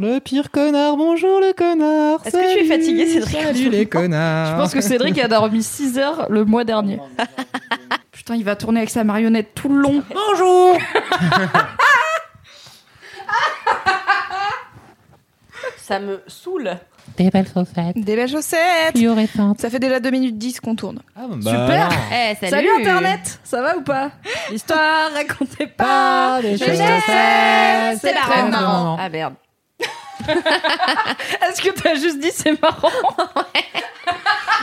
Le pire connard, bonjour le connard. Est-ce que tu es fatigué, Cédric Salut les connards. Je pense que Cédric a dormi 6 heures le mois dernier. Putain, il va tourner avec sa marionnette tout le long. Bonjour. Ça me saoule. Des belles chaussettes. Des belles chaussettes Fluorescentes. Ça fait déjà 2 minutes 10 qu'on tourne. Ah, bah Super. Eh, Salut, Internet Ça va ou pas? L'histoire racontez pas des Je chaussettes. c'est marrant. Ah merde. Est-ce que t'as juste dit c'est marrant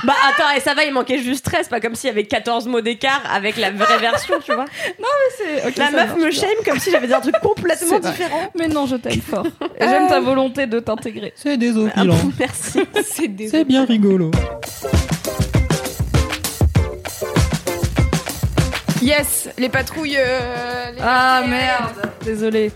Bah attends, et ça va, il manquait juste 13, pas comme s'il y avait 14 mots d'écart avec la vraie version, tu vois. C'est- ok, La meuf marche me shame comme si j'avais dit un truc complètement différent. Mais non, je t'aime fort. Et J'aime ta volonté de t'intégrer. C'est désopilant. Merci. C'est bien rigolo. Yes, les patrouilles. euh, les Ah patrouilles merde. Désolé.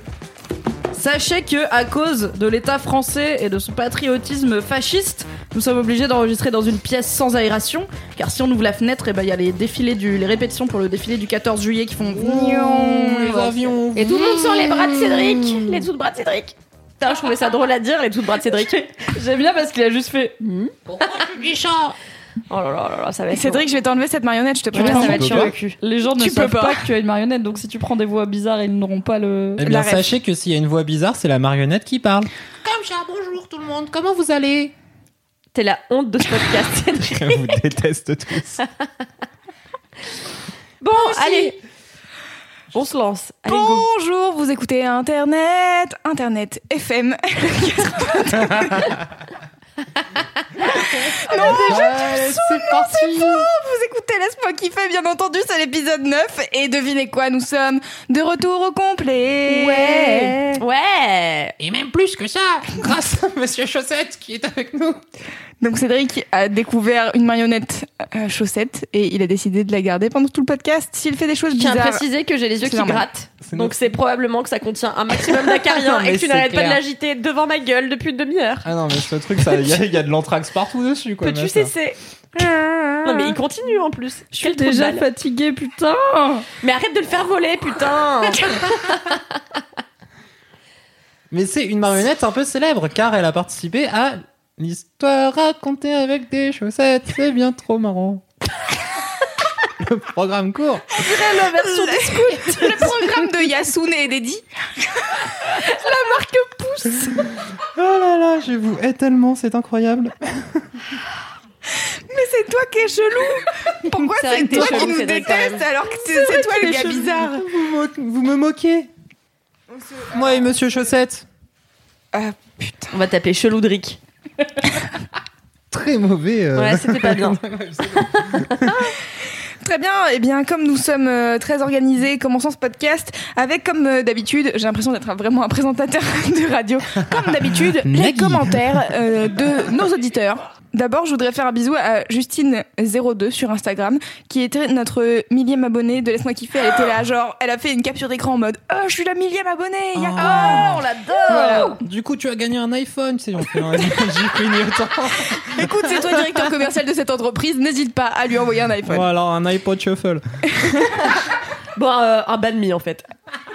Sachez que à cause de l'État français et de son patriotisme fasciste, nous sommes obligés d'enregistrer dans une pièce sans aération, car si on ouvre la fenêtre, et ben il y a les défilés du, les répétitions pour le défilé du 14 juillet qui font. les avions. Et tout le monde sur les bras de Cédric. Les dessous de bras de Cédric. Putain, je trouvais ça drôle à dire, les dessous de bras de Cédric. J'aime bien parce qu'il a juste fait. Oh là là là là, ça va être. Cédric, je vais t'enlever cette marionnette, je te Ouais, préviens. ça va être pas le cul. Les gens ne Tu savent pas. pas que tu as une marionnette, donc si tu prends des voix bizarres, ils n'auront pas le. Eh bien, la sachez que s'il y a une voix bizarre, c'est la marionnette qui parle. Comme ça, bonjour tout le monde, comment vous allez? T'es la honte de ce podcast, Cédric. Je vous déteste tous. Bon, allez. On se lance. Allez, go. Bonjour, vous écoutez Internet, Internet FM. non, Ouais, c'est parti. vous écoutez Laisse-moi kiffer, bien entendu, c'est l'épisode 9. Et devinez quoi, nous sommes de retour au complet. Ouais. Ouais. Et même plus que ça, grâce à Monsieur Chaussette qui est avec nous. Donc Cédric a découvert une marionnette euh, chaussette et il a décidé de la garder pendant tout le podcast. S'il fait des choses Je tiens à bizarres... préciser que j'ai les yeux qui normal. grattent. C'est Donc c'est probablement que ça contient un maximum d'acariens et que tu n'arrêtes pas de l'agiter devant ma gueule depuis une demi-heure. Ah non, mais ce truc, il y, a- y a de l'anthrax partout dessus, quoi. Peux-tu cesser Non mais il continue en plus. Je suis déjà fatiguée, putain Mais arrête de le faire voler, putain Mais c'est une marionnette un peu célèbre car elle a participé à l'histoire racontée avec des chaussettes. C'est bien trop marrant. Le programme court. la version des scouts Le programme de Yasune et d'Eddie. la marque pouce Oh là là, je vous hais tellement, c'est incroyable. Mais c'est toi qui es chelou Pourquoi C'est toi chelou, qui nous déteste alors que c'est toi le gars bizarre Vous, mo- vous me moquez. Moi et Monsieur Chaussette. Ah putain On va taper Cheloudric. Très mauvais. euh. Ouais, c'était pas bien. Très bien, et bien comme nous sommes euh, très organisés, commençons ce podcast avec comme euh, d'habitude, j'ai l'impression d'être un- vraiment un présentateur de radio, comme d'habitude, les commentaires euh, de nos auditeurs. D'abord, je voudrais faire un bisou à Justine02 sur Instagram, qui était notre millième abonnée de Laisse-moi kiffer. Elle était là, genre, elle a fait une capture d'écran en mode Oh, je suis la millième abonnée, Oh. quoi? on l'adore Voilà. Du coup, tu as gagné un iPhone. Si on fait un j'ai clignotant. Écoute, c'est toi directeur commercial de cette entreprise, n'hésite pas à lui envoyer un iPhone. Ou alors un iPod Shuffle. Bon, euh, un bad me en fait.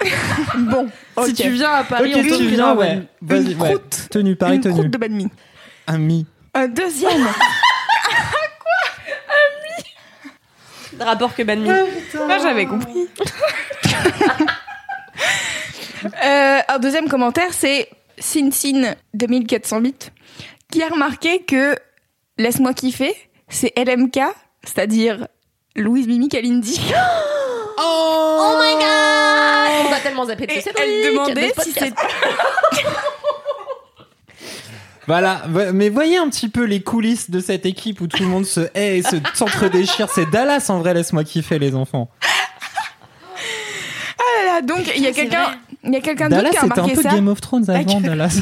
Bon, Si tu viens à Paris, Ok, on tu te viens, ouais. ouais. Vas-y, Une ouais. croûte. Tenue, pareil, une tenue. croûte de banh mi. Un mi. Un deuxième. Rapport que bad me. Moi, j'avais compris. Euh, un deuxième commentaire, c'est Sinsin 2408 qui a remarqué que Laisse-moi kiffer, c'est LMK, c'est-à-dire Louise Mimi Kalindi. Oh my god On va tellement zapper de ce elle demandait si c'est c'était. Voilà, vo- mais voyez un petit peu les coulisses de cette équipe où tout le monde se hait et se s'entre-déchire. C'est Dallas en vrai, laisse-moi kiffer les enfants. Ah là là, donc il y a quelqu'un. Il y a quelqu'un d'autre Dallas, qui a c'était un remarqué peu ça. Game of Thrones avant. Dallas.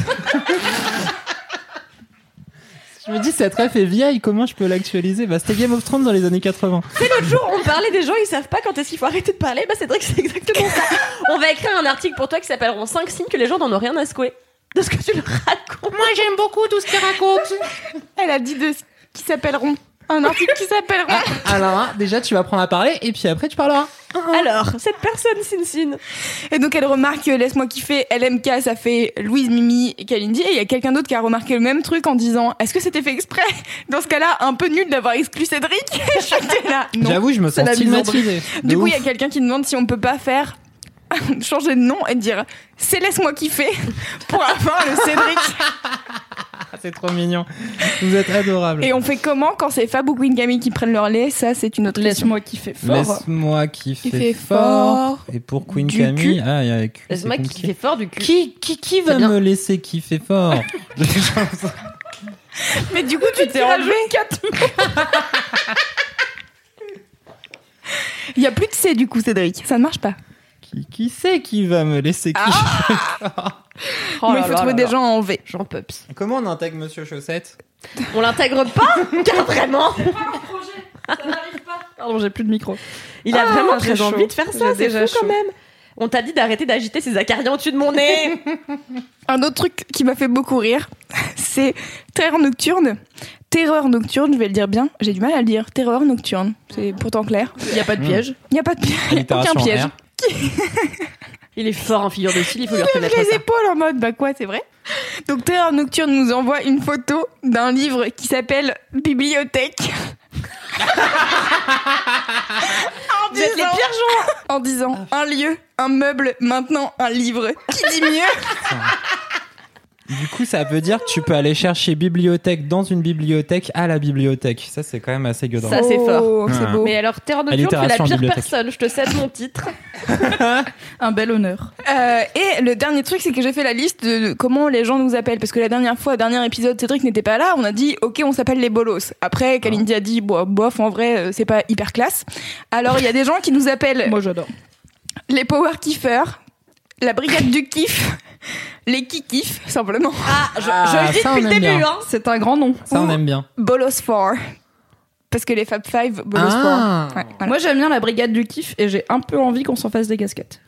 je me dis, cette ref est vieille, comment je peux l'actualiser? Bah, c'était Game of Thrones dans les années 80. L'autre jour, on parlait des gens, ils savent pas quand est-ce qu'il faut arrêter de parler. Bah, c'est vrai que c'est exactement ça. on va écrire un article pour toi qui s'appelleront 5 signes que les gens n'en ont rien à secouer. De ce que tu leur racontes. Moi, j'aime beaucoup tout ce qu'il raconte. Elle a dit de qui s'appelleront. Un article qui s'appellera. Alors, hein, déjà, tu vas apprendre à parler, et puis après, tu parleras. Alors, cette personne, Sin Sin. Et donc elle remarque que Laisse-moi kiffer, LMK, ça fait Louise, Mimi et Kalindi. Et il y a quelqu'un d'autre qui a remarqué le même truc en disant Est-ce que c'était fait exprès? Dans ce cas-là, un peu nul d'avoir exclu Cédric. J'étais là. Non. J'avoue, je me sens la stigmatisé. De Du coup, il y a quelqu'un qui demande si on peut pas faire changer de nom et dire c'est laisse-moi kiffer pour avoir le Cédric. C'est trop mignon. Vous êtes adorables. Et on fait comment quand c'est Fab ou Queen Camille qui prennent leur lait? Ça, c'est une autre. Laisse-moi kiffer fort. Laisse-moi kiffer Kiffer fort. fort. Et pour Queen Du Camille, cul. ah, il y a Laisse-moi fait fort du cul. Qui, qui, qui va me laisser kiffer fort? Mais du coup, tu t'es enlevé. Il y a plus de C du coup, Cédric. Ça ne marche pas. Qui, qui c'est qui va me laisser kiffer Oh il faut là trouver là des là. gens en V. Jean Pups. Comment on intègre Monsieur Chaussette? On l'intègre pas? Car vraiment Pardon, j'ai plus de micro. Il a Ah, vraiment très chaud. envie de faire ça, c'est déjà fou quand chaud. même. On t'a dit d'arrêter d'agiter ces acariens au-dessus de mon nez. Un autre truc qui m'a fait beaucoup rire, c'est Terreur nocturne. Terreur nocturne, je vais le dire bien. J'ai du mal à le dire. Terreur nocturne. C'est pourtant clair. Il n'y a pas de piège. Il n'y a pas de piège. Il y a aucun piège. Il est fort en figure de style, il faut lui reconnaître les ça. épaules en mode bah quoi c'est vrai? Donc Terreur Nocturne nous envoie une photo d'un livre qui s'appelle Bibliothèque. En Vous êtes les disant, pires gens. En disant un lieu un meuble maintenant un livre. Qui dit mieux? Du coup, ça veut dire que tu peux aller chercher bibliothèque dans une bibliothèque à la bibliothèque. Ça, c'est quand même assez gueudin. Ça, c'est fort. Oh, Ouais. beau Mais alors, Terre Nocturne, tu es la pire personne. Je te cède mon titre. Un bel honneur. Euh, et le dernier truc, c'est que j'ai fait la liste de comment les gens nous appellent. Parce que la dernière fois, dernier épisode, Cédric n'était pas là. On a dit, ok, on s'appelle les bolos. Après, Kalindi a dit, bof, en vrai, euh, c'est pas hyper classe. Alors, il y a des gens qui nous appellent Moi, j'adore. les power kiffers, la brigade du kiff, les qui kiffent, simplement. Ah, je, Ah, je le dis ça, depuis on le aime début. bien. Hein. C'est un grand nom. Ça, on aime bien. Bolos 4. Parce que les Fab Five, Bolos Ah. 4. Ouais, voilà. Moi, j'aime bien la brigade du kiff et j'ai un peu envie qu'on s'en fasse des casquettes.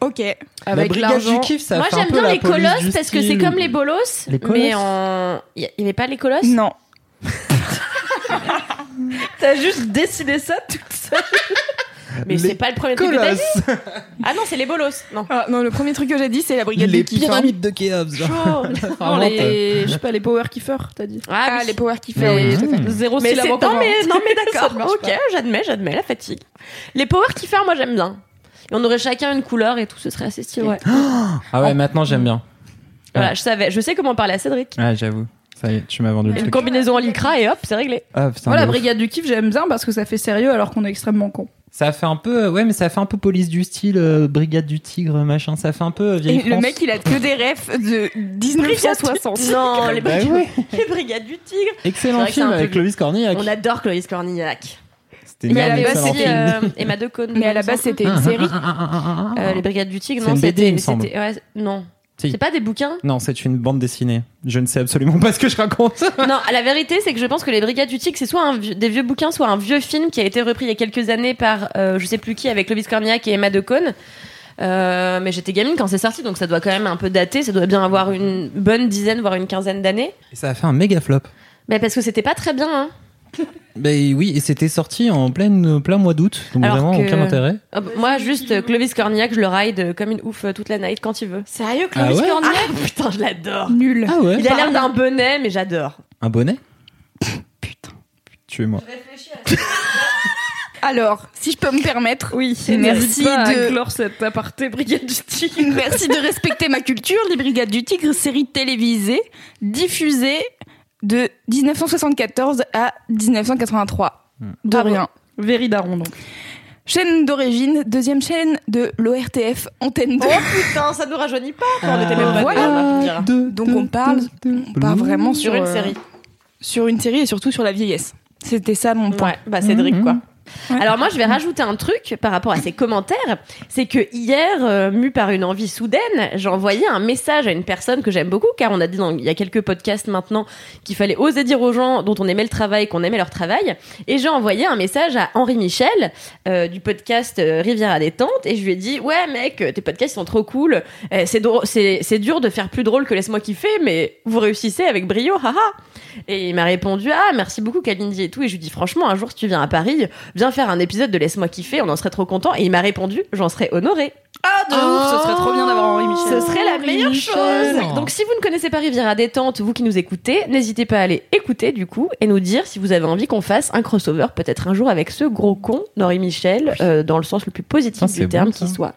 Ok. la Avec brigade l'argent. du kiff, ça Moi, fait un j'aime peu bien la les police colosses parce que c'est style. comme les bolos. Les colosses mais en. Il y avait pas les colosses? Non. T'as juste décidé ça toute seule. Mais c'est pas le premier truc que t'as dit. Ah non, c'est les bolos. Non. Ah, non, le premier truc que j'ai dit, c'est la brigade Les du kiff. hein. pyramides de Khéops. genre. Non, les... Je sais pas, les power kiffers, t'as dit. Ah, oui. les power kiffers. Oui, fait. Zéro Mais syllabe c'est en non mais non mais d'accord. ok, j'admets, j'admets la fatigue. Les power kiffers, moi j'aime bien. Et on aurait chacun une couleur et tout, ce serait assez stylé. Ah ouais, maintenant j'aime bien. Voilà, je savais, je sais comment parler à Cédric. Ah, j'avoue. Ça y est, tu m'as vendu le Une truc. combinaison en lycra et hop, c'est réglé. Ah, putain, Moi, la de ouf. brigade du kiff, j'aime bien parce que ça fait sérieux alors qu'on est extrêmement con. Ça fait un peu, ouais, mais ça fait un peu police du style, euh, brigade du tigre, machin. Ça fait un peu euh, vieille Et le France. mec, il a que des refs de 1960. Non, les, Bah brigades, ouais. les brigades du tigre. Excellent C'est vrai que film un peu avec vieux. Clovis Cornillac. On adore Clovis Cornillac. C'était une Mais à la merde, base, excellent aussi film. euh, Emma Decaude. Mais à la base, c'était une série. Euh, les brigades du tigre, C'est non, une BD, il me c'était, semble. c'était- ouais, non. Si. C'est pas des bouquins? Non, c'est une bande dessinée. Je ne sais absolument pas ce que je raconte. Non, la vérité, c'est que je pense que les Brigades du c'est soit un vieux- des vieux bouquins, soit un vieux film qui a été repris il y a quelques années par euh, je sais plus qui, avec Clovis Cornillac et Emma Decaune. Euh, mais j'étais gamine quand c'est sorti, donc ça doit quand même un peu dater. Ça doit bien avoir une bonne dizaine, voire une quinzaine d'années. Et ça a fait un méga flop. Mais parce que c'était pas très bien. Hein. Ben oui, et c'était sorti en plein, plein mois d'août, donc Alors vraiment que- aucun intérêt. Oh, bah, moi, juste euh, Clovis Cornillac, je le ride comme une ouf euh, toute la night quand il veut. Sérieux, Clovis Ah ouais Cornillac Putain, je l'adore. Nul. Ah ouais Il a l'air d'un bonnet, mais j'adore. Un bonnet Tuez-moi. Alors, si je peux me permettre, Oui, Et merci pas à de- clore cet aparté brigade du tigre. merci de respecter ma culture. Les Brigades du Tigre, série télévisée, diffusée de 1974 à 1983. De Bravo. rien. Véridaron, donc. Chaîne d'origine, deuxième chaîne de l'ORTF, Antenne 2. Oh putain, ça nous rajeunit pas. Enfin, on était même pas Voilà. me diras. Donc on parle, on parle vraiment Sur sur, une euh, série. sur une série et surtout sur la vieillesse. C'était ça mon point. Ouais, bah Cédric, quoi. Alors moi, je vais rajouter un truc par rapport à ces commentaires, c'est que hier, euh, mu par une envie soudaine, j'ai envoyé un message à une personne que j'aime beaucoup, car on a dit dans, il y a quelques podcasts maintenant qu'il fallait oser dire aux gens dont on aimait le travail qu'on aimait leur travail, et j'ai envoyé un message à Henri Michel euh, du podcast euh, Rivière à détente, et je lui ai dit ouais mec, tes podcasts sont trop cool, Euh, c'est dur de faire plus drôle que laisse-moi kiffer, mais vous réussissez avec brio, haha. Et il m'a répondu ah merci beaucoup Kalindi et tout. Et je lui dis franchement un jour si tu viens à Paris viens faire un épisode de laisse-moi kiffer on en serait trop content. Et il m'a répondu j'en serais honoré. Ah, de ouf, ce serait trop bien d'avoir Henri Michel. ce serait la Henri meilleure Michel. chose donc si vous ne connaissez pas Riviera détente vous qui nous écoutez n'hésitez pas à aller écouter du coup et nous dire si vous avez envie qu'on fasse un crossover peut-être un jour avec ce gros con d'Henri Michel euh, dans le sens le plus positif Ah, du terme bon, qui soit.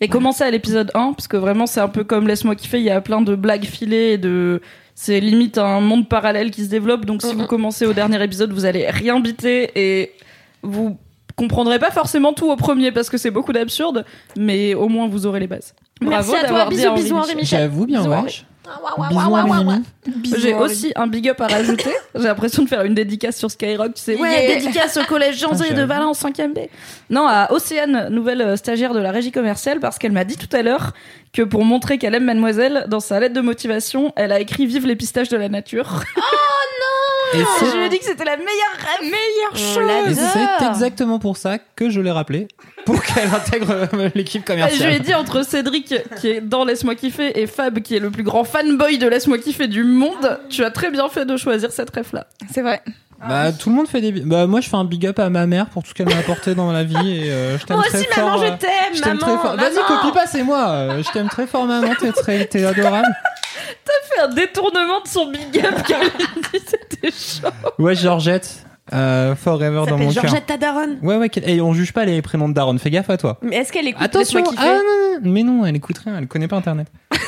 Et commencer à l'épisode 1, parce que vraiment c'est un peu comme Laisse-moi kiffer, il y a plein de blagues filées et de... C'est limite un monde parallèle qui se développe, donc si vous commencez au dernier épisode, vous allez rien biter et vous comprendrez pas forcément tout au premier parce que c'est beaucoup d'absurde, mais au moins vous aurez les bases. Merci à toi, bisous, bisous, Henri Michel. J'avoue bien, Mimi. J'ai aussi un big up à rajouter. J'ai l'impression de faire une dédicace sur Skyrock. Tu sais, ouais, Yeah. dédicace au collège Jean Zé Ah, de. Valence 5e B. Non, à Océane, nouvelle euh, stagiaire de la régie commerciale, parce qu'elle m'a dit tout à l'heure que pour montrer qu'elle aime Mademoiselle, dans sa lettre de motivation, elle a écrit Vive les pistaches de la nature. Et Et je lui ai dit que c'était la meilleure, meilleure chose. et c'est exactement pour ça que je l'ai rappelé, pour qu'elle intègre euh, l'équipe Et je lui ai commerciale. dit entre Cédric qui est dans Laisse-moi kiffer et Fab qui est le plus grand fanboy de Laisse-moi kiffer du monde, tu as très bien fait de choisir cette ref là. C'est vrai. Bah, tout le monde fait des. Bah, moi, je fais un big up à ma mère pour tout ce qu'elle m'a apporté dans la vie et euh, je t'aime moi très aussi fort. maman euh, je t'aime je t'aime maman très fort. Vas-y, copie pas, c'est moi. euh, je t'aime très fort, maman. T'es très, t'es adorable. Fait un détournement de son big up car il dit c'était chaud. Ouais, Georgette. Euh, forever dans mon cœur. Georgette ta daronne Ouais, ouais. Et on juge pas les prénoms de Daron. Fais gaffe à toi. mais est-ce qu'elle écoute Attention. Ah non, non, mais non, elle écoute rien. Elle connaît pas Internet.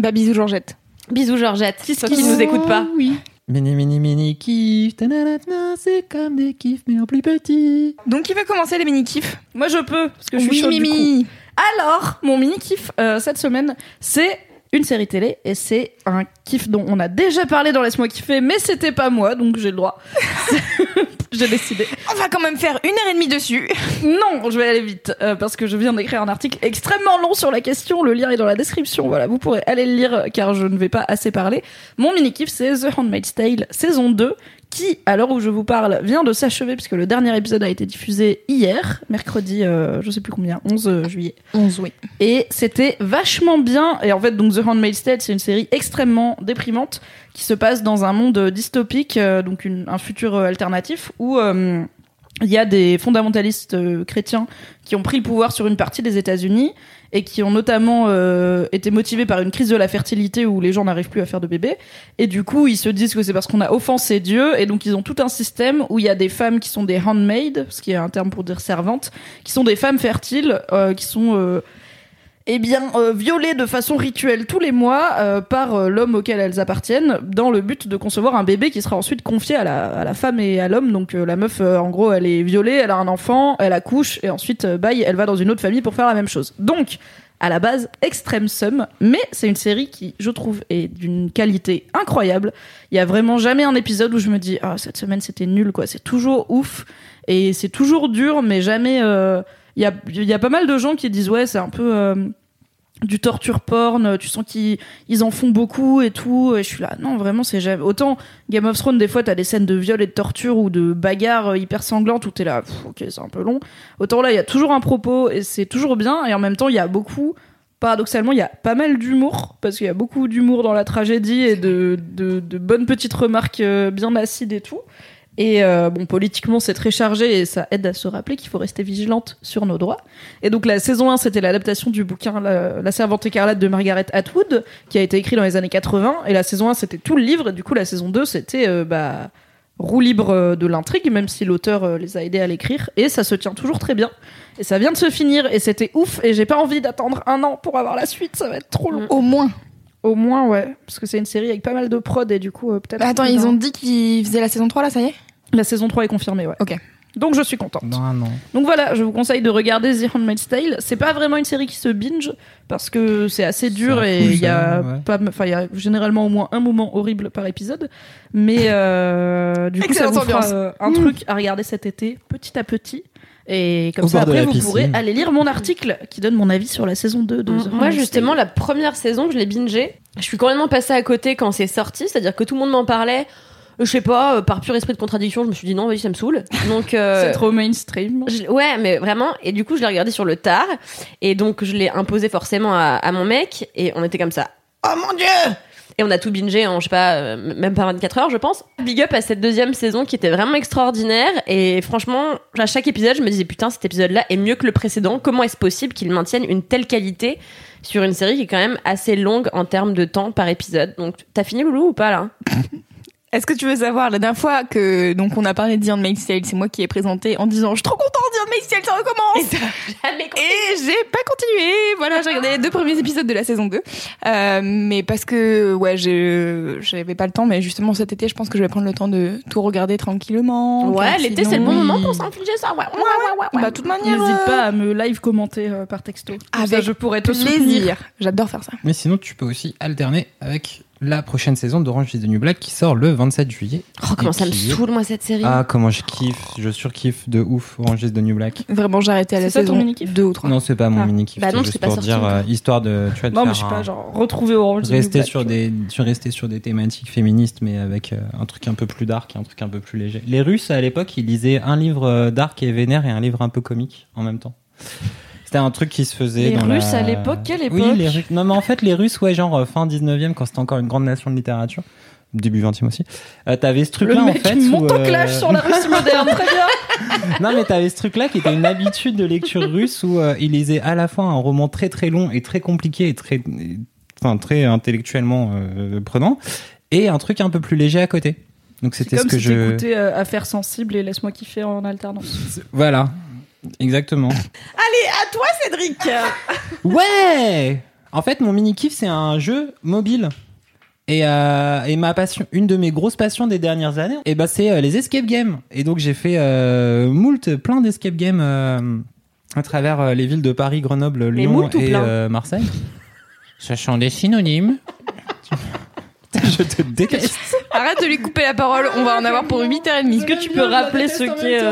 Bah bisous Georgette. bisous Georgette qui kiss. nous écoute pas Oui. Mini, mini, mini kiff. C'est comme des kiffs, mais en plus petit. Donc qui veut commencer les mini kiffs? Moi je peux parce que je suis Oui chaude du coup. Mimi. Alors, mon mini kiff euh, cette semaine, c'est une série télé et c'est un kiff dont on a déjà parlé dans Laisse-moi kiffer, mais c'était pas moi donc j'ai le droit. j'ai décidé. On va quand même faire une heure et demie dessus. Non, je vais aller vite euh, parce que je viens d'écrire un article extrêmement long sur la question. Le lien est dans la description. Voilà, vous pourrez aller le lire car je ne vais pas assez parler. Mon mini kiff, c'est The Handmaid's Tale saison 2 qui, à l'heure où je vous parle, vient de s'achever puisque le dernier épisode a été diffusé hier, mercredi, euh, je sais plus combien, 11 juillet. 11, oui. Et c'était vachement bien. Et en fait, donc The Handmaid's Tale, c'est une série extrêmement déprimante qui se passe dans un monde dystopique, euh, donc une- un futur euh, alternatif où euh, il y a des fondamentalistes euh, chrétiens qui ont pris le pouvoir sur une partie des États-Unis et qui ont notamment euh, été motivés par une crise de la fertilité où les gens n'arrivent plus à faire de bébés. Et du coup, ils se disent que c'est parce qu'on a offensé Dieu. Et donc, ils ont tout un système où il y a des femmes qui sont des handmaids, ce qui est un terme pour dire servantes, qui sont des femmes fertiles, euh, qui sont euh, eh bien, euh, violées de façon rituelle tous les mois euh, par euh, l'homme auquel elles appartiennent, dans le but de concevoir un bébé qui sera ensuite confié à la, à la femme et à l'homme. Donc euh, la meuf, euh, en gros, elle est violée, elle a un enfant, elle accouche, et ensuite, bye, elle va dans une autre famille pour faire la même chose. Donc, à la base, extrême somme, mais c'est une série qui, je trouve, est d'une qualité incroyable. Il y a vraiment jamais un épisode où je me dis, ah, cette semaine c'était nul, quoi. C'est toujours ouf, et c'est toujours dur, mais jamais... euh, il y a, pas mal de gens qui disent ouais c'est un peu euh, du torture porn tu sens qu'ils ils en font beaucoup et tout. Et je suis là non vraiment c'est jamais autant Game of Thrones des fois t'as des scènes de viol et de torture ou de bagarres euh, hyper sanglantes où t'es là ok c'est un peu long. Autant là il y a toujours un propos et c'est toujours bien. Et en même temps il y a beaucoup paradoxalement il y a pas mal d'humour parce qu'il y a beaucoup d'humour dans la tragédie et de, bonnes petites remarques euh, bien acides et tout et euh, bon, politiquement, c'est très chargé et ça aide à se rappeler qu'il faut rester vigilante sur nos droits. Et donc, la saison 1, c'était l'adaptation du bouquin la, La Servante écarlate de Margaret Atwood, qui a été écrit dans les années 80. Et la saison 1, c'était tout le livre. Et du coup, la saison 2, c'était euh, bah, roue libre euh, de l'intrigue, même si l'auteur euh, les a aidés à l'écrire. Et ça se tient toujours très bien. Et ça vient de se finir et c'était ouf. Et j'ai pas envie d'attendre un an pour avoir la suite. Ça va être trop long. Au moins. Au moins, ouais. Parce que c'est une série avec pas mal de prod et du coup, euh, peut-être. Bah, attends, ils ont dit qu'ils faisaient la saison 3 là, ça y est? La saison 3 est confirmée, ouais. Ok. Donc je suis contente. Un an. Donc voilà, je vous conseille de regarder The Handmaid's Tale. C'est pas vraiment une série qui se binge parce que c'est assez dur et il y a ouais. pas, enfin il y a généralement au moins un moment horrible par épisode. Mais euh, du coup, ça vous fera euh, un truc à regarder cet été, petit à petit. Et comme Au ça, après, vous piscine. pourrez aller lire mon article qui donne mon avis sur la saison 2 de The Moi, justement, Tale. la première saison, je l'ai bingé. Je suis complètement passée à côté quand c'est sorti, c'est-à-dire que tout le monde m'en parlait. Je sais pas, euh, par pur esprit de contradiction, je me suis dit non, vas-y, ça me saule. Donc, euh, c'est trop mainstream. je- ouais, mais vraiment. Et du coup, je l'ai regardé sur le tard. Et donc, je l'ai imposé forcément à, à mon mec. Et on était comme ça. Oh mon dieu Et on a tout bingé en, je sais pas, euh, même pas 24 heures, je pense. Big up à cette deuxième saison qui était vraiment extraordinaire. Et franchement, à chaque épisode, je me disais, putain, cet épisode-là est mieux que le précédent. Comment est-ce possible qu'ils maintiennent une telle qualité sur une série qui est quand même assez longue en termes de temps par épisode? Donc, t'as fini, Loulou, ou pas, là? Est-ce que tu veux savoir la dernière fois que donc on a parlé de The Handmaid's Tale, c'est moi qui ai présenté en disant je suis trop content The Handmaid's Tale ça recommence. Jamais Et j'ai pas continué. Voilà, j'ai regardé les deux premiers épisodes de la saison 2. Euh, mais parce que, ouais, j'ai- j'avais pas le temps. Mais justement, cet été, je pense que je vais prendre le temps de tout regarder tranquillement. Ouais, l'été, sinon- c'est le bon moment pour s'infliger ça. Ouais, ouais, ouais, ouais, ouais. Bah, de toute manière. N'hésite euh, pas à me live commenter euh, par texto. Comme ça, Avec je pourrais te soutenir. Plaisir. J'adore faire ça. Mais sinon, tu peux aussi alterner avec la prochaine saison d'Orange is the New Black qui sort le 27 juillet. Oh, comment ça me qui saoule, moi, cette série. Ah, comment je kiffe, je surkiffe de ouf Orange is the New Black. Vraiment, j'ai arrêté à la saison mini-kiff 2 ou 3. Non, c'est pas mon Ah. mini kiff, Bah non, juste pas pour sorti dire euh, histoire de, tu vois, de Non, mais je sais pas, genre retrouver Orange. is the New rester Black, sur des sur rester sur des thématiques féministes mais avec euh, un truc un peu plus dark et un truc un peu plus léger. Les Russes à l'époque, ils lisaient un livre euh, dark et vénère et un livre un peu comique en même temps. C'était un truc qui se faisait Les dans Russes la- à l'époque, quelle Oui, époque les Russes. Non mais en fait les Russes ouais, genre euh, fin 19e quand c'était encore une grande nation de littérature, début 20e aussi. Euh, t'avais ce truc Le là en fait où, monte en euh, clash sur la Russie moderne, très bien. non, mais t'avais ce truc-là qui était une habitude de lecture russe où euh, il lisait à la fois un roman très très long et très compliqué et très, enfin très intellectuellement euh, prenant, et un truc un peu plus léger à côté. Donc c'était ce que si je, t'écoutais euh, Affaires sensibles et Laisse-moi kiffer en alternance. voilà, exactement. Allez, à toi, Cédric. Ouais. En fait, mon mini kiff c'est un jeu mobile. Et, euh, et ma passion, une de mes grosses passions des dernières années, et bah c'est euh, les escape games. Et donc j'ai fait euh, moult, plein d'escape games euh, à travers euh, les villes de Paris, Grenoble, Lyon et euh, Marseille. Sachant des synonymes. Je te déteste. Arrête de lui couper la parole, on va en avoir pour 8h30. Est-ce que tu peux rappeler ce qu'est.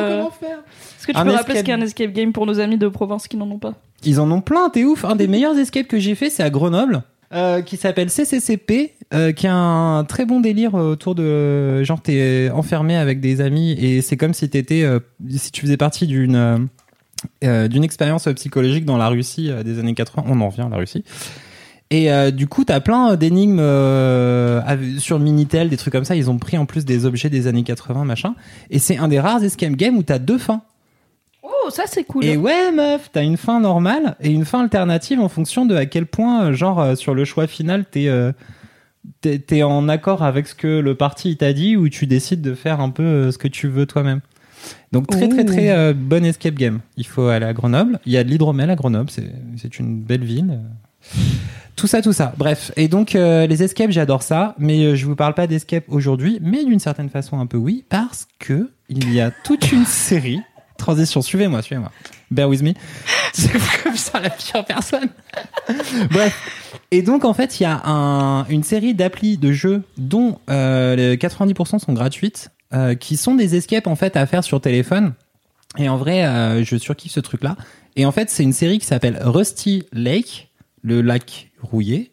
Est-ce que tu Un peux rappeler ce escape- qu'est un escape game pour nos amis de province qui n'en ont pas Ils en ont plein, t'es ouf. Un des meilleurs escapes que j'ai fait, c'est à Grenoble, euh, qui s'appelle CCCP, euh, qui a un très bon délire autour de genre t'es enfermé avec des amis et c'est comme si t'étais, euh, si tu faisais partie d'une d'une expérience psychologique dans la Russie des années 80. On en revient à la Russie. Et euh, du coup, t'as plein d'énigmes euh, sur Minitel, des trucs comme ça. Ils ont pris en plus des objets des années 80, machin. Et c'est un des rares escape games où t'as deux fins. Oh, ça c'est cool. Et ouais, meuf, t'as une fin normale et une fin alternative en fonction de à quel point, euh, genre, euh, sur le choix final, t'es euh, t'es en accord avec ce que le parti t'a dit ou tu décides de faire un peu euh, ce que tu veux toi-même. Donc très très très euh, bonne escape game. Il faut aller à Grenoble. Il y a de l'hydromel à Grenoble. C'est une belle ville. Tout ça, tout ça. Bref. Et donc, euh, les escapes, j'adore ça. Mais je vous parle pas d'escape aujourd'hui, mais d'une certaine façon un peu oui, parce que il y a toute une série. Transition, suivez-moi, suivez-moi. Bear with me. C'est comme ça la pire personne. Bref. Et donc, en fait, il y a un- une série d'applis de jeux dont euh, les 90% sont gratuites, euh, qui sont des escapes, en fait, à faire sur téléphone. Et en vrai, euh, je surkiffe ce truc-là. Et en fait, c'est une série qui s'appelle Rusty Lake, le lac rouillé.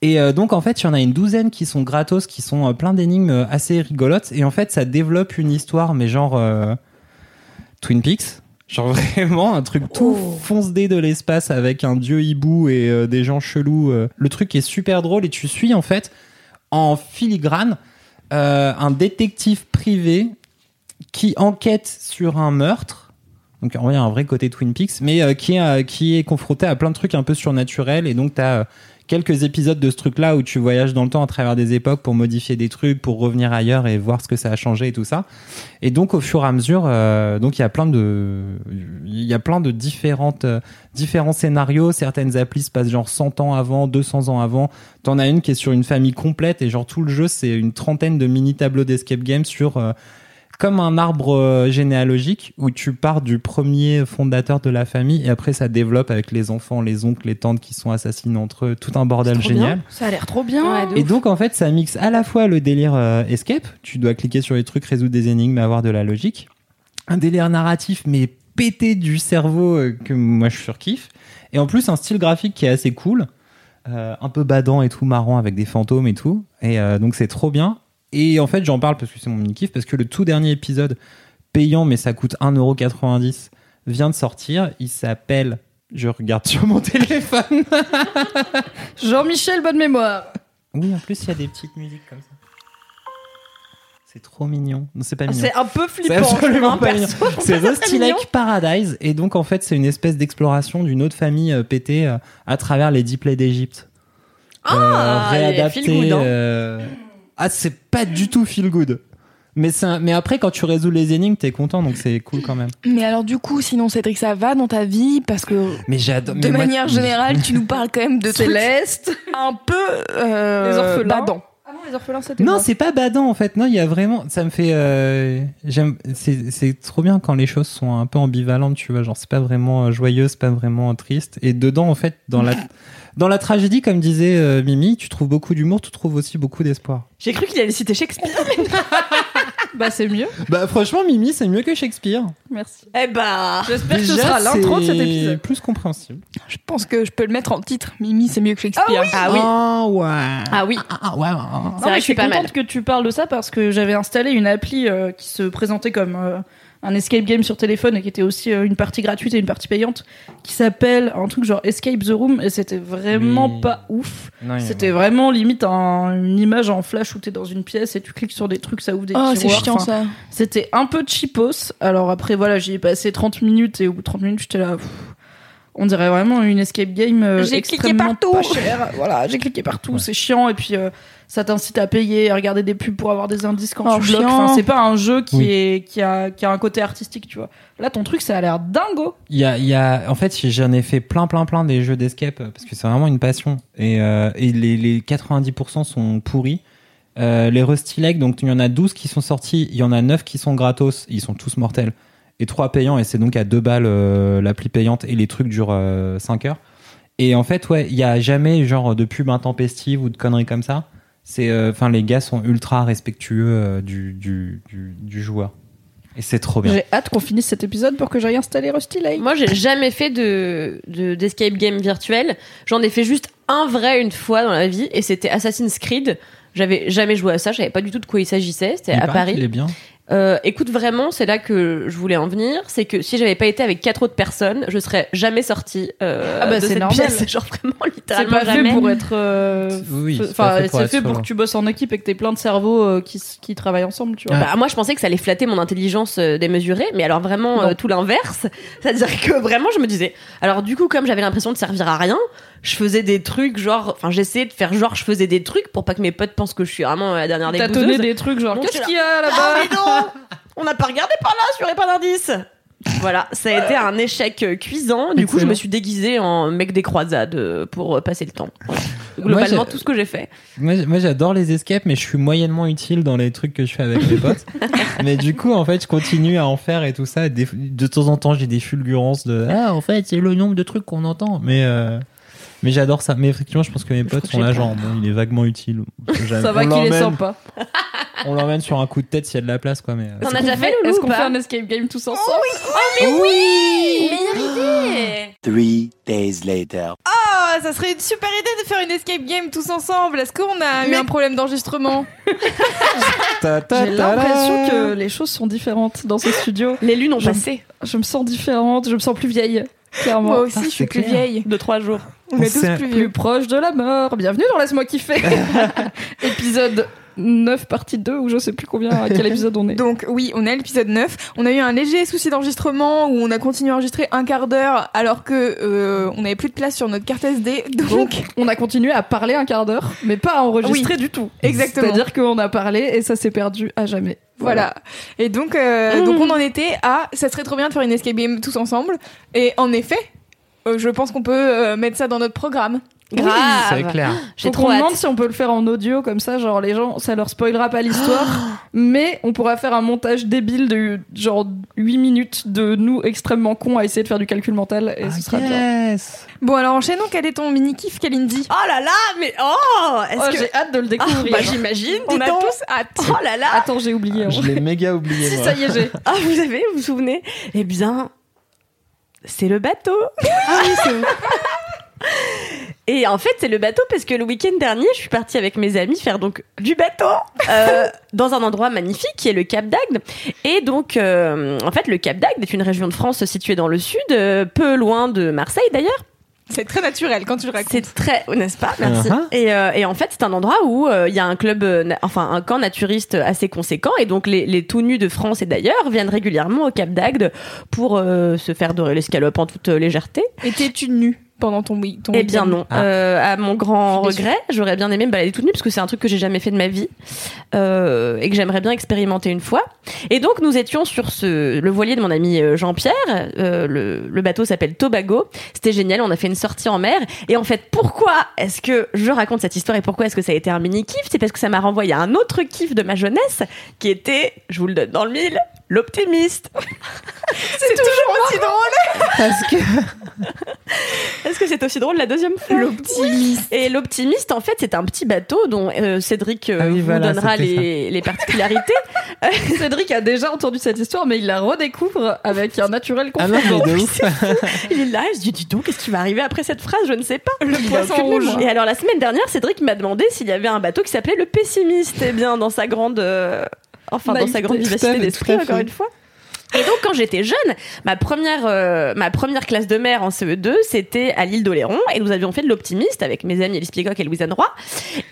Et euh, donc, en fait, il y en a une douzaine qui sont gratos, qui sont euh, plein d'énigmes euh, assez rigolotes. Et en fait, ça développe une histoire, mais genre euh, Twin Peaks. Genre vraiment un truc tout fonce-dé de l'espace avec un dieu hibou et euh, des gens chelous. euh. Le truc est super drôle et tu suis en fait en filigrane euh, un détective privé qui enquête sur un meurtre. Donc il y a un vrai côté Twin Peaks, mais euh, qui, est, euh, qui est confronté à plein de trucs un peu surnaturels. Et donc, tu as quelques épisodes de ce truc-là où tu voyages dans le temps à travers des époques pour modifier des trucs, pour revenir ailleurs et voir ce que ça a changé et tout ça. Et donc, au fur et à mesure, euh, donc il y a plein de, il y a plein de différentes, euh, différents scénarios. Certaines applis se passent genre 100 ans avant, 200 ans avant. T'en as une qui est sur une famille complète et genre tout le jeu, c'est une trentaine de mini tableaux d'escape game sur euh, comme un arbre euh, généalogique où tu pars du premier fondateur de la famille et après ça développe avec les enfants, les oncles, les tantes qui sont assassinés entre eux, tout un bordel génial. Ça a l'air trop bien. Ouais, Et donc en fait ça mixe à la fois le délire euh, escape, tu dois cliquer sur les trucs, résoudre des énigmes, avoir de la logique, un délire narratif mais pété du cerveau euh, que moi je surkiffe, et en plus un style graphique qui est assez cool, euh, un peu badant et tout, marrant avec des fantômes et tout, et euh, donc c'est trop bien. Et en fait j'en parle parce que c'est mon mini kiff, parce que le tout dernier épisode payant mais ça coûte 1,90€ vient de sortir, il s'appelle... Je regarde sur mon téléphone. Jean-Michel, bonne mémoire. Oui, en plus, il y a des petites musiques comme ça. C'est trop mignon. Non, c'est pas mignon. C'est un peu C'est flippant. absolument hein, pas mignon. C'est Rusty Lake Paradise. Et donc, en fait, c'est une espèce d'exploration d'une autre famille euh, pétée euh, à travers les dix plaies d'Égypte. Ah, les feel good, hein. Ah, c'est pas du tout feel good. Mais, un- mais après, quand tu résous les énigmes, t'es content, donc c'est cool quand même. Mais alors du coup, sinon Cédric, ça va dans ta vie? Parce que Mais j'adore. de mais moi- manière générale, tu nous parles quand même de Céleste. un peu euh, Les orphelins. badants. Ah non, les orphelins, c'était Non, c'est pas badant en fait. Non, il y a vraiment. Ça me fait. euh, J'aime. C'est c'est trop bien quand les choses sont un peu ambivalentes, tu vois. Genre, c'est pas vraiment euh, joyeux, c'est pas vraiment triste. Et dedans, en fait, dans la dans la tragédie, comme disait euh, Mimi, tu trouves beaucoup d'humour, tu trouves aussi beaucoup d'espoir. J'ai cru qu'il allait citer Shakespeare. Bah, c'est mieux. Bah, franchement, Mimi, c'est mieux que Shakespeare. Merci. eh bah. J'espère que ce Déjà, sera l'intro de cet c'est épisode. plus compréhensible. Je pense que je peux le mettre en titre. Mimi, c'est mieux que Shakespeare. Ah oui. Oh, ouais. Ah oui. Ah, ouais. C'est ouais. Non, vrai mais que je suis c'est pas contente mal. que tu parles de ça parce que j'avais installé une appli euh, qui se présentait comme euh, un escape game sur téléphone et qui était aussi euh, une partie gratuite et une partie payante qui s'appelle un truc genre Escape the Room et c'était vraiment Oui. pas ouf. C'était vraiment limite un- une image en flash où t'es dans une pièce et tu cliques sur des trucs, ça ouvre des Oh, c'est chiant Enfin, ça. C'était un peu cheapos. Alors après, voilà, j'y ai passé 30 minutes et au bout de 30 minutes, j'étais là. pff, on dirait vraiment une escape game euh, J'ai cliqué partout. pas cher. Voilà, j'ai cliqué partout, c'est chiant. Et puis, euh, ça t'incite à payer, à regarder des pubs pour avoir des indices quand Oh, tu bloques. Enfin, c'est pas un jeu qui, Oui. est, qui, a, qui a un côté artistique, tu vois. Là, ton truc, ça a l'air dingo. Il y a, il y a, en fait, j'en ai fait plein, plein, plein des jeux d'escape euh, parce que c'est vraiment une passion. Et, euh, et les, les 90% sont pourris. Euh, les Rusty Lake, donc il y en a 12 qui sont sortis, il y en a 9 qui sont gratos, ils sont tous mortels. Et 3 payants, et c'est donc à 2 balles euh, l'appli payante, et les trucs durent 5 heures. Et en fait, ouais, il y a jamais genre de pub intempestive ou de conneries comme ça. C'est, euh, enfin, les gars sont ultra respectueux euh, du, du, du, du joueur. Et c'est trop bien. J'ai hâte qu'on finisse cet épisode pour que j'aille installer Rusty Lake. Moi, j'ai jamais fait de de- d'escape game virtuel. J'en ai fait juste un vrai une fois dans la vie, et c'était Assassin's Creed. J'avais jamais joué à ça, je savais pas du tout de quoi il s'agissait. C'était Il à Paris. est bien. Euh, écoute, vraiment, c'est là que je voulais en venir. C'est que si j'avais pas été avec quatre autres personnes, je serais jamais sortie euh, Ah bah, de c'est cette normal. pièce. Genre vraiment, C'est littéralement pas jamais. fait pour être. euh, Oui, f- c'est Enfin, fait pour c'est être fait pour que tu bosses en équipe et que t'aies plein de cerveaux euh, qui, qui travaillent ensemble, tu vois. Ouais. Bah, moi, je pensais que ça allait flatter mon intelligence euh, démesurée, mais alors vraiment euh, tout l'inverse. C'est-à-dire que vraiment, je me disais. Alors du coup, comme j'avais l'impression de servir à rien, je faisais des trucs genre, enfin, j'essayais de faire genre, je faisais des trucs pour pas que mes potes pensent que je suis vraiment la dernière des bouseuses. des trucs genre qu'est-ce qu'il y a Ah là-bas mais non On n'a pas regardé par là, sur les pas d'indice. Voilà, ça a été un échec cuisant. Du coup, je me suis déguisée en mec des croisades euh, pour euh, passer le temps. Globalement, tout ce que j'ai fait. Moi, j'adore les escapes, mais je suis moyennement utile dans les trucs que je fais avec mes potes. mais du coup, en fait, je continue à en faire et tout ça. De temps en temps, j'ai des fulgurances de Ah, en fait, c'est le nombre de trucs qu'on entend. Mais, euh, mais j'adore ça. Mais effectivement, je pense que mes potes sont là, genre, bon, il est vaguement utile. Ça va on qu'il est sympa. On l'emmène sur un coup de tête s'il y a de la place, quoi. Mais, euh, T'en as déjà fait, Est-ce qu'on fait un escape game tous ensemble Oui Meilleure idée Three days later. Ah, ça serait une super idée de faire une escape game tous ensemble. Est-ce qu'on a eu Mais- un problème d'enregistrement J'ai l'impression que les choses sont différentes dans ce studio. Les lunes ont passé. Je me sens différente, je me sens plus vieille, clairement. Moi aussi, Ah, je suis plus clair. vieille. De trois jours. On est tous plus Plus vieux. proche de la mort. Bienvenue dans Laisse-moi kiffer. Épisode 9, partie 2, ou je sais plus combien, à quel épisode on est. Donc oui, on est à l'épisode 9. On a eu un léger souci d'enregistrement où on a continué à enregistrer un quart d'heure alors que euh, on n'avait plus de place sur notre carte SD. Donc, Donc, on a continué à parler un quart d'heure, mais pas à enregistrer du tout. Exactement. C'est-à-dire qu'on a parlé et ça s'est perdu à jamais. voilà. Et donc, euh, donc on en était à ça serait trop bien de faire une escape game tous ensemble. Et en effet, euh, je pense qu'on peut euh, mettre ça dans notre programme. Grave. C'est clair. J'ai trop qu'on hâte. demande si on peut le faire en audio comme ça, genre les gens, ça leur spoilera pas l'histoire, mais on pourra faire un montage débile de genre 8 minutes de nous extrêmement cons à essayer de faire du calcul mental et ce sera bien. yes. Bon, alors enchaînons. Quel est ton mini kiff, Kalindi? Oh là là, mais oh Est-ce Oh, que. J'ai hâte de le Ah, découvrir. bah j'imagine, On a tous hâte. Oh là là Attends, j'ai oublié. hein. Je l'ai méga oublié. Si, moi. ça y est, j'ai. Ah, vous avez, vous vous souvenez? Eh bien, c'est le bateau. Et en fait, c'est le bateau parce que le week-end dernier, je suis partie avec mes amis faire donc du bateau euh, dans un endroit magnifique qui est le Cap d'Agde. Et donc, euh, en fait, le Cap d'Agde est une région de France située dans le sud, euh, peu loin de Marseille d'ailleurs. C'est très naturel quand tu le racontes. C'est très, n'est-ce pas? Merci. Uh-huh. et, euh, et en fait, c'est un endroit où euh, il y a un club, euh, na- enfin un camp naturiste assez conséquent, et donc les, les tout nus de France et d'ailleurs viennent régulièrement au Cap d'Agde pour euh, se faire dorer l'escalope en toute légèreté. Étais-tu nue pendant ton, ton Eh bien non. Ah. Euh, à mon grand regret, j'aurais bien aimé me balader toute nue parce que c'est un truc que j'ai jamais fait de ma vie euh, et que j'aimerais bien expérimenter une fois. Et donc nous étions sur ce le voilier de mon ami euh, Jean-Pierre. Euh, le, le bateau s'appelle Tobago. C'était génial. On a fait une sortie en mer. Et en fait, pourquoi est-ce que je raconte cette histoire et pourquoi est-ce que ça a été un mini kiff C'est parce que ça m'a renvoyé à un autre kiff de ma jeunesse qui était, je vous le donne dans le mille, l'optimiste. C'est toujours aussi drôle. Parce que Est-ce que c'est aussi drôle la deuxième fois L'optimiste. Et l'optimiste, en fait, c'est un petit bateau dont euh, Cédric euh, Ah oui, vous voilà, donnera les, les particularités. Cédric a déjà entendu cette histoire, mais il la redécouvre avec un naturel ah non confondant. mais de ouf. Il est là, se dit, dis donc, qu'est-ce qui va arriver après cette phrase Je ne sais pas. Le poisson rouge. Et alors, la semaine dernière, Cédric m'a demandé s'il y avait un bateau qui s'appelait le pessimiste. Eh bien, dans sa grande... euh, Enfin, dans sa grande vivacité d'esprit, encore une fois. Et donc, quand j'étais jeune, ma première, euh, ma première classe de mer en CE2, c'était à l'île d'Oléron, et nous avions fait de l'optimiste avec mes amis Elise Piecock et Louise-Anne Roy.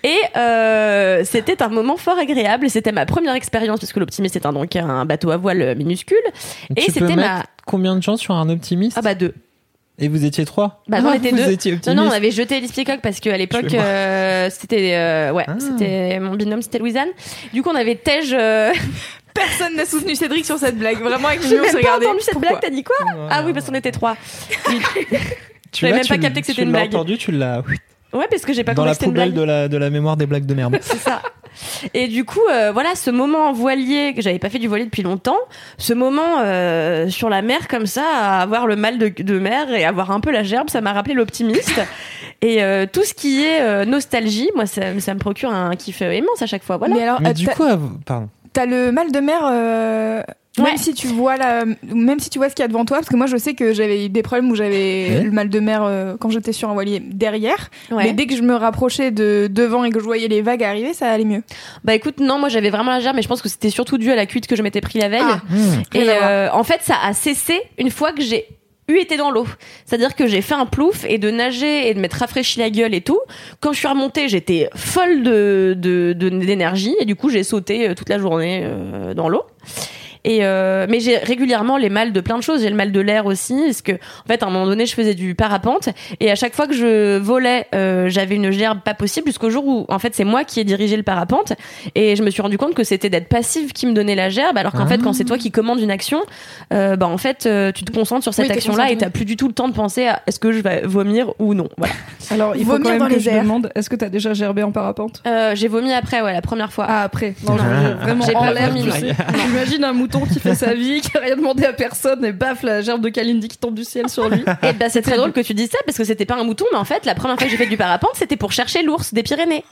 Et euh, c'était un moment fort agréable. C'était ma première expérience, puisque l'optimiste est un, donc un bateau à voile minuscule. Et c'était ma... combien de gens sur un optimiste Ah bah deux. Et vous étiez trois Bah non, Ah, on était deux. étiez Non, non, on avait jeté Elise Piecock parce qu'à l'époque, euh, c'était, euh, ouais, Ah. c'était mon binôme, c'était Louisanne. Du coup, on avait Tej. Euh... Personne n'a soutenu Cédric sur cette blague. Vraiment, avec J'ai même pas regardé. entendu cette Pourquoi blague. T'as dit quoi Ah oui, parce qu'on était trois. Tu j'avais vois, même tu pas l- capté que c'était tu une l'as blague. entendu, tu l'as Ouais, parce que j'ai pas dans compris la que c'était une poubelle blague. de la, de la mémoire des blagues de merde. C'est ça. Et du coup, euh, voilà, ce moment en voilier, que j'avais pas fait du voilier depuis longtemps, ce moment euh, sur la mer comme ça, à avoir le mal de, de mer et avoir un peu la gerbe, ça m'a rappelé l'optimiste. et euh, tout ce qui est euh, nostalgie, moi, ça, ça me procure un kiff immense à chaque fois. Voilà. Mais alors, Mais euh, du t'as- coup, pardon. T'as le mal de mer. euh, Ouais. Même si tu vois la, même si tu vois ce qu'il y a devant toi, parce que moi je sais que j'avais eu des problèmes où j'avais Ouais. le mal de mer euh, quand j'étais sur un voilier derrière, Ouais. mais dès que je me rapprochais de devant et que je voyais les vagues arriver, ça allait mieux. Bah écoute, non, moi j'avais vraiment la gerbe, mais je pense que c'était surtout dû à la cuite que je m'étais pris la veille. Ah. Et euh, en fait, ça a cessé une fois que j'ai eu été dans l'eau. C'est-à-dire que j'ai fait un plouf et de nager et de m'être rafraîchi la gueule et tout. Quand je suis remontée, j'étais folle de de- de- d'énergie et du coup j'ai sauté euh, toute la journée euh, dans l'eau. Et euh, mais j'ai régulièrement les mal de plein de choses. J'ai le mal de l'air aussi, parce que en fait à un moment donné je faisais du parapente et à chaque fois que je volais, euh, j'avais une gerbe pas possible jusqu'au jour où en fait c'est moi qui ai dirigé le parapente et je me suis rendu compte que c'était d'être passive qui me donnait la gerbe, alors qu'en fait quand c'est toi qui commandes une action, euh, bah en fait euh, tu te concentres sur cette Oui, action-là et t'as plus du tout le temps de penser à est-ce que je vais vomir ou non. Voilà. Alors, il faut Vomir quand même dans que les je airs. demande, est-ce que t'as déjà gerbé en parapente? Euh, j'ai vomi après, ouais, la première fois. Ah, après. Non, non, j'ai vraiment J'ai en pas l'air, vomi. J'imagine un mouton qui fait sa vie, qui a rien demandé à personne, et baf, la gerbe de Kalindi qui tombe du ciel sur lui. Et bah c'est très drôle que tu dises ça parce que c'était pas un mouton, mais en fait la première fois que j'ai fait du parapente, c'était pour chercher l'ours des Pyrénées.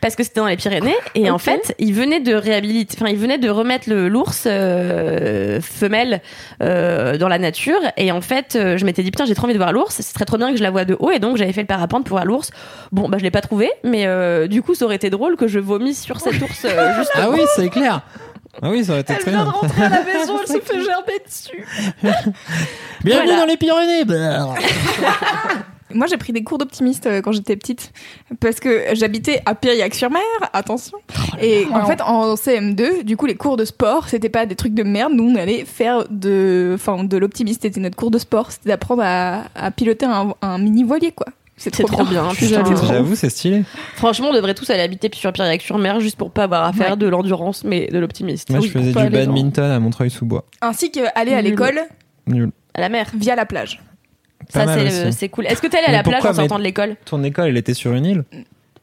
Parce que c'était dans les Pyrénées et en fait il venait de réhabiliter, enfin il venait de remettre le l'ours euh, femelle euh, dans la nature et en fait euh, je m'étais dit putain j'ai trop envie de voir l'ours, c'est très trop bien que je la vois de haut et donc j'avais fait le parapente pour voir l'ours. Bon bah je l'ai pas trouvé, mais euh, du coup ça aurait été drôle que je vomisse sur cet ours euh, juste. Ah oui, c'est clair. Ah oui, ça aurait été Elle très vient bien. de rentrer à la maison, elle se fait gerber dessus. Bienvenue Voilà. dans les Pyrénées. Moi, j'ai pris des cours d'optimiste euh, quand j'étais petite parce que j'habitais à Piriac-sur-Mer, attention. et en fait, en CM2, du coup, les cours de sport, c'était pas des trucs de merde. Nous, on allait faire de, enfin, de l'optimiste. C'était notre cours de sport. C'était d'apprendre à, à piloter un, un mini voilier, quoi. C'est C'est trop bien. putain. J'avoue, c'est stylé. Franchement, on devrait tous aller habiter sur Piriac-sur-Mer juste pour pas avoir à faire Ouais. de l'endurance, mais de l'optimiste. Moi, Oui, je faisais du dans- badminton à Montreuil-sous-Bois. Ainsi qu'aller à l'école Nul. à la mer. via la plage. Pas Ça, mal c'est cool. Est-ce que t'es allé à la plage en sortant de l'école? Ton école, elle était sur une île?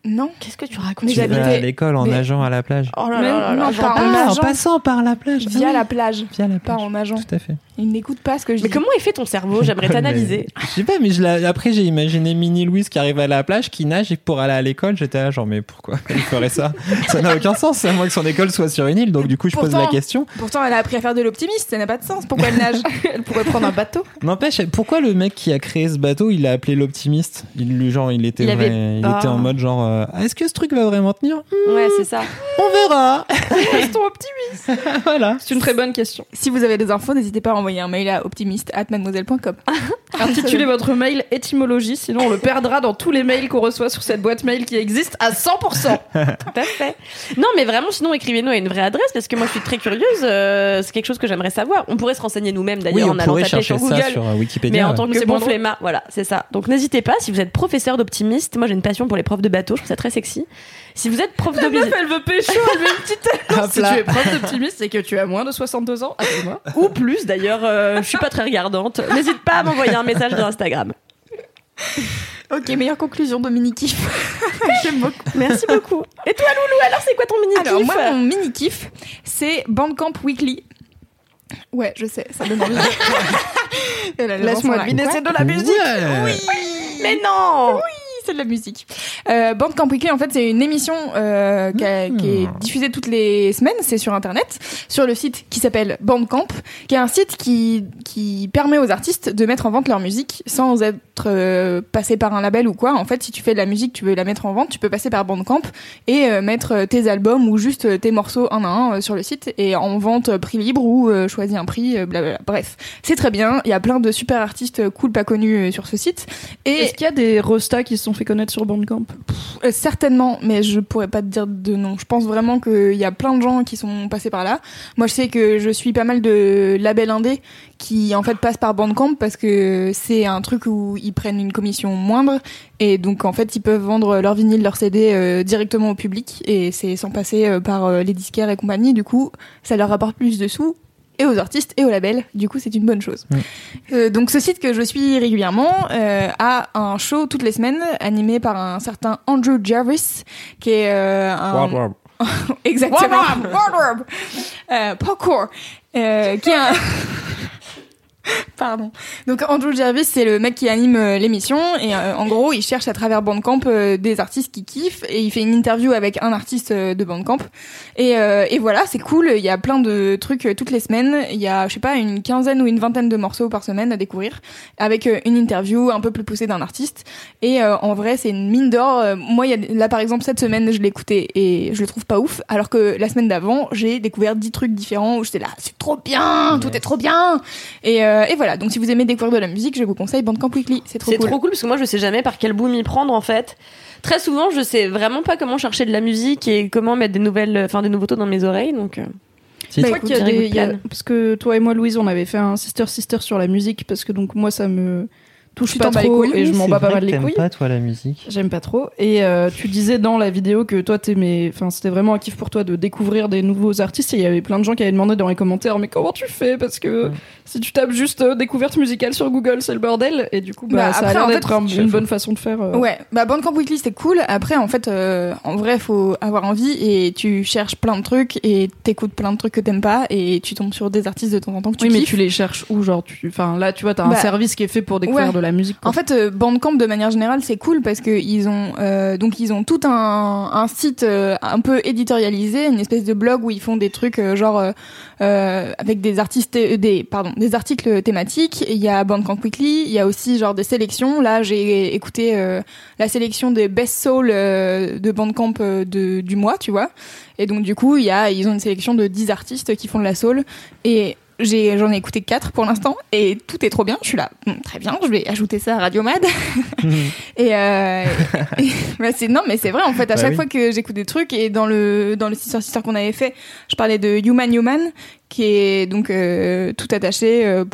Non. Qu'est-ce que tu racontes Mais Tu vas à l'école en mais- nageant à la plage. Oh là Mais là là non, pas en Ah, en passant par la plage. Via Ah, la plage. Via la Pas plage. en nageant. Tout à fait. Il n'écoute pas ce que je Mais dis. comment est fait ton cerveau J'aimerais t'analyser. Mais- Je sais pas, mais je l'ai- après j'ai imaginé Mini Louise qui arrive à la plage, qui nage et pour aller à l'école, j'étais là genre mais pourquoi il ferait ça? Ça n'a aucun sens, à moins que son école soit sur une île. Donc du coup je pose la question. Pourtant, elle a appris à faire de l'optimiste, ça n'a pas de sens. Pourquoi elle nage? Elle pourrait prendre un bateau. N'empêche, pourquoi le mec qui a créé ce bateau, il l'a appelé l'optimiste? Il genre il était Il avait- vrai- il était en mode genre euh, Ah, est-ce que ce truc va vraiment tenir Ouais, c'est ça. On verra. Restons optimistes. voilà. C'est une très bonne question. Si vous avez des infos, n'hésitez pas à envoyer un mail à optimiste@mademoiselle.com. Intitulez votre mail étymologie, sinon on le perdra dans tous les mails qu'on reçoit sur cette boîte mail qui existe à 100%. Tout à fait. Non, mais vraiment, sinon, écrivez-nous à une vraie adresse parce que moi, je suis très curieuse. euh, c'est quelque chose que j'aimerais savoir. On pourrait se renseigner nous-mêmes d'ailleurs en allant taper chercher sur ça Google. sur euh, Wikipédia. Mais en tant que C'est bon flemmard, voilà, c'est ça. Donc n'hésitez pas, si vous êtes professeur d'optimiste, moi j'ai une passion pour les profs de bateau, je trouve ça très sexy. Si vous êtes prof d'optimiste, elle veut pécho, elle veut une petite Si tu es prof d'optimiste, c'est que tu as moins de 62 ans. Ou plus d'ailleurs, euh, je suis pas très regardante, n'hésite pas à m'envoyer un message sur Instagram. Ok, meilleure conclusion, Dominique kiff. J'aime beaucoup. Merci beaucoup. Et toi Loulou, alors c'est quoi ton mini Alors, moi, mon mini kiff, c'est Bandcamp Weekly. Ouais, je sais, ça donne envie. Laisse-moi deviner, c'est de la musique. Ouais. Mais non c'est de la musique. Euh, Bandcamp Weekly, en fait, c'est une émission euh, qui, a- qui est diffusée toutes les semaines. C'est sur Internet, sur le site qui s'appelle Bandcamp, qui est un site qui, qui permet aux artistes de mettre en vente leur musique sans être euh, passé par un label ou quoi. En fait, si tu fais de la musique, tu veux la mettre en vente, tu peux passer par Bandcamp et euh, mettre tes albums ou juste tes morceaux un à un euh, sur le site et en vente prix libre ou euh, choisis un prix, euh, blablabla. Bref, c'est très bien. Il y a plein de super artistes cool, pas connus euh, sur ce site. Et Est-ce qu'il y a des restas qui se sont fait connaître sur Bandcamp euh, certainement, mais je pourrais pas te dire de nom. Je pense vraiment qu'il y a plein de gens qui sont passés par là. Moi, je sais que je suis pas mal de labels indés qui en fait passent par Bandcamp parce que c'est un truc où ils prennent une commission moindre et donc en fait ils peuvent vendre leur vinyle, leur CD euh, directement au public et c'est sans passer euh, par les disquaires et compagnie. Du coup, ça leur rapporte plus de sous et aux artistes et aux labels. Du coup, c'est une bonne chose. Euh, donc, ce site que je suis régulièrement euh, a un show toutes les semaines animé par un certain Andrew Jarvis, qui est euh, un Wow, wow. exactement Wardrobe. euh, parkour, euh, qui est un Pardon. Donc Andrew Jarvis, c'est le mec qui anime euh, l'émission et euh, en gros, il cherche à travers Bandcamp euh, des artistes qui kiffent et il fait une interview avec un artiste de Bandcamp. Et, et voilà, c'est cool. Il y a plein de trucs toutes les semaines. Il y a, je sais pas, une quinzaine ou une vingtaine de morceaux par semaine à découvrir avec une interview un peu plus poussée d'un artiste. Et en vrai, c'est une mine d'or. Moi, y a, là par exemple cette semaine, je l'ai écouté et je le trouve pas ouf. Alors que la semaine d'avant, j'ai découvert dix trucs différents où j'étais là, c'est trop bien, tout est trop bien. Et, euh, et voilà. Donc si vous aimez découvrir de la musique, je vous conseille Bandcamp Weekly. C'est trop C'est cool. trop cool parce que moi je sais jamais par quel bout m'y prendre en fait. Très souvent, je sais vraiment pas comment chercher de la musique et comment mettre des nouvelles, enfin des nouveautés dans mes oreilles. Donc, euh, Si, Je Bah, crois écoute, qu'il y a des, y a- parce que toi et moi, Louise, on avait fait un sister sister sur la musique parce que donc moi ça me touche Tu pas trop couilles et je m'en bats pas mal les t'aimes couilles. pas toi la musique. J'aime pas trop. Et euh, tu disais dans la vidéo que toi t'aimais, enfin c'était vraiment un kiff pour toi de découvrir des nouveaux artistes. Et il y avait plein de gens qui avaient demandé dans les commentaires, mais comment tu fais? Parce que Ouais. si tu tapes juste euh, découverte musicale sur Google, c'est le bordel. Et du coup, bah, Bah, ça a après, l'air en d'être un- une bonne façon de faire. euh. Ouais, bah Bandcamp Weekly c'était cool. Après, en fait, euh, en vrai, faut avoir envie et tu cherches plein de trucs et t'écoutes plein de trucs que t'aimes pas et tu tombes sur des artistes de temps en temps que tu Oui, mais tu les cherches où Genre, tu, enfin là, tu vois, t'as un Bah, service qui est fait pour découvrir ouais. de musique. En fait, euh, Bandcamp de manière générale c'est cool parce que ils ont euh, donc ils ont tout un, site euh, un peu éditorialisé, une espèce de blog où ils font des trucs genre avec des artistes des pardon des articles thématiques. Il y a Bandcamp Weekly, il y a aussi genre des sélections. Là j'ai écouté la sélection des best soul de Bandcamp du mois, tu vois. Et donc du coup il y a ils ont une sélection de 10 artistes qui font de la soul et j'ai j'en ai écouté quatre pour l'instant et tout est trop bien. Je suis là, Hum, très bien, je vais ajouter ça à Radio Mad. et, euh, et- bah, c'est non mais c'est vrai en fait à Bah chaque oui. fois que j'écoute des trucs et dans le dans le Sister Sister qu'on avait fait, je parlais de Human Human qui est donc euh, tout attaché euh.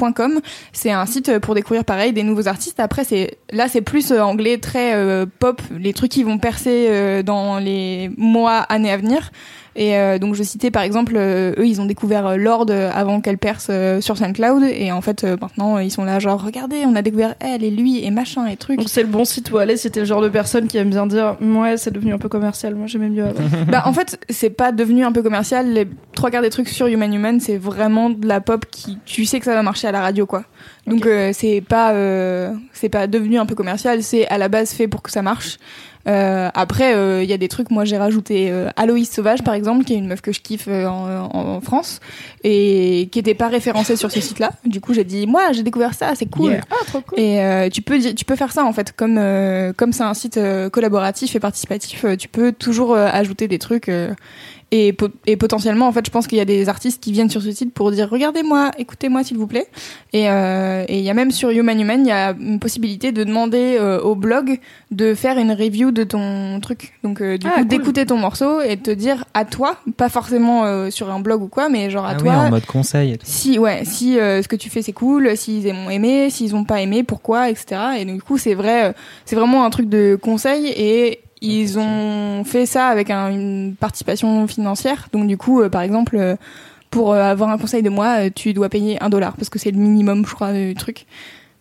C'est un site pour découvrir pareil des nouveaux artistes. Après, c'est là c'est plus euh, anglais, très euh, pop, les trucs qui vont percer euh, dans les mois, années à venir. Et euh, donc je citais par exemple, euh, eux ils ont découvert euh, Lord euh, avant qu'elle perce euh, sur SoundCloud et en fait euh, maintenant ils sont là genre regardez on a découvert elle et lui et machin et truc. Donc c'est le bon site où aller si t'es le genre de personne qui aime bien dire ouais c'est devenu un peu commercial, moi j'aimais mieux avant. bah en fait c'est pas devenu un peu commercial. Les trois quarts des trucs sur Human Human c'est vraiment de la pop qui tu sais que ça va marcher à la radio quoi. Donc euh, c'est pas euh, c'est pas devenu un peu commercial. C'est à la base fait pour que ça marche. Euh, après, il y a des trucs. Moi, j'ai rajouté euh, Aloïs Sauvage, par exemple, qui est une meuf que je kiffe euh, en, en- France et qui était pas référencée sur ce site-là. Du coup, j'ai dit, moi, j'ai découvert ça, c'est cool. Yeah. Ah trop cool. Et euh, tu peux tu peux faire ça en fait, comme euh, comme c'est un site euh, collaboratif et participatif, euh, tu peux toujours euh, ajouter des trucs. Euh, et, po- et potentiellement, en fait, je pense qu'il y a des artistes qui viennent sur ce site pour dire regardez-moi, écoutez-moi s'il vous plaît. Et euh, et il y a même sur Human Human, il y a une possibilité de demander euh, au blog de faire une review de ton truc. Donc euh, du Ah, coup, cool. d'écouter ton morceau et de te dire à toi, pas forcément euh, sur un blog ou quoi, mais genre à Ah oui, toi. en mode conseil et tout. Si ouais, si euh, ce que tu fais c'est cool, s'ils ont aimé, s'ils ont pas aimé, pourquoi, etc. Et donc, du coup c'est vrai, euh, c'est vraiment un truc de conseil et ils ont fait ça avec un- une participation financière. Donc du coup, euh, par exemple, euh, pour euh, avoir un conseil de moi, tu dois payer un dollar parce que c'est le minimum, je crois, du truc.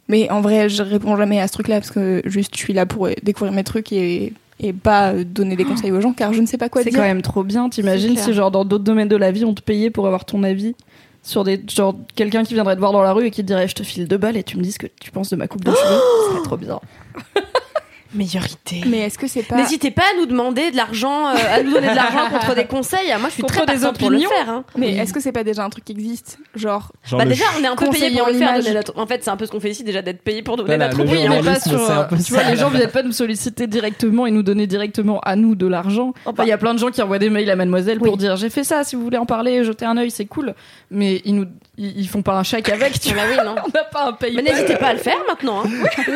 Mais en vrai, je réponds jamais à ce truc-là parce que juste je suis là pour découvrir mes trucs et et pas donner des conseils aux gens car je ne sais pas quoi C'est dire. quand même trop bien. T'imagines C'est si genre dans d'autres domaines de la vie on te payait pour avoir ton avis sur des genre quelqu'un qui viendrait te voir dans la rue et qui te dirait je te file deux balles et tu me dis ce que tu penses de ma coupe de cheveux, ce serait trop bien. Meilleure idée. Mais est-ce que c'est pas N'hésitez pas à nous demander de l'argent, euh, à nous donner de l'argent contre des conseils. Moi, je suis Contre très des partante pour le opinions. faire. hein. Mais est-ce que c'est pas déjà un truc qui existe Genre Genre Bah déjà, on est un peu payé pour en le faire. notre- En fait, c'est un peu ce qu'on fait ici déjà d'être payé pour donner Voilà, notre Oui, opinion. mais pas sur. tu vois, les gens viennent pas nous solliciter directement et nous donner directement à nous de l'argent. Enfin, Il y a plein de gens qui envoient des mails à Mademoiselle pour Oui. dire j'ai fait ça, si vous voulez en parler, jetez un œil, c'est cool. Mais ils nous, ils, font pas un chèque avec. Tu vois, bah oui, non. on n'a pas un paye. Mais n'hésitez pas à le faire maintenant. hein.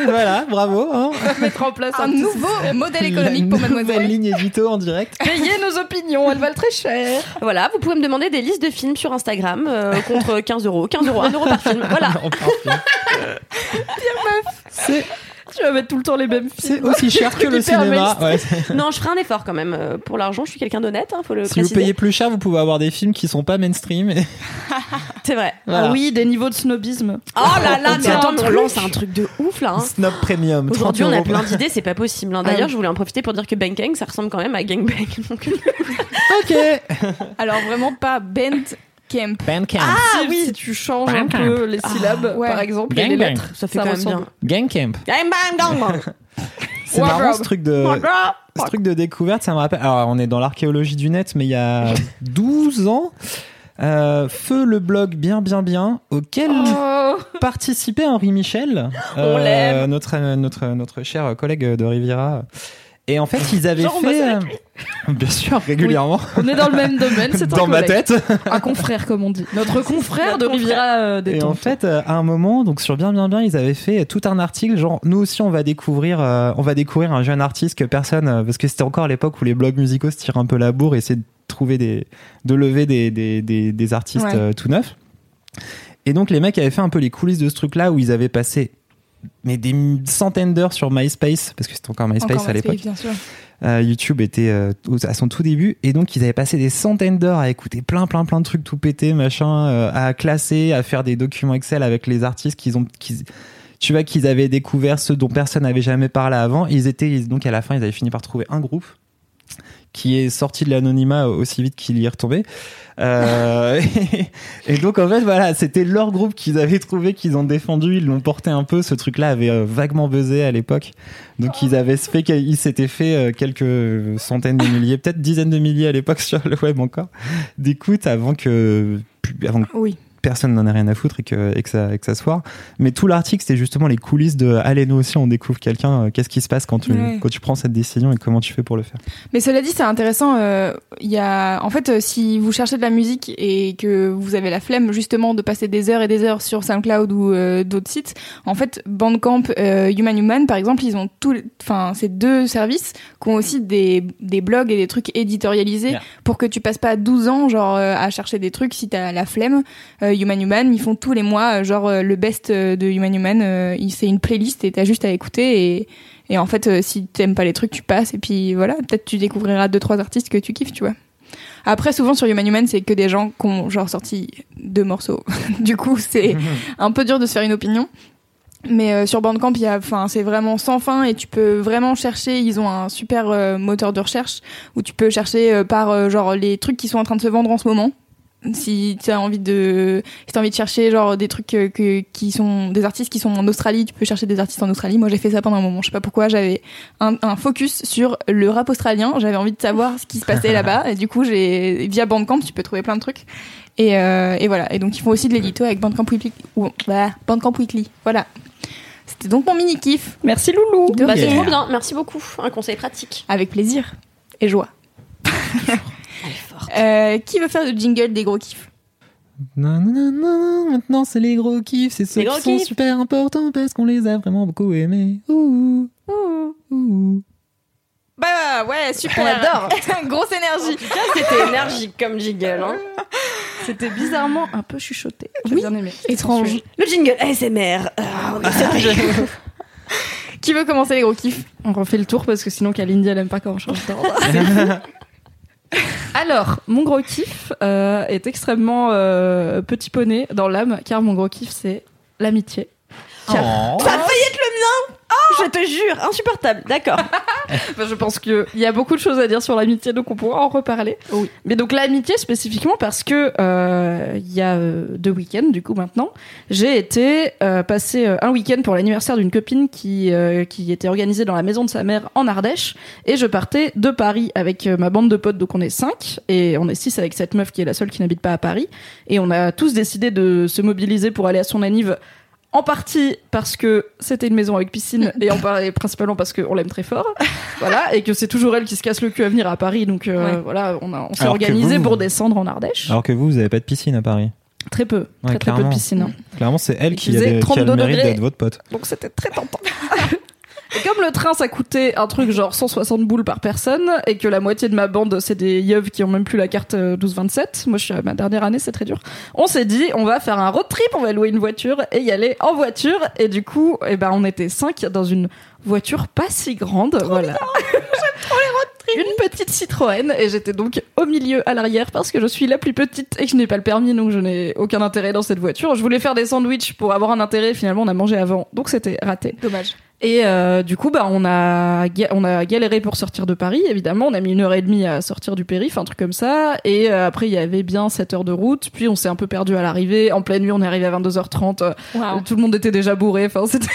voilà, bravo. Hein. mettre en place un un, nouveau modèle économique pour mademoiselle. ligne édito en direct. Payer nos opinions, elles valent très cher. Voilà, vous pouvez me demander des listes de films sur Instagram euh, contre 15 euros. 15 euros, 1 euro par film. Voilà. En parfait. C'est Tu vas mettre tout le temps les mêmes c'est films. aussi cher que le cinéma. Ouais, c'est- Non, je ferai un effort quand même. Euh, Pour l'argent, je suis quelqu'un d'honnête, hein, faut le si vous payez plus cher, vous pouvez avoir des films qui sont pas mainstream. et- C'est vrai. Voilà. Ah oui, des niveaux de snobisme. Oh là là, mais attends, on truc. lance un truc de ouf là. hein. Snob Premium. 30 Aujourd'hui, on a euros. plein d'idées, c'est pas possible. hein. D'ailleurs, Ah oui. je voulais en profiter pour dire que Bang Gang, ça ressemble quand même à Gangbang. Donc, Ok. Alors vraiment pas Bent Camp. Bandcamp. Ah oui. Si tu changes un Bandcamp. peu les syllabes, ouais. par exemple, et Gang les bang. lettres, ça fait quand même bien. Gangcamp. Gang bang gang bang. C'est marrant ce truc de. Ce truc de découverte, ça me rappelle. Alors, on est dans l'archéologie du net, mais il y a 12 ans, euh, Feu le blog bien bien bien, auquel Oh. participait Henri Michel, On l'aime. notre notre notre cher collègue de Riviera. Et en fait, ils avaient Genre, fait, euh, bien sûr, régulièrement, On est dans le même domaine, c'est un dans ma tête. Un confrère, comme on dit. Notre confrère de Notre. Riviera euh, des Et en fait, euh, à un moment, donc sur bien bien bien, ils avaient fait tout un article genre nous aussi on va découvrir, euh, on va découvrir un jeune artiste que personne, euh, parce que c'était encore l'époque où les blogs musicaux se tirent un peu la bourre et essaient de trouver des, de lever des des des, des artistes Ouais. tout neufs. Et donc les mecs avaient fait un peu les coulisses de ce truc-là où ils avaient passé mais des centaines d'heures sur MySpace parce que c'était encore MySpace Encore à l'époque. Euh, YouTube était euh, à son tout début et donc ils avaient passé des centaines d'heures à écouter plein plein plein de trucs tout pétés machin euh, à classer à faire des documents Excel avec les artistes qu'ils ont qu'ils tu vois qu'ils avaient découvert ceux dont personne n'avait jamais parlé avant ils étaient donc à la fin ils avaient fini par trouver un groupe qui est sorti de l'anonymat aussi vite qu'il y est retombé. Euh, et, donc en fait voilà c'était leur groupe qu'ils avaient trouvé qu'ils ont défendu ils l'ont porté un peu. Ce truc là avait euh, vaguement buzzé à l'époque. Donc ils avaient fait qu'ils s'étaient fait euh, quelques centaines de milliers peut-être dizaines de milliers à l'époque sur le web encore d'écoute avant que avant Oui. Personne n'en a rien à foutre et que, et que, ça, et que ça se foire. Mais tout l'article, c'était justement les coulisses de allez, nous aussi, on découvre quelqu'un. euh, Qu'est-ce qui se passe quand tu, Ouais. quand tu prends cette décision et comment tu fais pour le faire Mais cela dit, c'est intéressant. euh, Il y a, en fait, euh, si vous cherchez de la musique et que vous avez la flemme justement de passer des heures et des heures sur SoundCloud ou euh, d'autres sites, en fait, Bandcamp, euh, Human Human, par exemple, ils ont tous, enfin, ces deux services qui ont aussi des, des blogs et des trucs éditorialisés Yeah. pour que tu passes pas 12 ans, genre, euh, à chercher des trucs si t'as la flemme. Euh, Human Human, ils font tous les mois, euh, genre, euh, le best euh, de Human Human, euh, c'est une playlist et t'as juste à écouter et et en fait, euh, si t'aimes pas les trucs, tu passes. Et puis voilà, peut-être tu découvriras deux trois artistes que tu kiffes, tu vois. Après, souvent sur Human Human, c'est que des gens qui ont genre sorti deux morceaux. du coup, c'est un peu dur de se faire une opinion. Mais euh, sur Bandcamp, il y a, enfin, c'est vraiment sans fin et tu peux vraiment chercher. Ils ont un super euh, moteur de recherche où tu peux chercher euh, par euh, genre les trucs qui sont en train de se vendre en ce moment. Si tu as envie de, si t'as envie de chercher genre des trucs que, qui sont des artistes qui sont en Australie, tu peux chercher des artistes en Australie. Moi, j'ai fait ça pendant un moment. Je sais pas pourquoi. J'avais un, un focus sur le rap australien. J'avais envie de savoir ce qui se passait là-bas. Et du coup, j'ai via Bandcamp, tu peux trouver plein de trucs. Et, euh, et voilà. Et donc, ils font aussi de l'édito avec Bandcamp Weekly. Ou, bah, Bandcamp Weekly. Voilà. C'était donc mon mini kiff. Merci Loulou. De Bah, rien. c'est trop bien, merci beaucoup. Un conseil pratique. Avec plaisir et joie. Euh, qui veut faire le jingle des gros kiffs? Non, non, non, non, non, maintenant c'est les gros kiffs, c'est ceux Les qui sont kiffs. super importants parce qu'on les a vraiment beaucoup aimés. Ouh, ouh, ouh. Bah ouais, super. On adore. Grosse énergie. C'était énergique comme jingle. Hein. C'était bizarrement un peu chuchoté. J'ai Oui. bien aimé. Étrange. Le jingle ASMR. Ah, oui, c'est vrai. Qui veut commencer les gros kiffs? On refait le tour parce que sinon Kalindi elle aime pas quand on change d'ordre. Alors, mon gros kiff euh, est extrêmement euh, petit poney dans l'âme car mon gros kiff c'est l'amitié. Car- Oh. Ça a failli être. Je te jure, insupportable. D'accord. Je pense qu'il y a beaucoup de choses à dire sur l'amitié, donc on pourra en reparler. Oui. Mais donc l'amitié spécifiquement parce que euh, il y a euh, deux week-ends du coup maintenant, j'ai été euh, passer euh, un week-end pour l'anniversaire d'une copine qui euh, qui était organisée dans la maison de sa mère en Ardèche et je partais de Paris avec ma bande de potes donc on est cinq et on est six avec cette meuf qui est la seule qui n'habite pas à Paris et on a tous décidé de se mobiliser pour aller à son anniv en partie parce que c'était une maison avec piscine et en par- et principalement parce qu'on l'aime très fort. Voilà, et que c'est toujours elle qui se casse le cul à venir à Paris. Donc euh, Ouais. voilà, on, s'est Alors que organisé vous- pour descendre en Ardèche. Alors que vous, vous avez pas de piscine à Paris. Très peu, très Ouais, très peu de clairement. piscine. hein. Clairement, c'est elle qui a, des- qui a le 32 mérite d'être votre pote. Donc c'était très tentant. Et comme le train ça coûtait un truc genre 160 boules par personne et que la moitié de ma bande c'est des yeuves qui ont même plus la carte euh, 12-27, moi je suis à ma dernière année, c'est très dur. On s'est dit on va faire un road trip, on va louer une voiture et y aller en voiture et du coup eh ben on était cinq dans une voiture pas si grande, voilà. Une petite Citroën et j'étais donc au milieu à l'arrière parce que je suis la plus petite et que je n'ai pas le permis donc je n'ai aucun intérêt dans cette voiture. Je voulais faire des sandwichs pour avoir un intérêt, finalement on a mangé avant donc c'était raté. Dommage. Et euh, du coup, bah, on a, on a galéré pour sortir de Paris, évidemment. On a mis une heure et demie à sortir du périph', un truc comme ça. Et euh, après, il y avait bien 7 heures de route. Puis on s'est un peu perdu à l'arrivée. En pleine nuit, on est arrivé à 22h30. Euh, Waouh. Tout le monde était déjà bourré. Enfin, c'était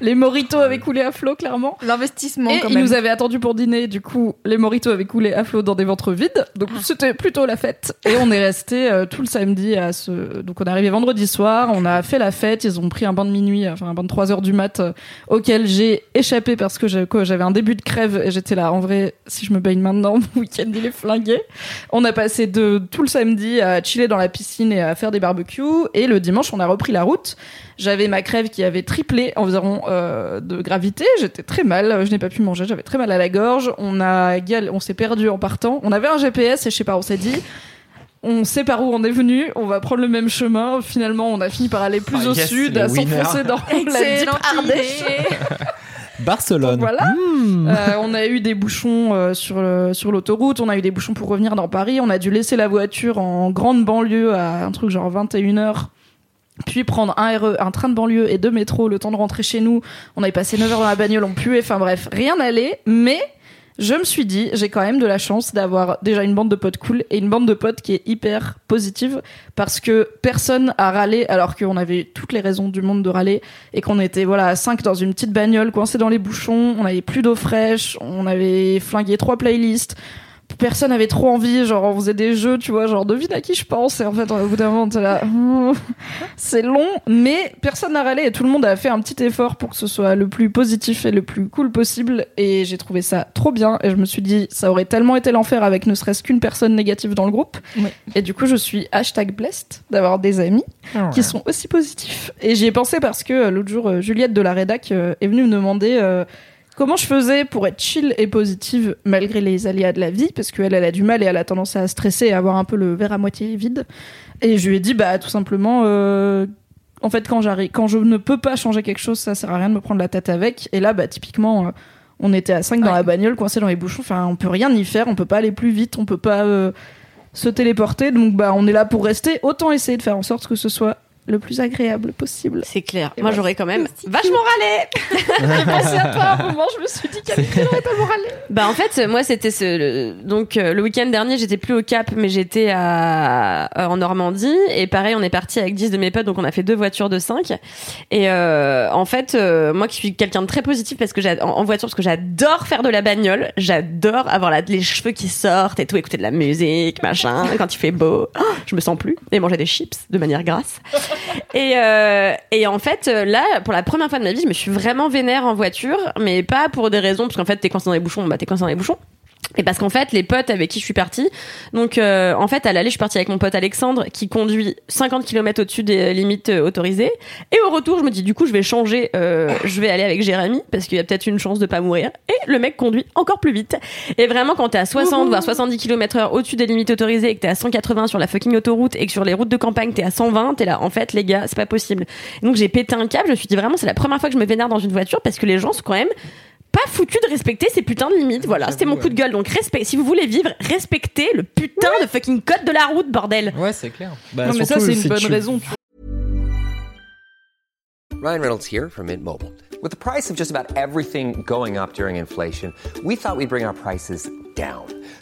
les moritos avaient coulé à flot, clairement. L'investissement Et quand ils même. nous avaient attendu pour dîner, du coup, les moritos avaient coulé à flot dans des ventres vides. Donc c'était plutôt la fête. Et on est resté euh, tout le samedi à ce. Donc on est arrivé vendredi soir, on a fait la fête. Ils ont pris un bain de minuit, enfin un bain de 3 heures du mat, euh, j'ai échappé parce que j'avais un début de crève et j'étais là. En vrai, si je me baigne maintenant, mon week-end il est flingué. On a passé de tout le samedi à chiller dans la piscine et à faire des barbecues. Et le dimanche, on a repris la route. J'avais ma crève qui avait triplé environ euh, de gravité. J'étais très mal. Je n'ai pas pu manger. J'avais très mal à la gorge. On s'est perdu en partant. On avait un GPS et je sais pas. On s'est dit. On sait par où on est venu, on va prendre le même chemin. Finalement, on a fini par aller plus Ah, au yes, sud, à s'enfoncer dans la deep Ardèche. idée. Barcelone. Voilà. Mmh. Euh, on a eu des bouchons euh, sur le- sur l'autoroute, on a eu des bouchons pour revenir dans Paris, on a dû laisser la voiture en grande banlieue à un truc genre 21h. Puis prendre un RE, un train de banlieue et deux métros, le temps de rentrer chez nous. On avait passé 9 heures dans la bagnole, on puait, enfin bref, rien n'allait. Mais je me suis dit, j'ai quand même de la chance d'avoir déjà une bande de potes cool et une bande de potes qui est hyper positive parce que personne a râlé alors qu'on avait toutes les raisons du monde de râler et qu'on était voilà à 5 dans une petite bagnole coincés dans les bouchons, on avait plus d'eau fraîche, on avait flingué trois playlists. Personne avait trop envie, genre on faisait des jeux, tu vois, genre devine à qui je pense, et en fait au bout d'un moment t'es là, c'est long, mais personne n'a râlé et tout le monde a fait un petit effort pour que ce soit le plus positif et le plus cool possible, et j'ai trouvé ça trop bien, et je me suis dit ça aurait tellement été l'enfer avec ne serait-ce qu'une personne négative dans le groupe, et du coup je suis hashtag blessed d'avoir des amis qui sont aussi positifs, et j'y ai pensé parce que euh, l'autre jour euh, Juliette de la rédac euh, est venue me demander euh, comment je faisais pour être chill et positive malgré les aléas de la vie parce qu'elle elle a du mal et elle a tendance à stresser et à avoir un peu le verre à moitié vide. Et je lui ai dit bah tout simplement euh, en fait quand j'arrive quand je ne peux pas changer quelque chose ça sert à rien de me prendre la tête avec. Et là bah typiquement euh, on était à 5 dans Ouais. la bagnole coincés dans les bouchons. Enfin on peut rien y faire on peut pas aller plus vite on peut pas euh, se téléporter. Donc bah on est là pour rester. Autant essayer de faire en sorte que ce soit le plus agréable possible C'est clair. Et Moi, voilà. j'aurais quand même vachement râlé. j'ai pensé à toi à un moment je me suis dit qu'elle n'aurait pas morale Bah en fait, moi c'était ce le- donc euh, le week-end dernier, j'étais plus au Cap, mais j'étais à euh, en Normandie et pareil, on est parti avec 10 de mes potes, donc on a fait deux voitures de 5 et euh, en fait, euh, moi qui suis quelqu'un de très positif parce que j'ai en, en voiture parce que j'adore faire de la bagnole, j'adore avoir la, les cheveux qui sortent et tout, écouter de la musique, machin, quand il fait beau, Oh, je me sens plus et manger des chips de manière grasse. Et, euh, et en fait, euh, là, pour la première fois de ma vie, je me suis vraiment vénère en voiture, mais pas pour des raisons, parce qu'en fait, t'es coincé dans les bouchons, bah t'es coincé dans les bouchons. Et parce qu'en fait, les potes avec qui je suis partie, donc euh, en fait, à l'aller, je suis partie avec mon pote Alexandre qui conduit 50 km au-dessus des limites euh, autorisées. Et au retour, je me dis, du coup, je vais changer, euh, je vais aller avec Jérémy parce qu'il y a peut-être une chance de pas mourir. Et le mec conduit encore plus vite. Et vraiment, quand t'es à 60 voire 70 km heure au-dessus des limites autorisées et que t'es à 180 sur la fucking autoroute et que sur les routes de campagne t'es à 120, t'es là, en fait, les gars, c'est pas possible. Et donc j'ai pété un câble, je me suis dit vraiment, c'est la première fois que je me vénère dans une voiture parce que les gens sont quand même pas foutus de respecter ces putains de limites. Voilà, c'était mon coup de gueule. Donc respect, si vous voulez vivre, respectez le putain de fucking code de la route, bordel. Ouais, c'est clair. Bah, non mais ça c'est une bonne tu- raison Ryan Reynolds here from Mint Mobile. With the price of just about everything going up during inflation, we thought we'd bring our prices down.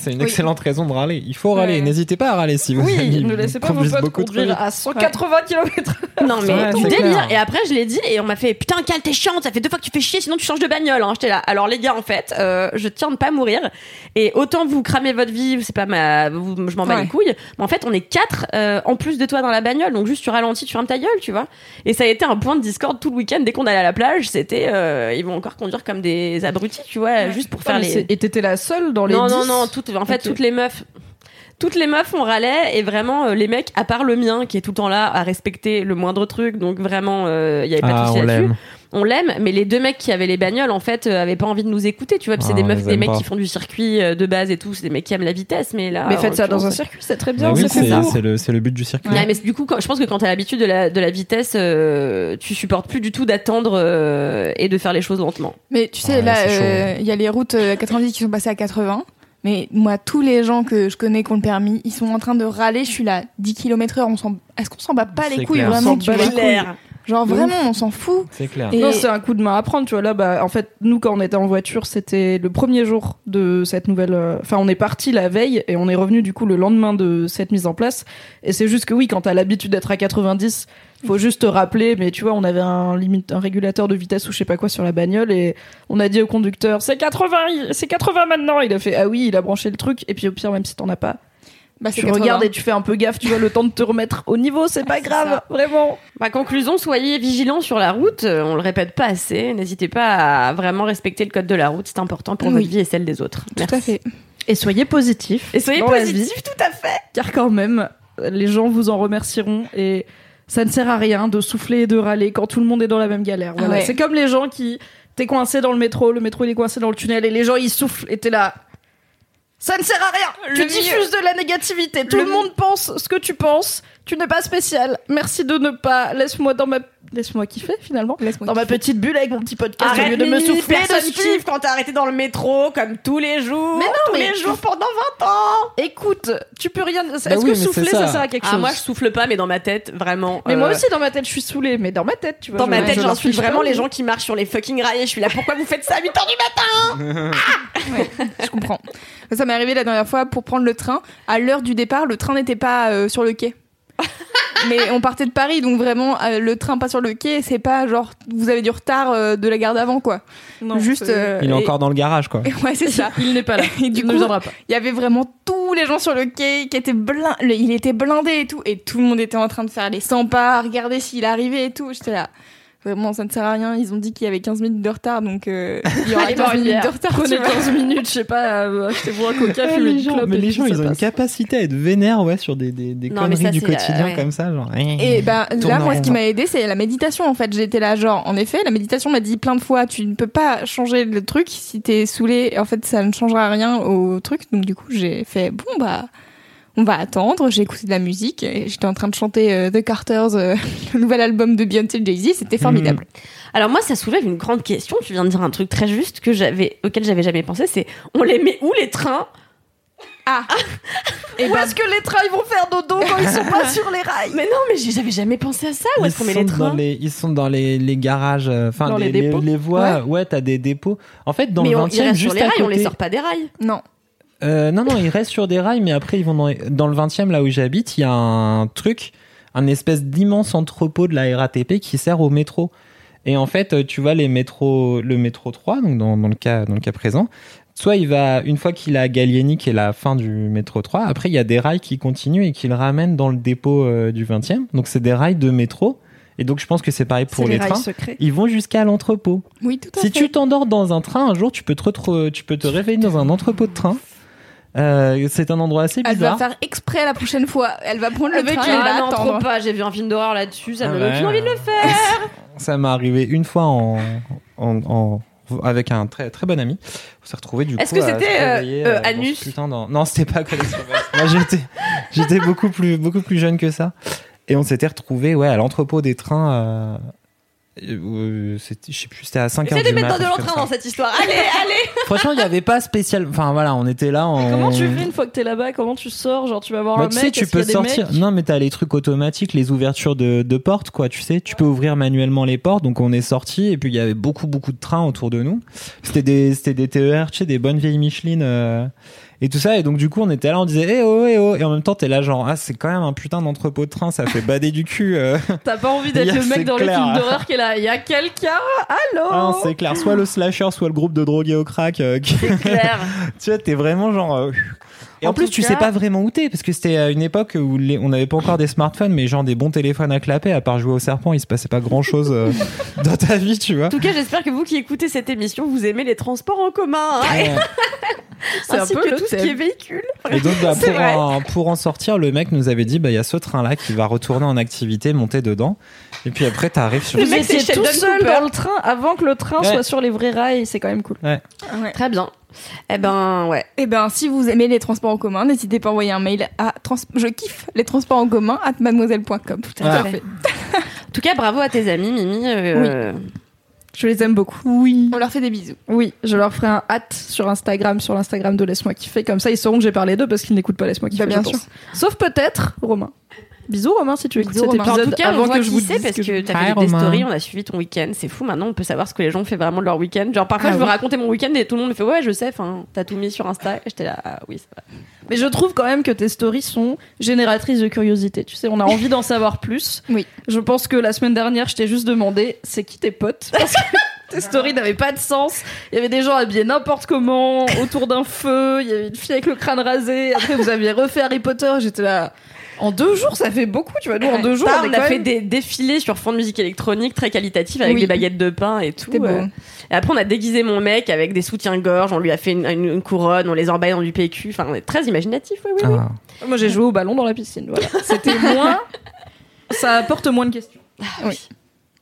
C'est une Oui. excellente raison de râler. Il faut râler. Ouais. N'hésitez pas à râler si vous Oui, amis ne laissez pas vos potes conduire à 180 km. Non mais Ouais, du délire. clair. Et après je l'ai dit et on m'a fait putain Cal t'es chiante, ça fait deux fois que tu fais chier, sinon tu changes de bagnole. Hein. J'étais là. Alors les gars en fait, euh, je tiens de pas mourir et autant vous cramez votre vie, c'est pas ma, vous- je m'en bats les couilles. Mais en fait on est quatre euh, en plus de toi dans la bagnole, donc juste tu ralentis, tu fermes ta gueule, tu vois. Et ça a été un point de discorde tout le week-end dès qu'on allait à la plage. C'était euh, ils vont encore conduire comme des abrutis, tu vois, juste pour faire les. Et t'étais la seule dans les Non, 10 non, non, toutes, en fait, toutes les meufs. Toutes les meufs, on râlait et vraiment euh, les mecs, à part le mien qui est tout le temps là à respecter le moindre truc, donc vraiment il y avait pas de Ah, souci on là-dessus. l'aime. On l'aime, mais les deux mecs qui avaient les bagnoles en fait euh, avaient pas envie de nous écouter, tu vois. puis c'est Ah, des meufs, les des mecs pas. qui font du circuit euh, de base et tout, c'est des mecs qui aiment la vitesse, mais là. Mais faites ça dans un circuit, c'est très Bah bien. oui, c'est c'est ça. c'est le, c'est le but du circuit. Ouais, mais du coup, quand, je pense que quand t'as l'habitude de la, de la vitesse, euh, tu supportes plus du tout d'attendre euh, et de faire les choses lentement. Mais tu sais, Ouais, là, euh, il y a les routes euh, 90 qui sont passées à 80. Mais moi, tous les gens que je connais qui ont le permis, ils sont en train de râler. Je suis là, 10 km heure, on s'en... Est-ce qu'on s'en bat pas les C'est couilles, clair. vraiment, On s'en tu bat vois? Genre, vraiment, on s'en fout. C'est clair. Et- Non, c'est un coup de main à prendre, tu vois. Là, bah, en fait, nous, quand on était en voiture, c'était le premier jour de cette nouvelle. euh, Enfin, on est parti la veille et on est revenu du coup le lendemain de cette mise en place. Et c'est juste que oui, quand t'as l'habitude d'être à 90, faut juste te rappeler. Mais tu vois, on avait un limite, un régulateur de vitesse ou je sais pas quoi sur la bagnole et on a dit au conducteur, c'est 80, il- c'est 80 maintenant. Il a fait ah oui, il a branché le truc. Et puis au pire, même si t'en as pas, Bah, tu 80. regardes et tu fais un peu gaffe. Tu vois le temps de te remettre au niveau, c'est pas c'est grave, ça. vraiment. Ma conclusion, soyez vigilants sur la route. On le répète pas assez. N'hésitez pas à vraiment respecter le code de la route. C'est important pour Oui. votre vie et celle des autres. Tout à fait. Et soyez positifs. Et soyez positifs, tout à fait. car quand même, les gens vous en remercieront et ça ne sert à rien de souffler et de râler quand tout le monde est dans la même galère. Voilà. Ouais. C'est comme les gens qui t'es coincé dans le métro, le métro il est coincé dans le tunnel et les gens ils soufflent et t'es là. Ça ne sert à rien. Le tu diffuses de la négativité. Tout le, monde pense ce que tu penses. Tu n'es pas spécial. Merci de ne pas. Laisse-moi dans ma. Laisse-moi kiffer finalement. Laisse-moi Dans ma petite bulle avec mon petit podcast au lieu Arrête de me souffler personne kiffe quand t'as arrêté dans le métro, comme tous les jours. Mais non, tous mais- les jours pendant 20 ans. Écoute, tu peux rien. Est-ce Bah que oui, souffler ça. ça. sert à quelque Ah, chose moi, je souffle pas, mais dans ma tête, vraiment. Mais moi euh, aussi dans ma tête je suis saoulée, mais dans ma tête tu vois. Dans ma tête, je leur j'insulte fiche vraiment les gens qui marchent sur les fucking rails. Je suis là, pourquoi vous faites ça à 8 h du matin? Je comprends. Ça m'est arrivé la dernière fois pour prendre le train. À l'heure du départ, le train n'était pas euh, sur le quai. Mais on partait de Paris, donc vraiment, euh, le train pas sur le quai, c'est pas genre, vous avez du retard euh, de la gare d'avant, quoi. Non, Juste. euh, Il est et- encore dans le garage, quoi. Ouais, c'est ça. Il n'est pas là. Et du il ne coup, viendra pas. Il y avait vraiment tous les gens sur le quai qui étaient blindés. Il était blindé et tout. Et tout le monde était en train de faire les 100 pas, regarder s'il arrivait et tout. J'étais là. Vraiment, ça ne sert à rien. Ils ont dit qu'il y avait 15 minutes de retard, donc euh, il y aura Allez 15 boire une minutes de retard. Prenez tu vois. 15 minutes, je sais pas, euh, achetez-vous un coca, fumez une clope mais les gens, ils ont une capacité à être vénères, ouais, sur des, des, des Non, mais conneries ça, du la- quotidien ouais. comme ça, genre. Et ben Tourne là, moi, ce qui m'a aidé, c'est la méditation. En fait, j'étais là, genre, en effet, la méditation m'a dit plein de fois, tu ne peux pas changer le truc si t'es saoulé. En fait, ça ne changera rien au truc. Donc, du coup, j'ai fait, bon, bah, on va attendre. J'ai écouté de la musique et j'étais en train de chanter euh, The Carters, euh, le nouvel album de Beyoncé et Jay-Z. C'était formidable. Alors moi, ça soulève une grande question. Tu viens de dire un truc très juste que j'avais, auquel j'avais jamais pensé. C'est, on les met où les trains? Ah Et Où ben, est-ce que les trains ils vont faire dodo quand ils sont pas sur les rails? Mais non, mais j'avais jamais pensé à ça. Où Ils est-ce qu'on met les dans trains? les- Ils sont dans les, les garages, euh, enfin, les, les voies. Ouais, t'as des dépôts. En fait, dans Mais le on, 20 ils e restent juste sur les à rails, on les sort pas des rails. non. Euh, non, non, ils restent sur des rails, mais après, ils vont dans, dans le 20 e là où j'habite, il y a un truc, un espèce d'immense entrepôt de la RATP qui sert au métro. Et en fait, euh, tu vois les métros, le métro 3, donc dans, dans le cas, dans le cas présent, soit il va, une fois qu'il a Gallieni, qui est la fin du métro 3, après, il y a des rails qui continuent et qui le ramènent dans le dépôt euh, du 20 e Donc, c'est des rails de métro. Et donc, je pense que c'est pareil pour les, les trains. secrets. Ils vont jusqu'à l'entrepôt. Oui, tout à Si fait. tu t'endors dans un train, un jour, tu peux te, tu peux te réveiller dans un entrepôt de train. Euh, c'est un endroit assez Elle va bizarre. faire exprès la prochaine fois. Elle va prendre le Avec train, elle va ah non, attendre. trop pas. J'ai vu un film d'horreur là-dessus. Ça Ah me donne ouais. aucune envie de le faire. Ça m'est arrivé une fois en, en, en- avec un très très bon ami. On s'est retrouvé du coup. Est-ce que c'était, euh, euh, ce Anus putain Non, c'était pas. Moi, j'étais j'étais beaucoup plus beaucoup plus jeune que ça. Et on s'était retrouvé ouais à l'entrepôt des trains. Euh, euh, c'était- je sais plus, c'était à 5 heures Essaye de du mettre dans de l'entrain dans cette histoire. Allez, allez. Franchement, il n'y avait pas spécial. Enfin voilà, on était là. En... Comment tu fais une fois que t'es là-bas? Comment tu sors? Genre tu vas voir Bah, un tu mec sais, tu peux sortir. Non, mais t'as les trucs automatiques, les ouvertures de, de portes, quoi. Tu sais, tu peux ouvrir manuellement les portes. Donc on est sorti et puis il y avait beaucoup, beaucoup de trains autour de nous. C'était des, c'était des TER, tu sais, des bonnes vieilles Michelin euh, et tout ça. Et donc du coup, on était là, on disait, eh oh, eh oh. Et en même temps, t'es là, genre, ah, c'est quand même un putain d'entrepôt de train, ça fait bader du cul. euh. T'as pas envie d'être le c'est mec dans clair. films d'horreur qui est là. Il y a quelqu'un Allô Ah, c'est clair. Soit le slasher, soit le groupe de drogués au crack. euh, qui- Claire. tu vois, t'es vraiment genre. euh, Et en, En plus, tu cas- sais pas vraiment où t'es, parce que c'était à une époque où les- on n'avait pas encore des smartphones, mais genre des bons téléphones à clapper, à part jouer au serpent, il se passait pas grand chose dans ta vie, tu vois. En tout cas, j'espère que vous qui écoutez cette émission, vous aimez les transports en commun, hein, Ouais. C'est un ainsi peu que tout ce qui est véhicule. Et donc, bah, pour, en, pour en sortir, le mec nous avait dit, bah, il y a ce train-là qui va retourner en activité, monter dedans. Et puis après, t'arrives sur. Le Vous mec, étiez c'est tout seul Cooper. dans le train avant que le train Ouais. soit sur les vrais rails. C'est quand même cool. Très bien. Eh ben, ouais. Eh ben, si vous aimez les transports en commun, n'hésitez pas à envoyer un mail à trans je kiffe les transports en commun at mademoiselle.com. Tout à fait. En tout cas, bravo à tes amis, Mimi. euh, Je les aime beaucoup. Oui. On leur fait des bisous. Oui, je leur ferai un hâte sur Instagram, sur l'Instagram de Laisse-moi kiffer. Comme ça, ils sauront que j'ai parlé d'eux parce qu'ils n'écoutent pas Laisse-moi kiffer. Bah, bien sûr. pense. Sauf peut-être Romain. Bisous Romain si tu écoutes Bisous, cet Romain. En épisode tout cas, avant on voit que je qui vous c'est dise parce que que t'as fait des Romain. stories, on a suivi ton week-end. C'est fou, maintenant on peut savoir ce que les gens font vraiment de leur week-end. Genre parfois Ah je veux oui. raconter mon week-end et tout le monde me fait ouais je sais, enfin t'as tout mis sur Insta. Et j'étais là, ah, oui c'est vrai. Mais je trouve quand même que tes stories sont génératrices de curiosité. Tu sais, on a envie d'en savoir plus. Oui. Je pense que la semaine dernière, je t'ai juste demandé c'est qui tes potes? Parce que tes stories n'avaient pas de sens. Il y avait des gens habillés n'importe comment, autour d'un feu. Il y avait une fille avec le crâne rasé. Après, vous aviez refait Harry Potter. J'étais là. En deux jours, ça fait beaucoup, tu vois. Nous, en deux jours, on, a fait des défilés sur fond de musique électronique très qualitatif avec Oui. des baguettes de pain et tout. C'était beau. euh. Et après on a déguisé mon mec avec des soutiens-gorge, on lui a fait une, une- une couronne, on les emballait dans du PQ. Enfin on est très imaginatif, oui, oui. oui. Ah. Moi, j'ai joué au ballon dans la piscine. Voilà. C'était moins. Ça apporte moins de questions. Oui.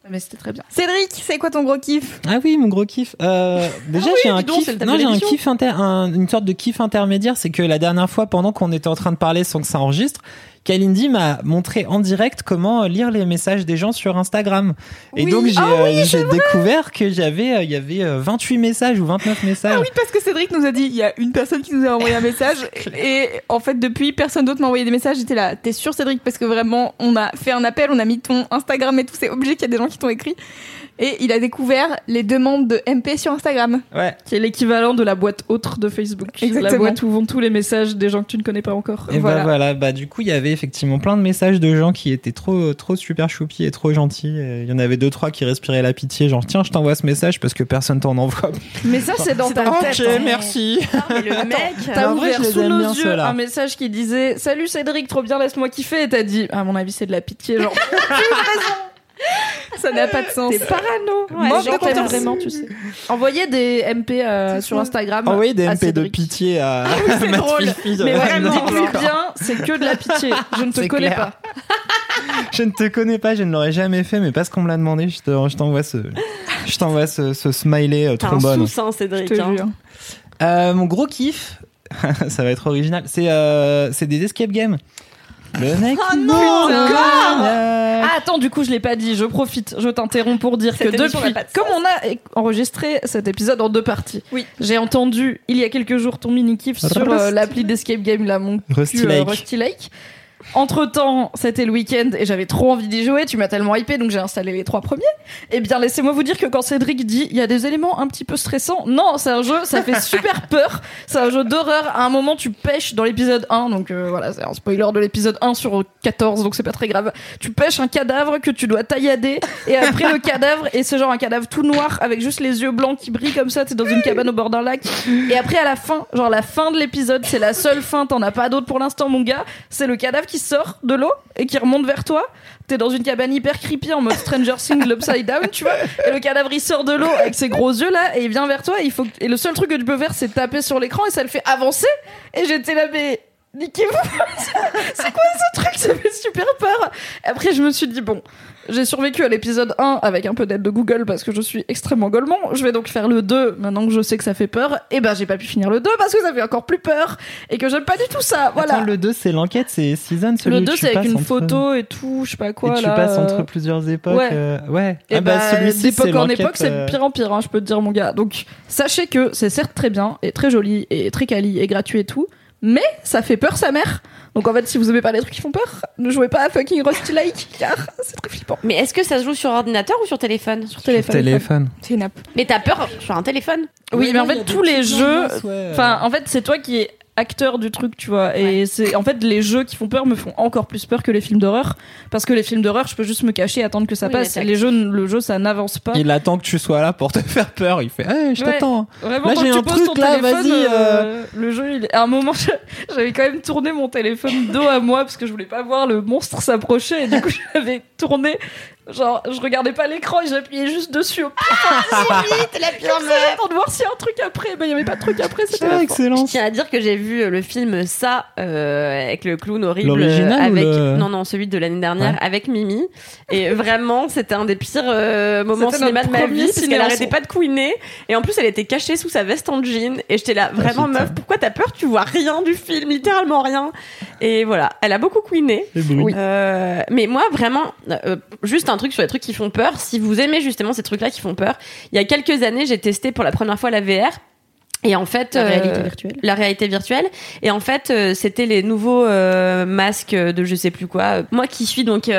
Mais c'était très bien. Cédric, c'est quoi ton gros kiff? Ah oui, mon gros kiff. Euh, déjà, j'ai un donc, kiff. Non, j'ai un kiff inter, un- une sorte de kiff intermédiaire. C'est que la dernière fois, pendant qu'on était en train de parler sans que ça enregistre, Kalindi m'a montré en direct comment lire les messages des gens sur Instagram. Et Oui. donc j'ai Ah euh, découvert que j'avais euh, il y avait euh, 28 messages ou 29 messages. Ah oui, parce que Cédric nous a dit, il y a une personne qui nous a envoyé un message. et en fait, depuis, personne d'autre m'a envoyé des messages. J'étais là, t'es sûr, Cédric? Parce que vraiment, on a fait un appel, on a mis ton Instagram et tout. C'est obligé qu'il y a des gens qui t'ont écrit. Et il a découvert les demandes de MP sur Instagram. Ouais. Qui est l'équivalent de la boîte autre de Facebook. La Exactement. boîte où vont tous les messages des gens que tu ne connais pas encore. Et voilà. bah voilà, bah du coup il y avait effectivement plein de messages de gens qui étaient trop trop super choupis et trop gentils. Il y en avait deux trois qui respiraient la pitié, genre tiens je t'envoie ce message parce que personne t'en envoie. Mais ça, c'est dans ta Ok tête. hein. merci. mais le mec. T'as ouvert sous nos bien, yeux un message qui disait Salut Cédric, trop bien, laisse-moi kiffer. Et t'as dit À mon avis, c'est de la pitié. Genre, Ça n'a pas de sens. t'es parano. Ouais, t'aime t'aiment. vraiment, tu sais. Envoyez des MP euh, sur Instagram. Envoyez des à MP de Cédric. pitié à, c'est Matt drôle. Fifi, Mais vraiment, encore. bien, c'est que de la pitié. Je ne te C'est connais clair. pas. Je ne te connais pas, je ne l'aurais jamais fait, mais parce qu'on me l'a demandé, je te- je t'envoie ce, je t'envoie ce, ce smiley euh, T'as un trombone. Je Cédric. te hein. jure. Euh, mon gros kiff, ça va être original, c'est euh, c'est des escape games. Le mec Oh non, encore. Ah, attends, du coup, je l'ai pas dit. Je profite. Je t'interromps pour dire Cette que depuis, de comme on a enregistré cet épisode en deux parties, Oui. j'ai entendu il y a quelques jours ton mini kiff sur euh, l'appli d'escape game là, mon Rusty euh, Lake. Rusty Lake. Entre temps, c'était le week-end et j'avais trop envie d'y jouer. Tu m'as tellement hypé, donc j'ai installé les trois premiers. Eh bien, laissez-moi vous dire que quand Cédric dit il y a des éléments un petit peu stressants, non, c'est un jeu, ça fait super peur. C'est un jeu d'horreur. À un moment, tu pêches dans l'épisode 1, donc euh, voilà, c'est un spoiler de l'épisode 1 sur 14, donc c'est pas très grave. Tu pêches un cadavre que tu dois taillader, et après le cadavre, et c'est genre un cadavre tout noir avec juste les yeux blancs qui brillent comme ça, t'es dans une cabane au bord d'un lac. Et après, à la fin, genre la fin de l'épisode, c'est la seule fin, t'en as pas d'autre pour l'instant, mon gars. C'est le cadavre qui sort de l'eau et qui remonte vers toi. T'es dans une cabane hyper creepy en mode Stranger Things, l'upside down, tu vois. Et le cadavre il sort de l'eau avec ses gros yeux là et il vient vers toi. Et, il faut et le seul truc que tu peux faire, c'est taper sur l'écran et ça le fait avancer. Et j'étais là, mais niquez-vous. c'est quoi ce truc? Ça fait super peur. Après, je me suis dit, bon, j'ai survécu à l'épisode 1 avec un peu d'aide de Google parce que je suis extrêmement golemon. Je vais donc faire le 2 maintenant que je sais que ça fait peur. Et ben, j'ai pas pu finir le 2 parce que ça fait encore plus peur et que j'aime pas du tout ça. Voilà. Attends, le 2 c'est l'enquête, c'est season celui Le où 2, tu c'est avec une entre- photo et tout, je sais pas quoi. et tu là, passes euh, entre plusieurs époques. ouais. euh, ouais. Et Ah bah, bah, celui-ci, d'époque en époque, c'est euh, de pire en pire, hein, je peux te dire, mon gars. Donc, sachez que c'est certes très bien et très joli et très quali et gratuit et tout, mais ça fait peur sa mère. Donc, en fait, si vous aimez pas les trucs qui font peur, ne jouez pas à fucking Rusty Lake, car c'est très flippant. Mais est-ce que ça se joue sur ordinateur ou sur téléphone Sur téléphone. téléphone. C'est une app. Mais t'as peur sur un téléphone Oui, mais en fait, tous les jeux. Enfin, en fait, c'est toi qui acteur du truc, tu vois. Et c'est en fait les jeux qui font peur me font encore plus peur que les films d'horreur parce que les films d'horreur, je peux juste me cacher, attendre que ça Oui, passe. Les jeux, le jeu, ça n'avance pas. Il attend que tu sois là pour te faire peur. Il fait, hey, je Ouais. t'attends. Vraiment, Là, quand j'ai tu un poses truc, ton là, téléphone, vas-y, euh, le jeu, il... à un moment, je- j'avais quand même tourné mon téléphone dos à moi parce que je voulais pas voir le monstre s'approcher et du coup, j'avais tourné. Genre, je regardais pas l'écran et j'appuyais juste dessus au pif, vite, la pire de voir s'il y a un truc après. Ben, il y avait pas de truc après, c'était Ah, excellent. Je tiens à dire que j'ai vu euh, le film Ça euh, avec le clown horrible. L'original ou avec le- non non celui de l'année dernière Ouais. avec Mimi et vraiment c'était un des pires euh, moments cinéma de ma vie parce qu'elle arrêtait pas de couiner et en plus elle était cachée sous sa veste en jean et j'étais là vraiment putain. meuf pourquoi t'as peur? Tu vois rien du film littéralement rien et voilà elle a beaucoup couiné bruits. euh, mais moi, vraiment, euh, juste un truc sur les trucs qui font peur. Si vous aimez justement ces trucs-là qui font peur, il y a quelques années, j'ai testé pour la première fois la VR. Et en fait, La euh, réalité virtuelle. la réalité virtuelle. Et en fait, euh, c'était les nouveaux euh, masques de je sais plus quoi. Moi qui suis donc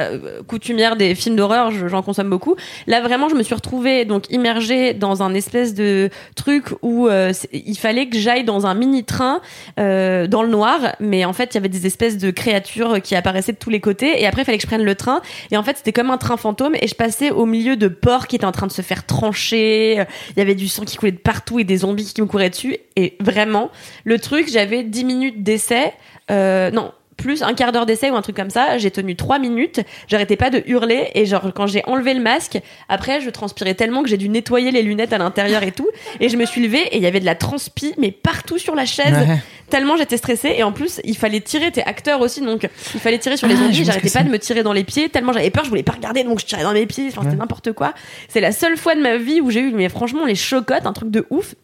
euh, coutumière des films d'horreur, je- j'en consomme beaucoup. Là, vraiment, je me suis retrouvée donc immergée dans un espèce de truc où euh, il fallait que j'aille dans un mini train euh, dans le noir, mais en fait, il y avait des espèces de créatures qui apparaissaient de tous les côtés. Et après, il fallait que je prenne le train. Et en fait, c'était comme un train fantôme. Et je passais au milieu de porcs qui étaient en train de se faire trancher. Il y avait du sang qui coulait de partout et des zombies qui me couraient dessus. Et vraiment, le truc, j'avais 10 minutes d'essai. Euh, non, plus un quart d'heure d'essai ou un truc comme ça. J'ai tenu 3 minutes. J'arrêtais pas de hurler. Et genre, quand j'ai enlevé le masque, après, je transpirais tellement que j'ai dû nettoyer les lunettes à l'intérieur et tout. Et je me suis levée et il y avait de la transpi, mais partout sur la chaise. Ouais. Tellement j'étais stressée. Et en plus, il fallait tirer. T'es acteur aussi, donc il fallait tirer sur les Ah, zombies. J'arrêtais pas de me tirer dans les pieds. Tellement j'avais peur, je voulais pas regarder, donc je tirais dans mes pieds. Enfin, c'était n'importe quoi. C'est la seule fois de ma vie où j'ai eu, mais franchement, les chocottes, un truc de ouf.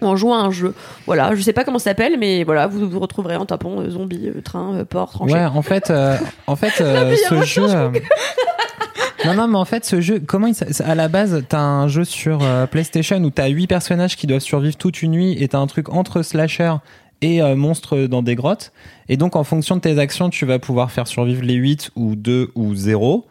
En jouant à un jeu. Voilà, je sais pas comment ça s'appelle, mais voilà, vous vous retrouverez en tapant euh, zombie, euh, train, euh, port. Ouais, en fait, euh, en fait, euh, ce jeu. non, non, mais en fait, ce jeu, comment il, s- à la base, t'as un jeu sur PlayStation où t'as huit personnages qui doivent survivre toute une nuit et t'as un truc entre slasher et euh, monstres dans des grottes. Et donc, en fonction de tes actions, tu vas pouvoir faire survivre les 8 ou 2 ou 0.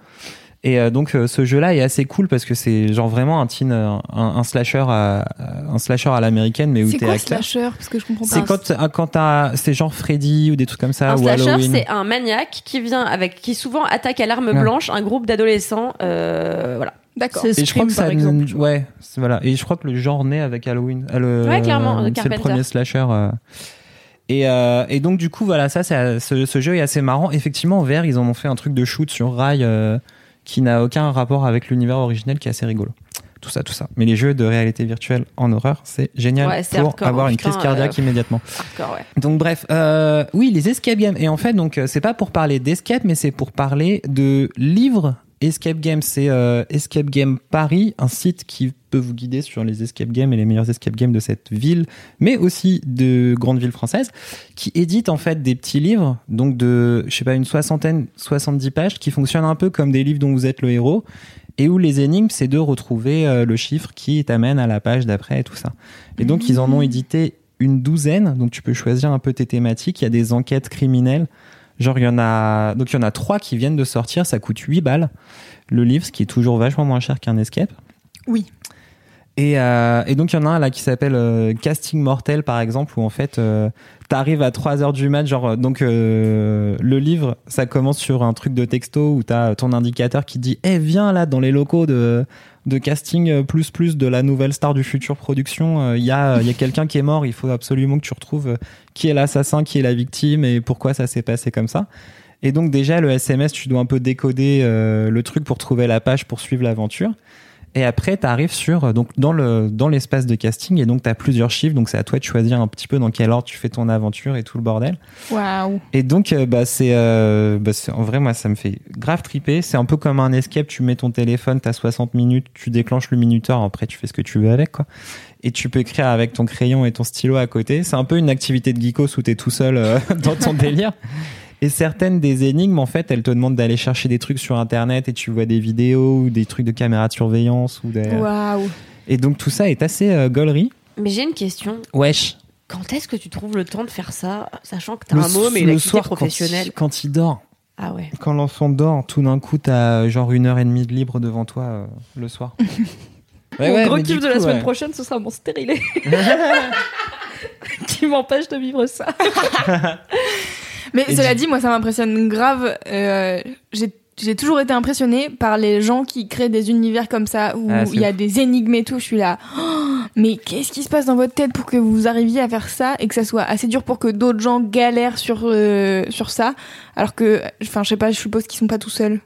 Et euh, donc, euh, ce jeu-là est assez cool parce que c'est genre vraiment un teen, euh, un, un slasher à, un slasher à l'américaine, mais où C'est t'es quoi acteur. slasher? Parce que je comprends C'est pas. quand, t'as- quand t'as, c'est genre Freddy ou des trucs comme ça, Un ou slasher, Halloween. c'est un maniaque qui vient avec, qui souvent attaque à l'arme Ouais. blanche un groupe d'adolescents. euh, voilà. D'accord. C'est Et je crois que ça, par exemple. ouais, c'est- voilà. Et je crois que le genre naît avec Halloween. Le- Ouais, clairement, euh, c'est le premier slasher. euh. Et, euh, et donc du coup, voilà, ça, c'est- ce, ce jeu est assez marrant. Effectivement, en VR, ils en ont fait un truc de shoot sur rail euh, qui n'a aucun rapport avec l'univers originel, qui est assez rigolo. Tout ça, tout ça. Mais les jeux de réalité virtuelle en horreur, c'est génial Ouais, pour hardcore, avoir une putain, crise cardiaque euh, immédiatement. Hardcore, ouais. Donc bref, euh, oui, les escape games. Et en fait, donc euh, c'est pas pour parler d'escape, mais c'est pour parler de livres escape games. C'est euh, Escape Game Paris, un site qui peut vous guider sur les escape games et les meilleurs escape games de cette ville, mais aussi de grandes villes françaises, qui édite en fait des petits livres, donc de, je sais pas, une soixantaine, 70 pages, qui fonctionnent un peu comme des livres dont vous êtes le héros. Et où les énigmes, c'est de retrouver euh, le chiffre qui t'amène à la page d'après et tout ça. Et donc, ils en ont édité une douzaine, donc tu peux choisir un peu tes thématiques. Il y a des enquêtes criminelles. Genre, il y en a, donc il y en a trois qui viennent de sortir, ça coûte 8 balles le livre, ce qui est toujours vachement moins cher qu'un escape. Oui. Et, euh, et donc, il y en a un là qui s'appelle euh, Casting Mortel, par exemple, où en fait, euh, t'arrives à 3 heures du mat. Genre, donc, le livre, ça commence sur un truc de texto où t'as ton indicateur qui dit Eh, viens là dans les locaux de, de casting euh, plus plus de la nouvelle star du futur production. Il y a, il y a quelqu'un qui est mort, il faut absolument que tu retrouves euh, qui est l'assassin, qui est la victime et pourquoi ça s'est passé comme ça. Et donc, déjà, le SMS, tu dois un peu décoder euh, le truc pour trouver la page pour suivre l'aventure. Et après, tu arrives sur donc dans le dans l'espace de casting et donc tu as plusieurs chiffres. Donc c'est à toi de choisir un petit peu dans quel ordre tu fais ton aventure et tout le bordel. Waouh. Et donc euh, bah c'est euh, bah, c'est- en vrai moi ça me fait grave triper. C'est un peu comme un escape. Tu mets ton téléphone, t'as 60 minutes, tu déclenches le minuteur. Après tu fais ce que tu veux avec quoi. Et tu peux écrire avec ton crayon et ton stylo à côté. C'est un peu une activité de geekos où t'es tout seul euh, dans ton délire. Et certaines des énigmes, en fait, elles te demandent d'aller chercher des trucs sur Internet et tu vois des vidéos ou des trucs de caméra de surveillance ou des... Waouh. Et donc tout ça est assez euh, gaulerie. Mais j'ai une question. Wesh. Quand est-ce que tu trouves le temps de faire ça, sachant que t'as un et le une activité soir, quand il, quand il dort, Ah ouais. quand l'enfant dort, tout d'un coup, t'as euh, genre une heure et demie de libre devant toi euh, le soir. Ouais, Mon ouais, gros mais kiff de la semaine ouais. prochaine, ce sera mon stérilé. qui m'empêche de vivre ça. Mais Et cela dit, moi, ça m'impressionne grave. Euh, j'ai j'ai toujours été impressionnée par les gens qui créent des univers comme ça où Ah, il y a ouf. des énigmes et tout. Je suis là, Oh, mais qu'est-ce qui se passe dans votre tête pour que vous arriviez à faire ça et que ça soit assez dur pour que d'autres gens galèrent sur euh, sur ça, alors que, enfin, je sais pas, je suppose qu'ils sont pas tout seuls.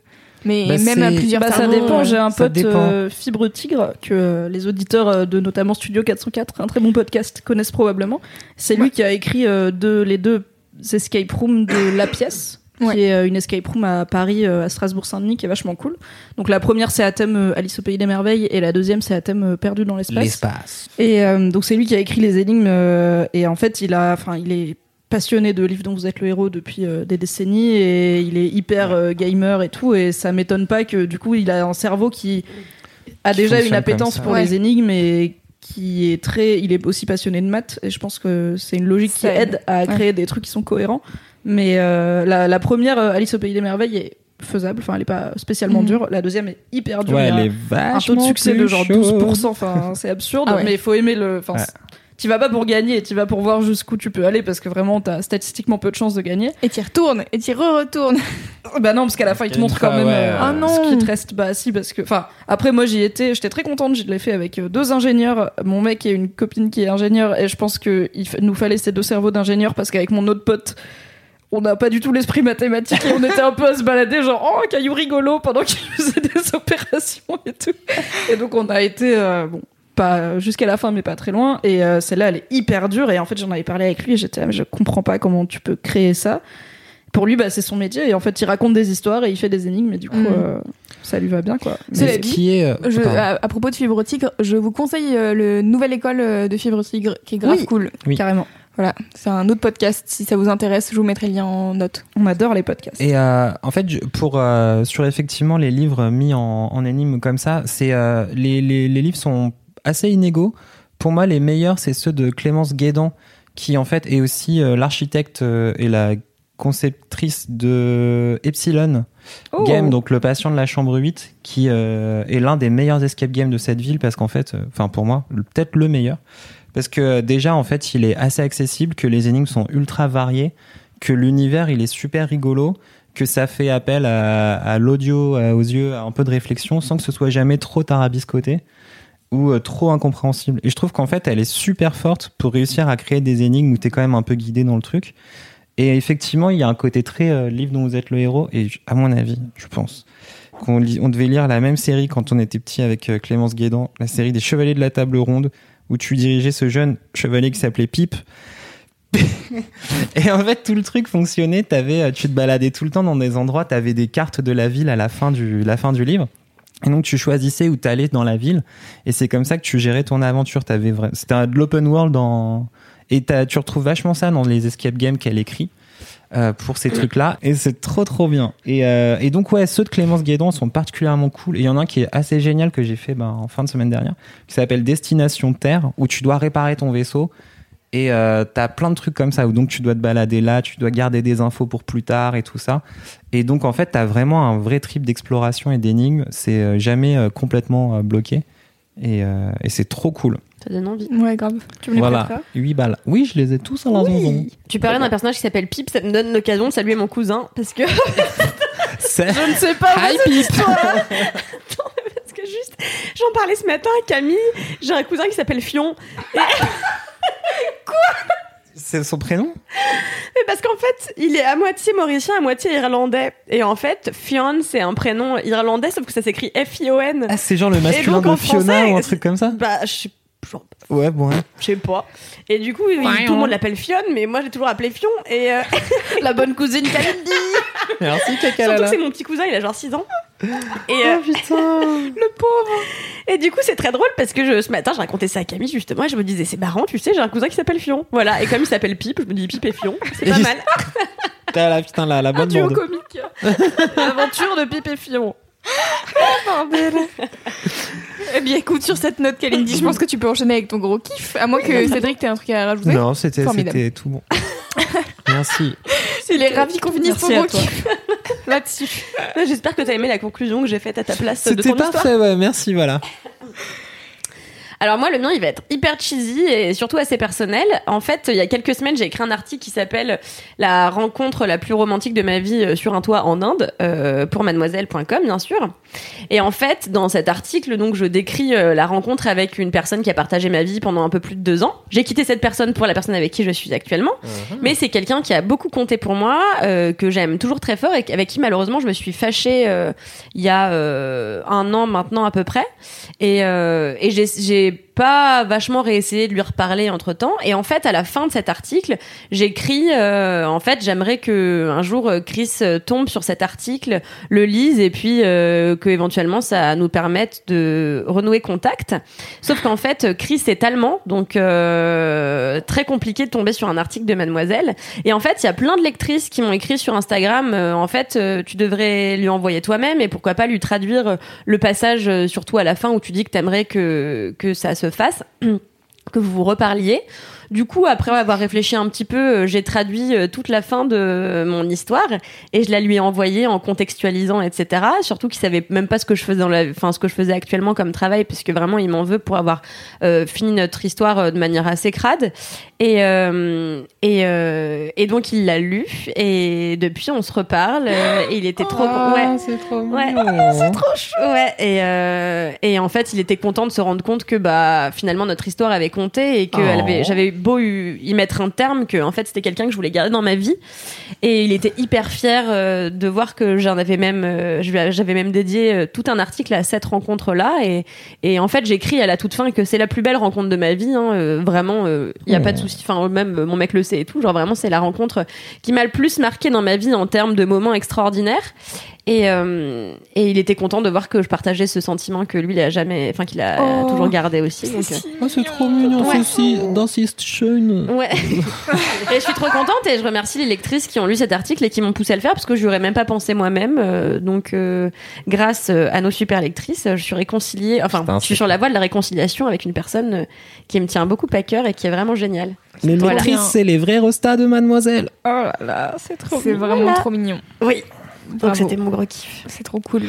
Mais Bah, même à plusieurs Bah, ça dépend. J'ai un pote euh, Fibre Tigre que euh, les auditeurs euh, de notamment Studio 404, un très bon podcast, connaissent probablement. C'est lui qui a écrit euh, deux- les deux escape rooms de La Pièce. Ouais. qui est euh, une escape room à Paris, euh, à Strasbourg-Saint-Denis, qui est vachement cool. Donc la première c'est à thème euh, Alice au pays des merveilles et la deuxième c'est à thème euh, Perdu dans l'espace. L'espace. Et euh, donc c'est lui qui a écrit les énigmes euh, et en fait il a, enfin il est passionné de livres dont vous êtes le héros depuis euh, des décennies et il est hyper euh, gamer et tout et ça m'étonne pas que du coup il a un cerveau qui a Qui déjà une appétence pour Ouais. les énigmes et qui est très, il est aussi passionné de maths et je pense que c'est une logique qui aide. aide à créer des trucs qui sont cohérents. Mais euh, la, la première euh, Alice au pays des merveilles est faisable, enfin elle est pas spécialement Mhm. dure. La deuxième est hyper dure. Ouais, elle est un vachement taux de succès de genre chaude. 12%, enfin c'est absurde, Ah ouais. mais il faut aimer le. Enfin, Ouais. c'est- Tu vas pas pour gagner, tu vas pour voir jusqu'où tu peux aller parce que vraiment t'as statistiquement peu de chances de gagner. Et t'y retournes, et t'y re-retournes. Bah non, parce qu'à la fin, ils te montrent quand même ouais, euh, ouais. Ah non. ce qui te reste. Bah si, parce que... Enfin, après, moi, j'y étais, j'étais très contente, je l'ai fait avec euh, deux ingénieurs, mon mec et une copine qui est ingénieure, et je pense qu'il nous fallait ces deux cerveaux d'ingénieurs, parce qu'avec mon autre pote, on n'a pas du tout l'esprit mathématique, et on était un peu à se balader, genre, oh, caillou rigolo, pendant qu'il faisait des opérations et tout. Et donc, on a été... euh, bon pas jusqu'à la fin mais pas très loin et euh, celle-là elle est hyper dure et en fait j'en avais parlé avec lui et j'étais là, mais je comprends pas comment tu peux créer ça pour lui, bah, c'est son métier. Et en fait, il raconte des histoires et il fait des énigmes. Et du coup, Mhm. euh, ça lui va bien quoi. Cela Mais ce dit, qui est. euh, Je- à, à propos de Fibre Tigre, je vous conseille euh, le Nouvelle École de Fibre Tigre qui est grave Oui. cool. Oui. Carrément. Voilà, c'est un autre podcast. Si ça vous intéresse, je vous mettrai le lien en note. On adore les podcasts. Et euh, en fait, pour euh, sur effectivement les livres mis en, en énigme comme ça, c'est euh, les, les, les livres sont assez inégaux. Pour moi, les meilleurs, c'est ceux de Clémence Guédan, qui en fait est aussi euh, l'architecte euh, et la conceptrice de Epsilon Oh. Game, donc le patient de la chambre 8, qui euh, est l'un des meilleurs escape games de cette ville, parce qu'en fait, enfin pour moi, peut-être le meilleur, parce que déjà en fait, il est assez accessible, que les énigmes sont ultra variées, que l'univers il est super rigolo, que ça fait appel à, à l'audio, aux yeux, à un peu de réflexion, sans que ce soit jamais trop tarabiscoté ou euh, trop incompréhensible. Et je trouve qu'en fait, elle est super forte pour réussir à créer des énigmes où t'es quand même un peu guidé dans le truc. Et effectivement, il y a un côté très euh, livre dont vous êtes le héros. Et à mon avis, je pense qu'on on devait lire la même série quand on était petit avec euh, Clémence Guédan, la série des Chevaliers de la Table Ronde, où tu dirigeais ce jeune chevalier qui s'appelait Pipe. et en fait, tout le truc fonctionnait. T'avais, euh, tu te baladais tout le temps dans des endroits, tu avais des cartes de la ville à la fin du, la fin du livre. Et donc, tu choisissais où t'allais dans la ville. Et c'est comme ça que tu gérais ton aventure. T'avais vra- C'était de l'open world en... Et tu retrouves vachement ça dans les escape games qu'elle écrit. euh, pour ces trucs-là et c'est trop trop bien et, euh, et donc ouais ceux de Clémence Guédon sont particulièrement cool et il y en a un qui est assez génial que j'ai fait ben, en fin de semaine dernière qui s'appelle Destination Terre où tu dois réparer ton vaisseau et euh, t'as plein de trucs comme ça où donc tu dois te balader là tu dois garder des infos pour plus tard et tout ça et donc en fait t'as vraiment un vrai trip d'exploration et d'énigmes. C'est euh, jamais euh, complètement euh, bloqué. Et, euh, et c'est trop cool. Ça donne envie. Ouais, grave. Tu me les voilà. prêteras 8 balles. Oui je les ai tous à la maison Tu parlais d'un personnage qui s'appelle Pip, ça me donne l'occasion de saluer mon cousin parce que Je ne sais pas où cette Pip. histoire. parce que juste j'en parlais ce matin à Camille, j'ai un cousin qui s'appelle Fion c'est son prénom? Mais parce qu'en fait, il est à moitié mauricien, à moitié irlandais. Et en fait, Fionn, c'est un prénom irlandais, sauf que ça s'écrit F-I-O-N. ah c'est genre le masculin donc, de Fiona français, ou un truc comme ça? Bah, je sais genre, ouais bon ouais. je sais pas. Et du coup, tout le monde l'appelle Fionn, mais moi j'ai toujours appelé Fion. Et euh, La bonne cousine Kalindi. merci surtout Kakalala que c'est mon petit cousin, il a genre 6 ans. Et euh, le pauvre. Et du coup, c'est très drôle parce que je, ce matin, j'ai raconté ça à Camille justement et je me disais, c'est marrant, tu sais, j'ai un cousin qui s'appelle Fion. Voilà. Et comme il s'appelle Pipe, je me dis Pipe et Fion. C'est pas mal. T'as la putain la, la Un bonne duo bande. comique. L'aventure de Pip et Fion. Eh bien, écoute, sur cette note, Kalindi, je pense que tu peux enchaîner avec ton gros kiff. À moins que Cédric t'ait un truc à rajouter. Non, c'était c'était tout bon. Merci. Il est ravi qu'on finisse son gros kiff là-dessus. J'espère que t'as aimé la conclusion que j'ai faite à ta place de C'était parfait, ouais, merci, voilà. Alors moi, le mien, il va être hyper cheesy et surtout assez personnel. En fait, il y a quelques semaines, j'ai écrit un article qui s'appelle La rencontre la plus romantique de ma vie euh, sur un toit en Inde euh, pour mademoiselle.com, bien sûr. Et en fait, dans cet article, donc, je décris euh, la rencontre avec une personne qui a partagé ma vie pendant un peu plus de deux ans. J'ai quitté cette personne pour la personne avec qui je suis actuellement, mais c'est quelqu'un qui a beaucoup compté pour moi, euh, que j'aime toujours très fort et avec qui malheureusement je me suis fâchée il y a un an maintenant à peu près. Et, et j'ai- j'ai pas vachement réessayé de lui reparler entre temps. Et en fait, à la fin de cet article, j'écris euh, en fait, j'aimerais que un jour euh, Chris euh, tombe sur cet article, le lise et puis euh, que éventuellement ça nous permette de renouer contact. Sauf qu'en fait, Chris est allemand, donc euh, très compliqué de tomber sur un article de Mademoiselle. Et en fait, il y a plein de lectrices qui m'ont écrit sur Instagram. euh, en fait, tu devrais lui envoyer toi-même et pourquoi pas lui traduire le passage, surtout à la fin où tu dis que t'aimerais que que ça se fasse. que vous vous reparliez. Du coup, après avoir réfléchi un petit peu, euh, j'ai traduit euh, toute la fin de euh, mon histoire et je la lui ai envoyée en contextualisant, etc. Surtout qu'il savait même pas ce que je faisais dans la, enfin ce que je faisais actuellement comme travail, puisque vraiment il m'en veut pour avoir euh, fini notre histoire de manière assez crade. Et euh, et euh, et donc il l'a lu et depuis on se reparle. et il était trop, ouais, c'est trop Ouais. mignon. trop chou. Ouais, et, euh, et en fait, il était content de se rendre compte que bah finalement notre histoire avait compté et que Oh. j'avais beau y mettre un terme, que en fait c'était quelqu'un que je voulais garder dans ma vie. Et il était hyper fier euh, de voir que j'en avais même, euh, j'avais même dédié euh, tout un article à cette rencontre-là. Et, et en fait, j'écris à la toute fin que c'est la plus belle rencontre de ma vie. hein, vraiment, il y a pas de souci. Enfin, même mon mec le sait et tout. Genre vraiment, c'est la rencontre qui m'a le plus marqué dans ma vie en termes de moments extraordinaires. Et, euh, et il était content de voir que je partageais ce sentiment que lui, il a jamais, enfin qu'il a Oh. toujours gardé aussi. Donc, euh, Oh, c'est trop mignon, Ouais. ceci, dans Schön. Ouais. et je suis trop contente et je remercie les lectrices qui ont lu cet article et qui m'ont poussé à le faire parce que je n'aurais même pas pensé moi-même. Euh, donc, euh, grâce euh, à nos super lectrices, je suis réconciliée. Enfin, Putain, je suis c'est- sur la voie de la réconciliation avec une personne euh, qui me tient beaucoup à cœur et qui est vraiment géniale. Les Voilà. lectrices, c'est les vrais restats de Mademoiselle. Oh là là, c'est trop C'est Voilà. vraiment trop mignon. Oui. Donc, c'était mon gros kiff. C'est trop cool.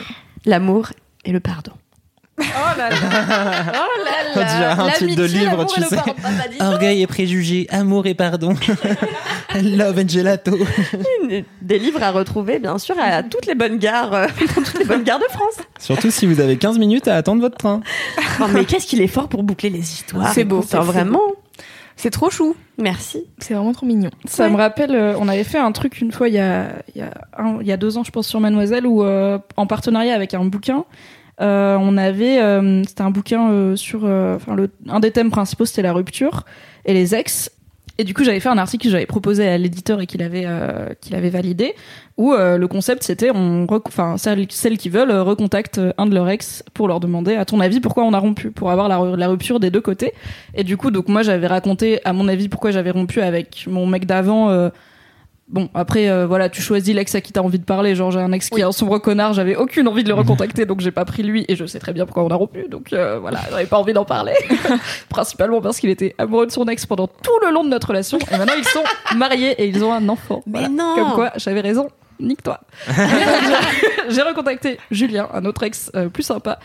L'amour et le pardon. Oh là là. Oh là On dirait un titre de livre, tu sais. Orgueil et préjugés, amour et pardon. Love and gelato. Des livres à retrouver, bien sûr, à toutes les bonnes gares, euh, dans toutes les bonnes gares de France. Surtout si vous avez 15 minutes à attendre votre train. Oh, mais qu'est-ce qu'il est fort pour boucler les histoires. C'est beau, hein, vraiment. C'est trop chou. Merci. C'est vraiment trop mignon. Ça me rappelle, euh, on avait fait un truc une fois il y a, il y a, un- il y a deux ans, je pense, sur Mademoiselle, où euh, en partenariat avec un bouquin, euh, on avait, euh, c'était un bouquin euh, sur, euh, enfin, le, un des thèmes principaux, c'était la rupture et les ex. Et du coup, j'avais fait un article que j'avais proposé à l'éditeur et qu'il avait, euh, qu'il avait validé, où euh, le concept c'était, on, enfin, celles, qui veulent euh, recontactent un de leurs ex pour leur demander, à ton avis, pourquoi on a rompu, pour avoir la, la rupture des deux côtés. Et du coup, donc moi, j'avais raconté, à mon avis, pourquoi j'avais rompu avec mon mec d'avant. euh, Bon, après, euh, voilà, tu choisis l'ex à qui t'as envie de parler. Genre, j'ai un ex qui est un sombre connard, j'avais aucune envie de le recontacter, donc j'ai pas pris lui, et je sais très bien pourquoi on a rompu, donc euh, voilà, j'avais pas envie d'en parler. Principalement parce qu'il était amoureux de son ex pendant tout le long de notre relation, et maintenant ils sont mariés et ils ont un enfant. Mais Voilà. non Comme quoi, j'avais raison, nique-toi. J'ai- j'ai recontacté Julien, un autre ex euh, plus sympa.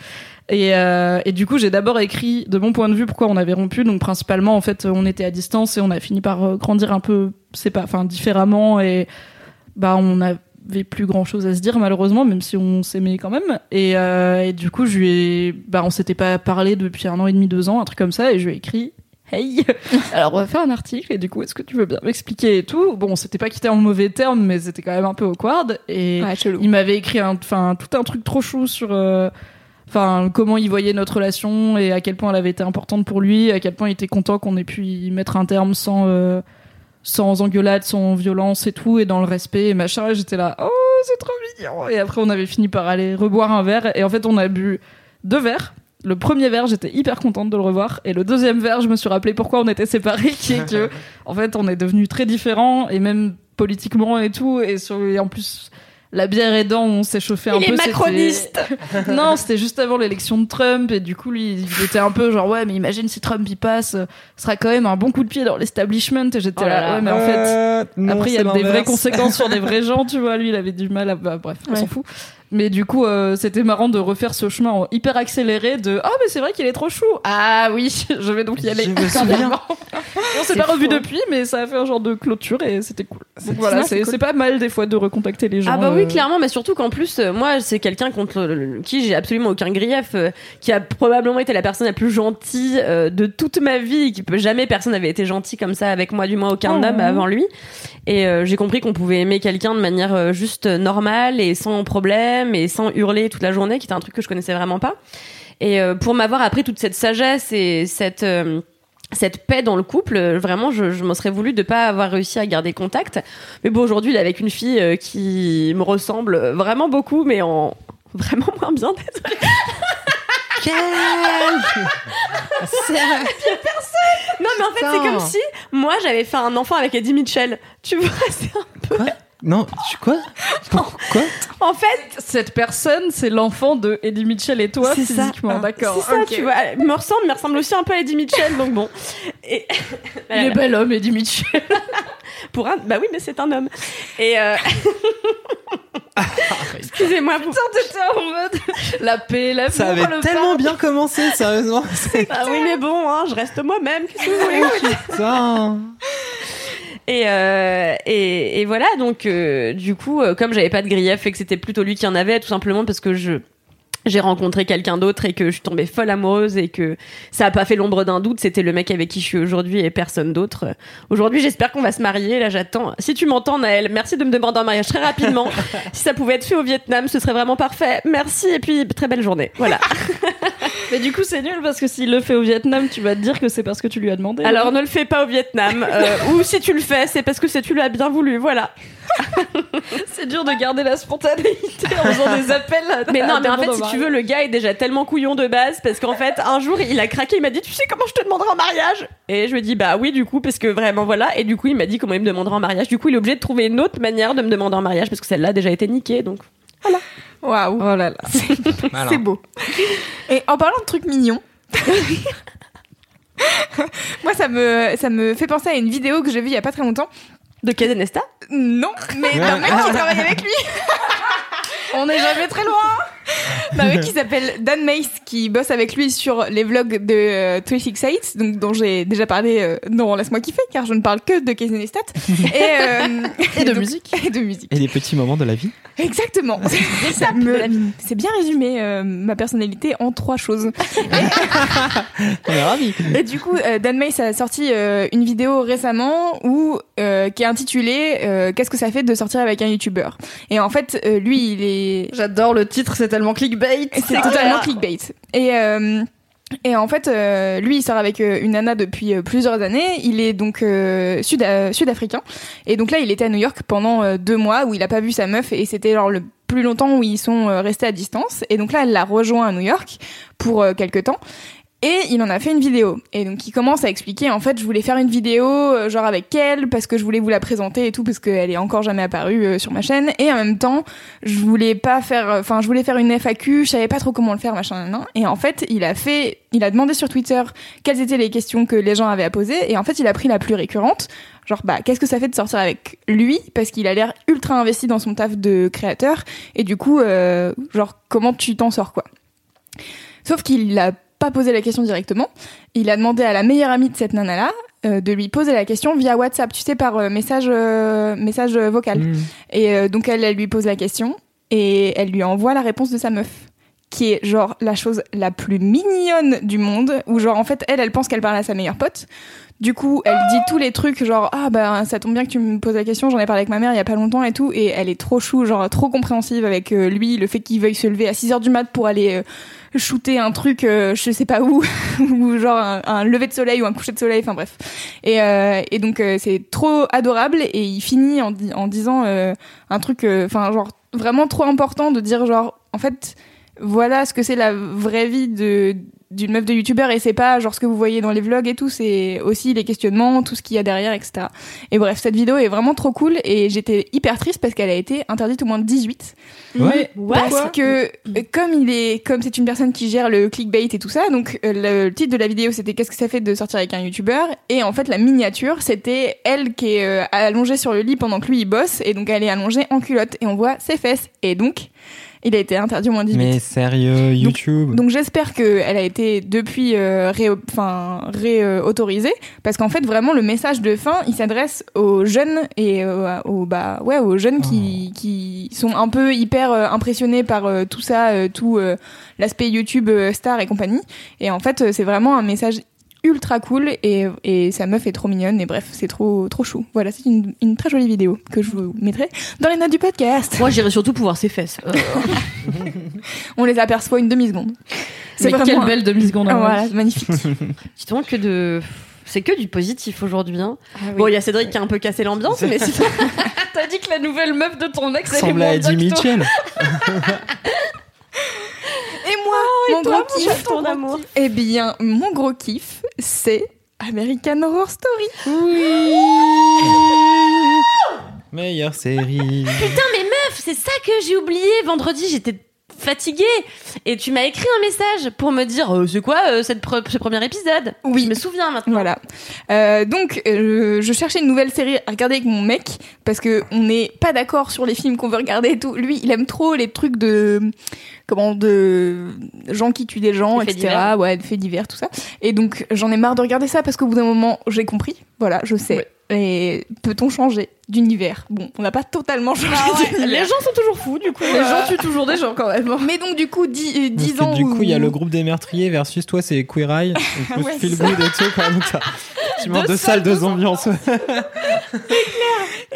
Et, euh, et du coup, j'ai d'abord écrit de mon point de vue pourquoi on avait rompu. Donc principalement, en fait, on était à distance et on a fini par euh, grandir un peu, c'est pas, enfin différemment et bah on n'avait plus grand chose à se dire malheureusement, même si on s'aimait quand même. Et, euh, et du coup, je lui ai, bah on s'était pas parlé depuis un an et demi, deux ans, un truc comme ça, et je lui ai écrit. Hey, alors on va faire un article et du coup est-ce que tu veux bien m'expliquer et tout? Bon, on s'était pas quitté en mauvais termes, mais c'était quand même un peu awkward et Ouais, il m'avait écrit un, enfin tout un truc trop chou sur, euh, enfin comment il voyait notre relation et à quel point elle avait été importante pour lui, à quel point il était content qu'on ait pu y mettre un terme sans, euh, sans engueulade, sans violence et tout, et dans le respect et machin. Et j'étais là, oh c'est trop mignon. Et après on avait fini par aller reboire un verre et en fait on a bu deux verres. Le premier verre, j'étais hyper contente de le revoir. Et le deuxième verre, je me suis rappelé pourquoi on était séparés, qui est que, en fait, on est devenus très différents, et même politiquement et tout. Et, sur, et en plus, la bière aidant, on s'est chauffé un Il peu. est c'était- macroniste. non, c'était juste avant l'élection de Trump, et du coup, lui, il était un peu genre, ouais, mais imagine si Trump y passe, ce sera quand même un bon coup de pied dans l'establishment. Et j'étais Oh là là, là. ouais, mais en fait. Euh, non, Après, il y a des vraies conséquences sur des vrais gens, tu vois. Lui, il avait du mal à. bah, bref, on Ouais. s'en fout. Mais du coup, euh, c'était marrant de refaire ce chemin en hyper accéléré de Ah, mais c'est vrai qu'il est trop chou. Ah oui, je vais donc y aller. Je me souviens. on s'est pas revu depuis, mais ça a fait un genre de clôture et c'était cool. Donc voilà, c'est c'est cool. pas mal des fois de recontacter les gens. Ah bah oui, euh, clairement, mais surtout qu'en plus, euh, moi, c'est quelqu'un contre le- qui j'ai absolument aucun grief, euh, qui a probablement été la personne la plus gentille euh, de toute ma vie, qui peut jamais personne n'avait été gentil comme ça avec moi, du moins aucun Oh. homme avant lui. Et euh, j'ai compris qu'on pouvait aimer quelqu'un de manière euh, juste normale et sans problème et sans hurler toute la journée, qui était un truc que je connaissais vraiment pas. Et euh, pour m'avoir appris toute cette sagesse et cette euh, cette paix dans le couple, vraiment, je, je m'en serais voulu de pas avoir réussi à garder contact. Mais bon, aujourd'hui, il est avec une fille euh, qui me ressemble vraiment beaucoup, mais en vraiment moins bien. désolée. Non, mais en fait, c'est comme si moi j'avais fait un enfant avec Eddie Mitchell. Tu vois, c'est un peu. Quoi? Non, tu quoi? Pourquoi? En fait, Cette personne, c'est l'enfant de Eddie Mitchell et toi C'est ça. physiquement, c'est d'accord. ça, ok. tu vois. Elle me ressemble, mais elle ressemble aussi un peu à Eddie Mitchell, donc bon. Et Il est bel homme, Eddie Mitchell. Pour un, bah oui, mais c'est un homme. Et euh... excusez-moi. T'étais en mode la paix, la Ça avait tellement bien commencé, sérieusement. C'est- Ah oui, mais bon, hein, je reste moi-même. Qu'est-ce que vous voulez? Putain. Et, euh, et, et voilà, donc euh, du coup, euh, comme j'avais pas de grief et que c'était plutôt lui qui en avait, tout simplement parce que je j'ai rencontré quelqu'un d'autre et que je suis tombée folle amoureuse et que ça a pas fait l'ombre d'un doute, c'était le mec avec qui je suis aujourd'hui et personne d'autre. Aujourd'hui, j'espère qu'on va se marier. Là, j'attends. Si tu m'entends, Naël, merci de me demander un mariage très rapidement. si ça pouvait être fait au Vietnam, ce serait vraiment parfait. Merci et puis très belle journée. Voilà. Mais du coup, c'est nul parce que s'il le fait au Vietnam, tu vas te dire que c'est parce que tu lui as demandé. Alors ne le fais pas au Vietnam. euh, ou si tu le fais, c'est parce que c'est tu l'as bien voulu. Voilà. C'est dur de garder la spontanéité en faisant des appels. à- Mais non, à mais en fait, si tu veux, le gars est déjà tellement couillon de base parce qu'en fait, un jour, il a craqué, il m'a dit, tu sais comment je te demanderai en mariage? Et je lui ai dit, bah oui, du coup, parce que vraiment, voilà. Et du coup, il m'a dit comment il me demanderait en mariage. Du coup, il est obligé de trouver une autre manière de me demander en mariage parce que celle-là a déjà été niquée, donc. Waouh. Oh là là. C'est beau. Et en parlant de trucs mignons, moi ça me ça me fait penser à une vidéo que j'ai vue il y a pas très longtemps. De Kazenesta Non, mais d'un mec qui travaille avec lui. On n'est jamais très loin. D'un mec qui s'appelle Dan Mace qui bosse avec lui sur les vlogs de euh, 368 donc dont j'ai déjà parlé euh, dans Laisse-moi kiffer car je ne parle que de Casey Neistat et, euh, Et de donc- musique. et de musique Et les petits moments de la vie. exactement Ça me- c'est bien résumé euh, ma personnalité en trois choses On est ravis. Et du coup, euh, Dan Mace a sorti euh, une vidéo récemment où euh, qui est intitulée euh, Qu'est-ce que ça fait de sortir avec un YouTuber? Et en fait, euh, lui, il est J'adore le titre, c'est tellement clickbait. c'est totalement clickbait. Et euh, et en fait, euh, lui, il sort avec euh, une nana depuis euh, plusieurs années. Il est donc sud sud-africain. Et donc là, il était à New York pendant deux mois où il a pas vu sa meuf et c'était genre le plus longtemps où ils sont restés à distance. Et donc là, elle l'a rejoint à New York pour quelques temps. Et il en a fait une vidéo. Et donc il commence à expliquer, en fait, je voulais faire une vidéo euh, genre avec elle parce que je voulais vous la présenter et tout parce qu'elle est encore jamais apparue euh, sur ma chaîne. Et en même temps, je voulais pas faire, enfin je voulais faire une FAQ, je savais pas trop comment le faire, machin, nan. Et en fait, il a fait, il a demandé sur Twitter quelles étaient les questions que les gens avaient à poser. Et en fait, il a pris la plus récurrente. Genre, bah, qu'est-ce que ça fait de sortir avec lui? Parce qu'il a l'air ultra investi dans son taf de créateur. Et du coup, euh, genre, comment tu t'en sors, quoi? Sauf qu'il a pas posé la question directement. Il a demandé à la meilleure amie de cette nana-là euh, de lui poser la question via WhatsApp, tu sais, par euh, message, euh, message vocal. Mm. Et donc elle, elle lui pose la question et elle lui envoie la réponse de sa meuf qui est genre la chose la plus mignonne du monde où genre en fait elle elle pense qu'elle parle à sa meilleure pote du coup elle dit tous les trucs genre ah bah ça tombe bien que tu me poses la question j'en ai parlé avec ma mère il y a pas longtemps et tout et elle est trop chou genre trop compréhensive avec lui le fait qu'il veuille se lever à 6 heures du mat pour aller shooter un truc euh, je sais pas où ou genre un, lever de soleil ou un coucher de soleil enfin bref. Et, euh, et donc euh, c'est trop adorable et il finit en, en disant euh, un truc euh, enfin genre vraiment trop important de dire genre en fait voilà ce que c'est la vraie vie de d'une meuf de youtubeur et c'est pas genre ce que vous voyez dans les vlogs et tout c'est aussi les questionnements tout ce qu'il y a derrière etc et bref cette vidéo est vraiment trop cool et j'étais hyper triste parce qu'elle a été interdite au moins de 18 Ouais. parce que comme il est comme c'est une personne qui gère le clickbait et tout ça donc euh, le, le titre de la vidéo c'était qu'est-ce que ça fait de sortir avec un youtubeur? Et en fait la miniature c'était elle qui est euh, allongée sur le lit pendant que lui il bosse et donc elle est allongée en culotte et on voit ses fesses. Et donc il a été interdit au moins 18 Mais sérieux, YouTube. donc j'espère qu'elle a été depuis euh, ré, réautorisée parce qu'en fait vraiment le message de fin il s'adresse aux jeunes et euh, aux bah ouais aux jeunes qui, qui sont un peu hyper euh, impressionnés par euh, tout ça tout l'aspect YouTube star et compagnie et en fait c'est vraiment un message ultra cool et, et sa meuf est trop mignonne et bref c'est trop trop chou voilà c'est une, une très jolie vidéo que je vous mettrai dans les notes du podcast Moi, j'irais surtout pour voir ses fesses. Euh, on les aperçoit une demi seconde Mais quelle belle demi-seconde. Ah, hein. voilà magnifique dis que de. C'est que du positif aujourd'hui. Hein. Bon, il y a Cédric qui a un peu cassé l'ambiance, mais sinon. T'as dit que la nouvelle meuf de ton ex elle est Ressemble à moins Eddie. Mitchell. Moi, mon gros kiff, ton amour. eh bien, mon gros kiff, c'est American Horror Story. Meilleure série. Putain, mais meuf, c'est ça que j'ai oublié. Vendredi, j'étais fatiguée. Et tu m'as écrit un message pour me dire euh, c'est quoi euh, cette pre- ce premier épisode? Oui. Je me souviens maintenant. Voilà. Euh, donc, je cherchais une nouvelle série à regarder avec mon mec parce que on n'est pas d'accord sur les films qu'on veut regarder et tout. Lui, il aime trop les trucs de comment de gens qui tuent des gens, etc. divers. Ouais, des faits divers, tout ça. Et donc, j'en ai marre de regarder ça parce qu'au bout d'un moment, j'ai compris. Voilà, je sais. Et peut-on changer? D'univers Bon, on n'a pas totalement changé d'univers. Les gens sont toujours fous, du coup. Les gens tuent toujours des gens quand même. Mais donc, du coup, 10, Parce que ans. du coup, il y a le groupe des meurtriers versus toi, c'est Queer Eye. Donc, Ouais, feel good et tout, quoi. Donc, ça, tu montes deux salles, deux ambiances.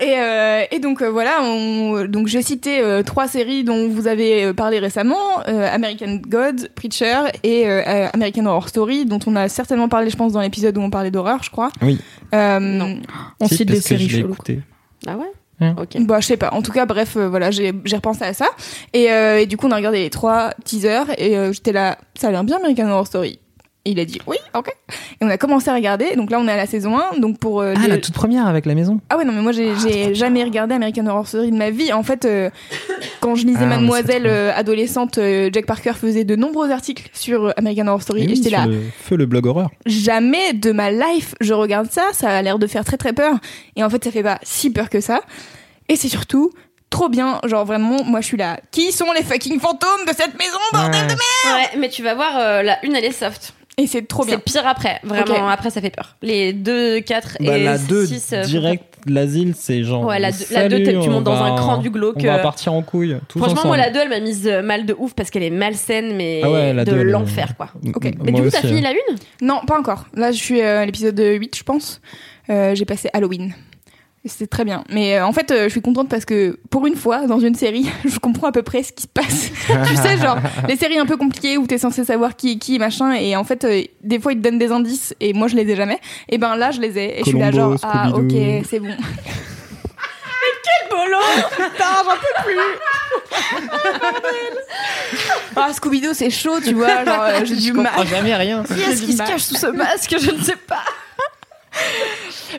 Et, euh, et donc euh, voilà, on, donc j'ai cité euh, trois séries dont vous avez euh, parlé récemment euh, American God, Preacher et euh, euh, American Horror Story, dont on a certainement parlé, je pense, dans l'épisode où on parlait d'horreur, je crois. Oui. Euh, Non. On Si, cite des séries je l'ai cheloues. écouté. Ah ouais Ok. Bah, je sais pas. En tout cas, bref, euh, voilà, j'ai j'ai repensé à ça. Et, euh, et du coup, on a regardé les trois teasers et euh, j'étais là, ça a l'air bien American Horror Story. Et il a dit oui, ok. Et on a commencé à regarder. Donc là, on est à la saison 1. Donc pour euh, Ah, les- la toute première avec la maison. Ah ouais, non, mais moi, j'ai j'ai jamais regardé American Horror Story de ma vie. En fait, euh, quand je lisais Ah, Mademoiselle euh, adolescente, euh, Jack Parker faisait de nombreux articles sur American Horror Story. Et Et, oui, j'étais là, le feu le blog horreur. jamais de ma life je regarde ça. Ça a l'air de faire très très peur. Et en fait, ça fait pas si peur que ça. Et c'est surtout trop bien. Genre vraiment, moi, je suis là. Qui sont les fucking fantômes de cette maison, bordel de merde? Ouais, mais tu vas voir, euh, la une, elle est soft. Et c'est trop bien. C'est pire après. Vraiment, Ok. après, ça fait peur. Les 2, 4 Bah, et la 2, 6. direct, l'asile, c'est genre. Ouais, la deux- la salut, deux, t'es- tu on montes dans un cran du glauque, On va euh. partir en couille. Tous Franchement, ensemble. moi, la 2, elle m'a mise euh, mal de ouf parce qu'elle est malsaine, mais Ah ouais, la de elle l'enfer, quoi. Ok. Mais du coup, t'as fini hein. la une? Non, pas encore. Là, je suis euh, à l'épisode 8, je pense. Euh, j'ai passé Halloween. C'est très bien. Mais euh, en fait, euh, je suis contente parce que pour une fois, dans une série, je comprends à peu près ce qui se passe. tu sais, genre, les séries un peu compliquées où t'es censé savoir qui est qui, machin, et en fait, euh, des fois, ils te donnent des indices, et moi, je les ai jamais. Et ben là, je les ai. Et je suis là, genre, ah, ok, c'est bon. Bolo Putain, j'en peux plus Ah, Scooby-Doo, c'est chaud, tu vois, genre, euh, j'ai du mal. jamais rien. Qui est-ce qui se cache sous ce masque? Je ne sais pas.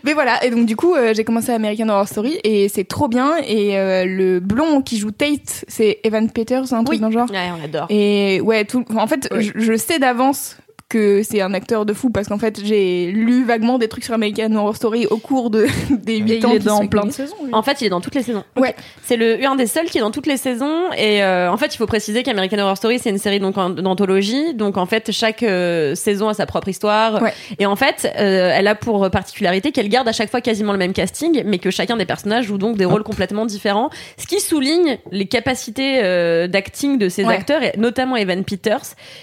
Mais voilà, et donc du coup, euh, j'ai commencé American Horror Story et c'est trop bien. Et euh, le blond qui joue Tate, c'est Evan Peters, un truc Oui. dans le genre. Ouais, on adore. Et ouais, tout. En fait, je sais d'avance que c'est un acteur de fou parce qu'en fait, j'ai lu vaguement des trucs sur American Horror Story au cours de, des Et 8 il ans. est qui dans plein de saisons. lui. En fait, il est dans toutes les saisons. Ouais. C'est le un des seuls qui est dans toutes les saisons. Et euh, en fait, il faut préciser qu'American Horror Story, c'est une série donc d'anthologie. Donc en fait, chaque euh, saison a sa propre histoire. Ouais. Et en fait, euh, elle a pour particularité qu'elle garde à chaque fois quasiment le même casting, mais que chacun des personnages joue donc des rôles complètement différents. Ce qui souligne les capacités euh, d'acting de ces Ouais. acteurs, et notamment Evan Peters,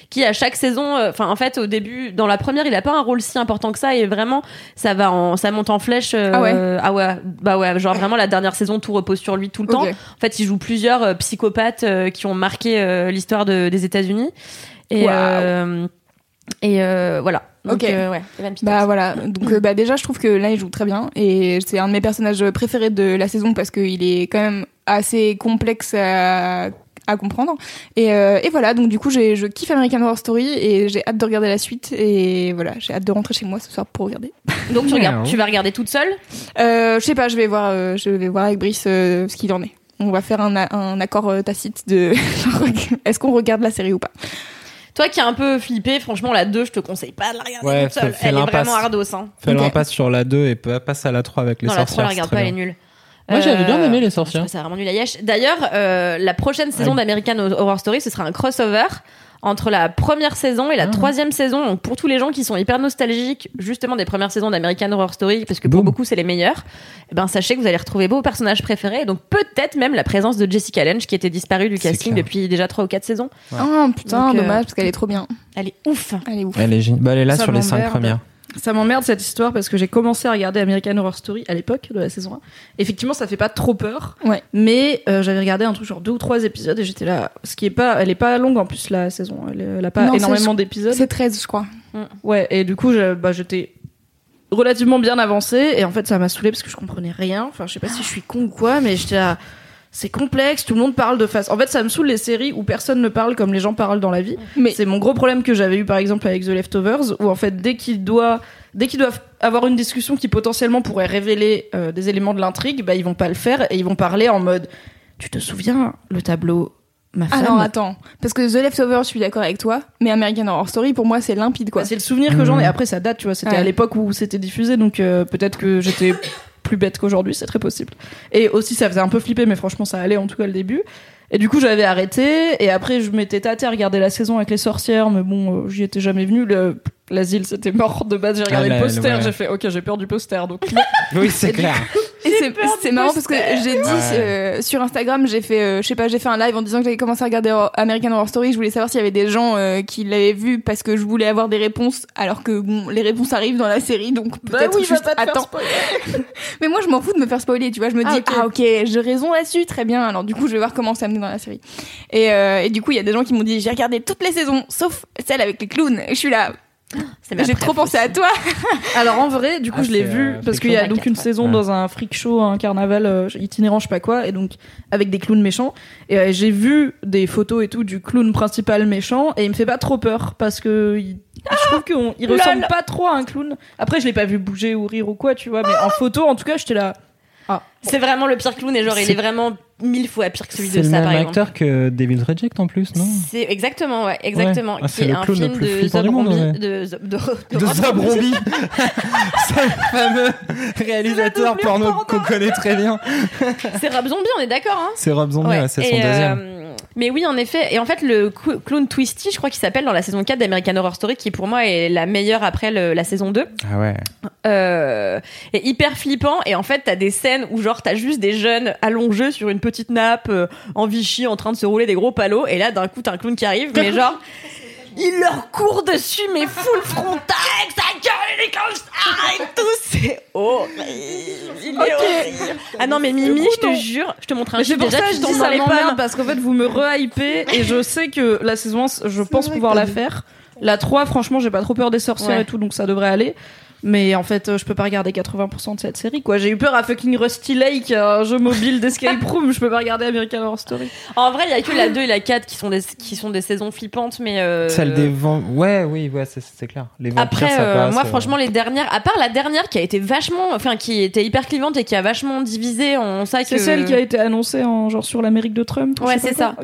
qui à chaque saison, euh, enfin en fait au début, dans la première, il a pas un rôle si important que ça, et vraiment ça va en, ça monte en flèche. euh, Ah ouais ah ouais, bah ouais, genre vraiment la dernière saison, tout repose sur lui tout le temps. En fait, il joue plusieurs euh, psychopathes euh, qui ont marqué euh, l'histoire de- des États-Unis. Et, voilà. Donc, Ok. euh, ouais. Bah voilà, donc euh, bah déjà je trouve que là il joue très bien et c'est un de mes personnages préférés de la saison parce qu'il est quand même assez complexe à, à comprendre et, euh, et voilà donc du coup j'ai je kiffe American Horror Story et j'ai hâte de regarder la suite et voilà j'ai hâte de rentrer chez moi ce soir pour regarder. Donc tu, regardes, Ouais. tu vas regarder toute seule? Euh, je sais pas, je vais voir euh, je vais voir avec Brice euh, ce qu'il en est. On va faire un, un accord euh, tacite de est-ce qu'on regarde la série ou pas? Toi qui es un peu flippé, franchement, la 2, je te conseille pas de la regarder Ouais, toute seule. Elle est vraiment ardos. Hein. Fais Ok. l'impasse sur la 2 et pa- passe à la 3 avec les non, la 3, sorcières. la regarde pas, elle est nulle. Moi, j'avais bien aimé les Je sorcières. ça vraiment nul à Yesh. D'ailleurs, euh, la prochaine saison Ouais. d'American Horror Story, ce sera un crossover entre la première saison et la Ah. troisième saison. Donc pour tous les gens qui sont hyper nostalgiques, justement des premières saisons d'American Horror Story, parce que pour beaucoup c'est les meilleures, eh ben sachez que vous allez retrouver vos personnages préférés. Et donc peut-être même la présence de Jessica Lange qui était disparue du casting clair. depuis déjà trois ou quatre saisons. Oh putain, Donc, euh, dommage parce qu'elle est trop bien. Elle est ouf. Elle est ouf. Elle est, bah, elle est là Ça sur les 5 m'emmerde. premières. Ça m'emmerde cette histoire parce que j'ai commencé à regarder American Horror Story à l'époque de la saison 1. Effectivement, ça fait pas trop peur. Ouais. Mais euh, j'avais regardé un truc genre deux ou trois épisodes et j'étais là. Ce qui est pas, elle est pas longue en plus la saison. Elle, elle a pas Non, énormément d'épisodes. C'est 13 je crois. Ouais. Et du coup, je- bah, j'étais relativement bien avancée et en fait ça m'a saoulé parce que je comprenais rien. Enfin, je sais pas si je suis con ou quoi, mais j'étais là. C'est complexe, tout le monde parle de face. En fait, ça me saoule les séries où personne ne parle comme les gens parlent dans la vie. Mais C'est mon gros problème que j'avais eu par exemple avec The Leftovers, où en fait dès qu'ils doivent, dès qu'ils doivent avoir une discussion qui potentiellement pourrait révéler euh, des éléments de l'intrigue, bah ils vont pas le faire et ils vont parler en mode, tu te souviens le tableau, ma Ah femme. non, attends. Parce que The Leftovers, je suis d'accord avec toi. Mais American Horror Story, pour moi, c'est limpide, quoi. Bah, c'est le souvenir que j'en ai. Mhm. Après ça date, tu vois, c'était Ouais. à l'époque où c'était diffusé, donc euh, peut-être que j'étais plus bête qu'aujourd'hui, c'est très possible. Et aussi ça faisait un peu flipper, mais franchement ça allait en tout cas le début. Et du coup j'avais arrêté et après je m'étais tâté à regarder la saison avec les sorcières, mais bon euh, j'y étais jamais venu. Le- L'asile c'était mort de base. J'ai regardé Ah, le poster, ouais. j'ai fait ok j'ai peur du poster donc. Oui, c'est clair. Et c'est marrant parce que j'ai dit Ouais. euh, sur Instagram, j'ai fait, euh, je sais pas, j'ai fait un live en disant que j'avais commencé à regarder American Horror Story. Je voulais savoir s'il y avait des gens euh, qui l'avaient vu parce que je voulais avoir des réponses, alors que bon, les réponses arrivent dans la série, donc peut-être juste attends. Mais moi, je m'en fous de me faire spoiler, tu vois. Je me dis, Ah, ah ok. j'ai raison là-dessus, très bien. Alors du coup, je vais voir comment ça amené dans la série. Et, euh, et du coup, il y a des gens qui m'ont dit, j'ai regardé toutes les saisons, sauf celle avec les clowns. Et je suis là. J'ai trop pensé à toi. Alors en vrai, du coup, Ah, je l'ai vu euh, parce qu'il y a donc une Ouais. saison Ouais. dans un freak show, un carnaval euh, itinérant, je sais pas quoi, et donc avec des clowns méchants. Et euh, j'ai vu des photos et tout du clown principal méchant, et il me fait pas trop peur parce que il- je trouve qu'il il lol. ressemble pas trop à un clown. Après, je l'ai pas vu bouger ou rire ou quoi, tu vois, mais en photo, en tout cas, j'étais là. C'est vraiment le pire clown et genre il est vraiment mille fois pire que celui C'est de le ça même par exemple. acteur que David Reject en plus, non C'est exactement, ouais, exactement. Ah, c'est qui est le un clown le film plus de flippant du monde, Zombie, ouais. de, de, de, De Zabrombi C'est le fameux réalisateur porno qu'on connaît très bien. C'est Rob Zombie, on est d'accord, hein C'est Rob Zombie, Ouais. ouais, c'est son Et, deuxième. Mais oui, en effet. Et en fait, le clown Twisty, je crois qu'il s'appelle dans la saison 4 d'American Horror Story, qui pour moi est la meilleure après le- la saison 2. Ah ouais. Euh, est hyper flippant. Et en fait, t'as des scènes où genre t'as juste des jeunes allongés sur une petite nappe euh, en Vichy en train de se rouler des gros palos. Et là, d'un coup, t'as un clown qui arrive, mais genre. Il leur court dessus, mais full frontal, gueule, et tout, c'est horrible. Il est horrible. Ah non, mais Mimi, je te jure, je te montre un c'est pour ça que je dis dans ça les m'emmerde parce qu'en fait vous me re-hypez et je sais que la saison 1, je pense pouvoir la faire. La 3, franchement, j'ai pas trop peur des sorcières Ouais. et tout, donc ça devrait aller. Mais en fait, euh, je peux pas regarder 80% de cette série, quoi. J'ai eu peur à fucking Rusty Lake, un jeu mobile d'escape room. Je peux pas regarder American Horror Story. En vrai, il y a que la 2 et la 4 qui sont des, qui sont des saisons flippantes, mais. euh, Celle des vents. Ouais, oui, ouais, c'est- c'est clair. Les vampires, Après, ça euh, passe. moi, euh, franchement, les dernières, à part la dernière qui a été vachement, enfin, qui était hyper clivante et qui a vachement divisé en ça que. C'est celle qui a été annoncée en genre sur l'Amérique de Trump. ou Ouais, c'est ça.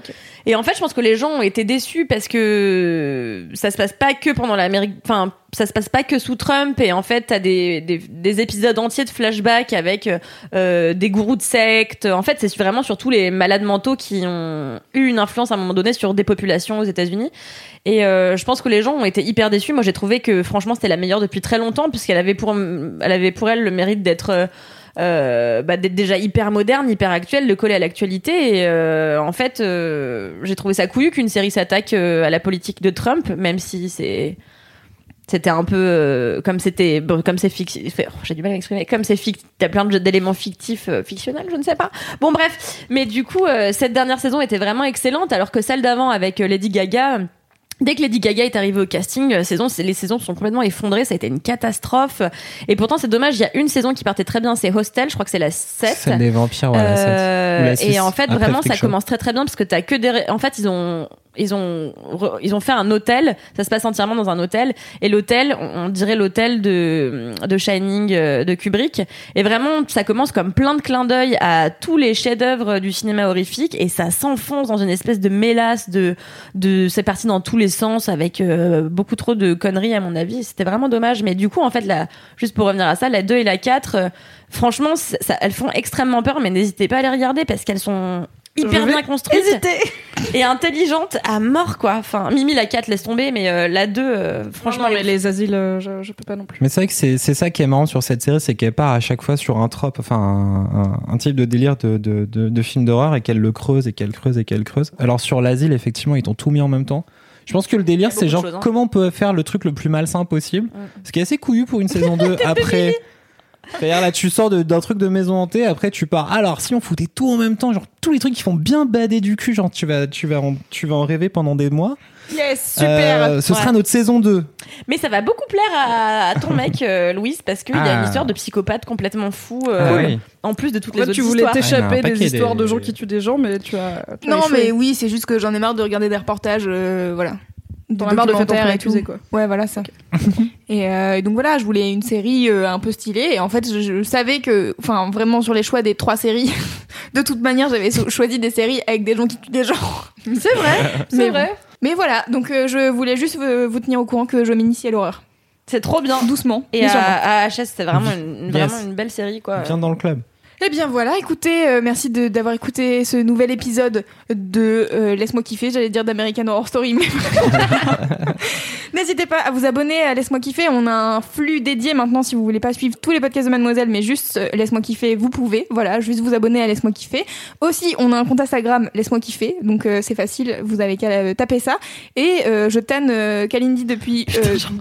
Et en fait, je pense que les gens ont été déçus parce que ça se passe pas que pendant l'Amérique, enfin, ça se passe pas que sous Trump. Et en fait, t'as des, des, des épisodes entiers de flashbacks avec euh, des gourous de sectes. En fait, c'est vraiment sur tous les malades mentaux qui ont eu une influence à un moment donné sur des populations aux États-Unis. Et euh, je pense que les gens ont été hyper déçus. Moi, j'ai trouvé que franchement, c'était la meilleure depuis très longtemps puisqu'elle avait pour, elle avait pour elle le mérite d'être euh, euh, bah, d'être déjà hyper moderne, hyper actuelle, de coller à l'actualité. Et euh, en fait, euh, j'ai trouvé ça couillu qu'une série s'attaque euh, à la politique de Trump, même si c'est c'était un peu euh, comme c'était comme c'est fictif oh, j'ai du mal à m'exprimer comme c'est fict t'as plein d'éléments fictifs euh, fictionnels je ne sais pas bon bref mais du coup euh, cette dernière saison était vraiment excellente alors que celle d'avant avec euh, Lady Gaga Dès que Lady Gaga est arrivée au casting, euh, saison, les saisons sont complètement effondrées, ça a été une catastrophe. Et pourtant, c'est dommage, il y a une saison qui partait très bien, c'est Hostel, je crois que c'est la 7. Celle des vampires, ouais, la sept. Euh, Ou la et en fait, vraiment, ça Show. commence très très bien parce que t'as que des. En fait, ils ont ils ont ils ont fait un hôtel. Ça se passe entièrement dans un hôtel et l'hôtel, on, dirait l'hôtel de de Shining euh, de Kubrick. Et vraiment, ça commence comme plein de clins d'œil à tous les chefs-d'œuvre du cinéma horrifique et ça s'enfonce dans une espèce de mélasse de de c'est parti dans tous les sens avec euh, beaucoup trop de conneries à mon avis. C'était vraiment dommage. Mais du coup, en fait, là, juste pour revenir à ça, la 2 et la 4 euh, franchement, elles font extrêmement peur, mais n'hésitez pas à les regarder parce qu'elles sont hyper bien construites et intelligentes à mort, quoi. Enfin, Mimi, la 4, laisse tomber, mais euh, la 2, euh, franchement, mais les asiles, euh, je, je peux pas non plus. Mais c'est vrai que c'est c'est ça qui est marrant sur cette série, c'est qu'elle part à chaque fois sur un trope, enfin un, un- un type de délire de, de, de, de film d'horreur et qu'elle le creuse et qu'elle creuse et qu'elle creuse. Alors sur l'asile, effectivement, ils t'ont tout mis en même temps. Je pense que le délire, c'est genre choses, hein. comment on peut faire le truc le plus malsain possible? Ce qui est assez couillu pour une saison 2 après. C'est-à-dire là, tu sors de- d'un truc de maison hantée, après tu pars. Alors si on foutait tout en même temps, genre tous les trucs qui font bien bader du cul, genre tu vas, tu vas, en, tu vas en rêver pendant des mois. Yes, super. Euh, ce sera notre saison 2. Mais ça va beaucoup plaire à, à ton mec, euh, Louise, parce qu'il y a Ah. une histoire de psychopathe complètement fou, euh, Ah oui. en plus de toutes les autres tu voulais histoires. Ah, t'échapper des histoires des- de gens qui tuent des gens, mais tu as. tu Non, mais oui, c'est juste que j'en ai marre de regarder des reportages, euh, voilà. T'en as marre de faire et tout. accusé, quoi. Ouais, voilà ça. et, euh, et donc voilà, je voulais une série euh, un peu stylée. Et en fait, je, je savais que, enfin, vraiment sur les choix des trois séries, de toute manière, j'avais so- choisi des séries avec des gens qui tuent des gens. C'est vrai, c'est vrai. bon. Mais voilà, donc euh, je voulais juste vous, vous tenir au courant que je m'initie à l'horreur. C'est trop bien. Doucement. Et à, à HS, c'était vraiment une, Yes. vraiment une belle série, quoi. Viens dans le club. Eh bien voilà, écoutez, euh, merci d'avoir écouté ce nouvel épisode de euh, Laisse-moi kiffer, j'allais dire d'American Horror Story, mais n'hésitez pas à vous abonner à Laisse-moi kiffer. On a un flux dédié maintenant si vous voulez pas suivre tous les podcasts de Mademoiselle, mais juste euh, Laisse-moi kiffer, vous pouvez. Voilà, juste vous abonner à Laisse-moi kiffer. Aussi, on a un compte Instagram Laisse-moi kiffer, donc c'est facile, vous avez qu'à taper ça. Et je tanne Kalindi depuis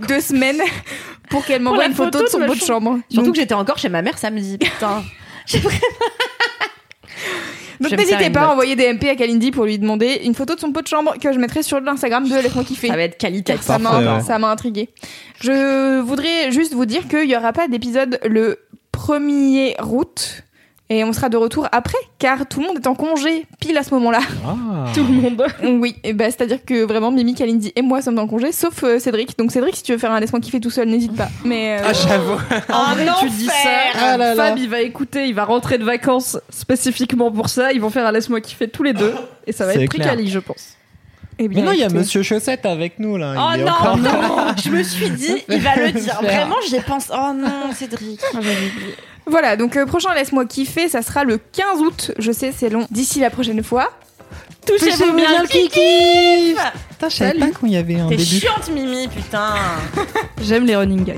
deux semaines pour qu'elle m'envoie une photo, photo de son beau de chambre. Surtout Donc, que j'étais encore chez ma mère samedi, putain. Donc vais me faire n'hésitez pas à envoyer des MP à Kalindi pour lui demander une photo de son pot de chambre que je mettrai sur l'Instagram de Laisse-moi kiffer. Ça va être qualitatif. Ça m'a Parfait, ouais. ça m'a intrigué. Je voudrais juste vous dire qu'il n'y aura pas d'épisode le 1er août. Et on sera de retour après, car tout le monde est en congé pile à ce moment-là. Ah. Tout le monde. Oui, et bah, c'est-à-dire que vraiment Mimi, Kalindi et moi sommes en congé, sauf euh, Cédric. Donc Cédric, si tu veux faire un laisse-moi kiffer tout seul, n'hésite pas. Mais euh, Ah, j'avoue. En vrai, tu dis ça. Ah là là. Fab, il va écouter, il va rentrer de vacances spécifiquement pour ça. Ils vont faire un laisse-moi kiffer tous les deux. Et ça va C'est être clair. Tricali, je pense. eh bien, Mais non, il y a écoutez. Monsieur Chaussette avec nous là. Oh Il est non, encore- non Je me suis dit, il va le dire. Vraiment, j'y pense. Oh non, Cédric. Voilà, donc euh, prochain laisse-moi kiffer, ça sera le 15 août. Je sais, c'est long. D'ici la prochaine fois. Touchez-vous bien le kiki Putain, je savais pas qu'on y avait un T'es début. chiante, Mimi, putain J'aime les running gags.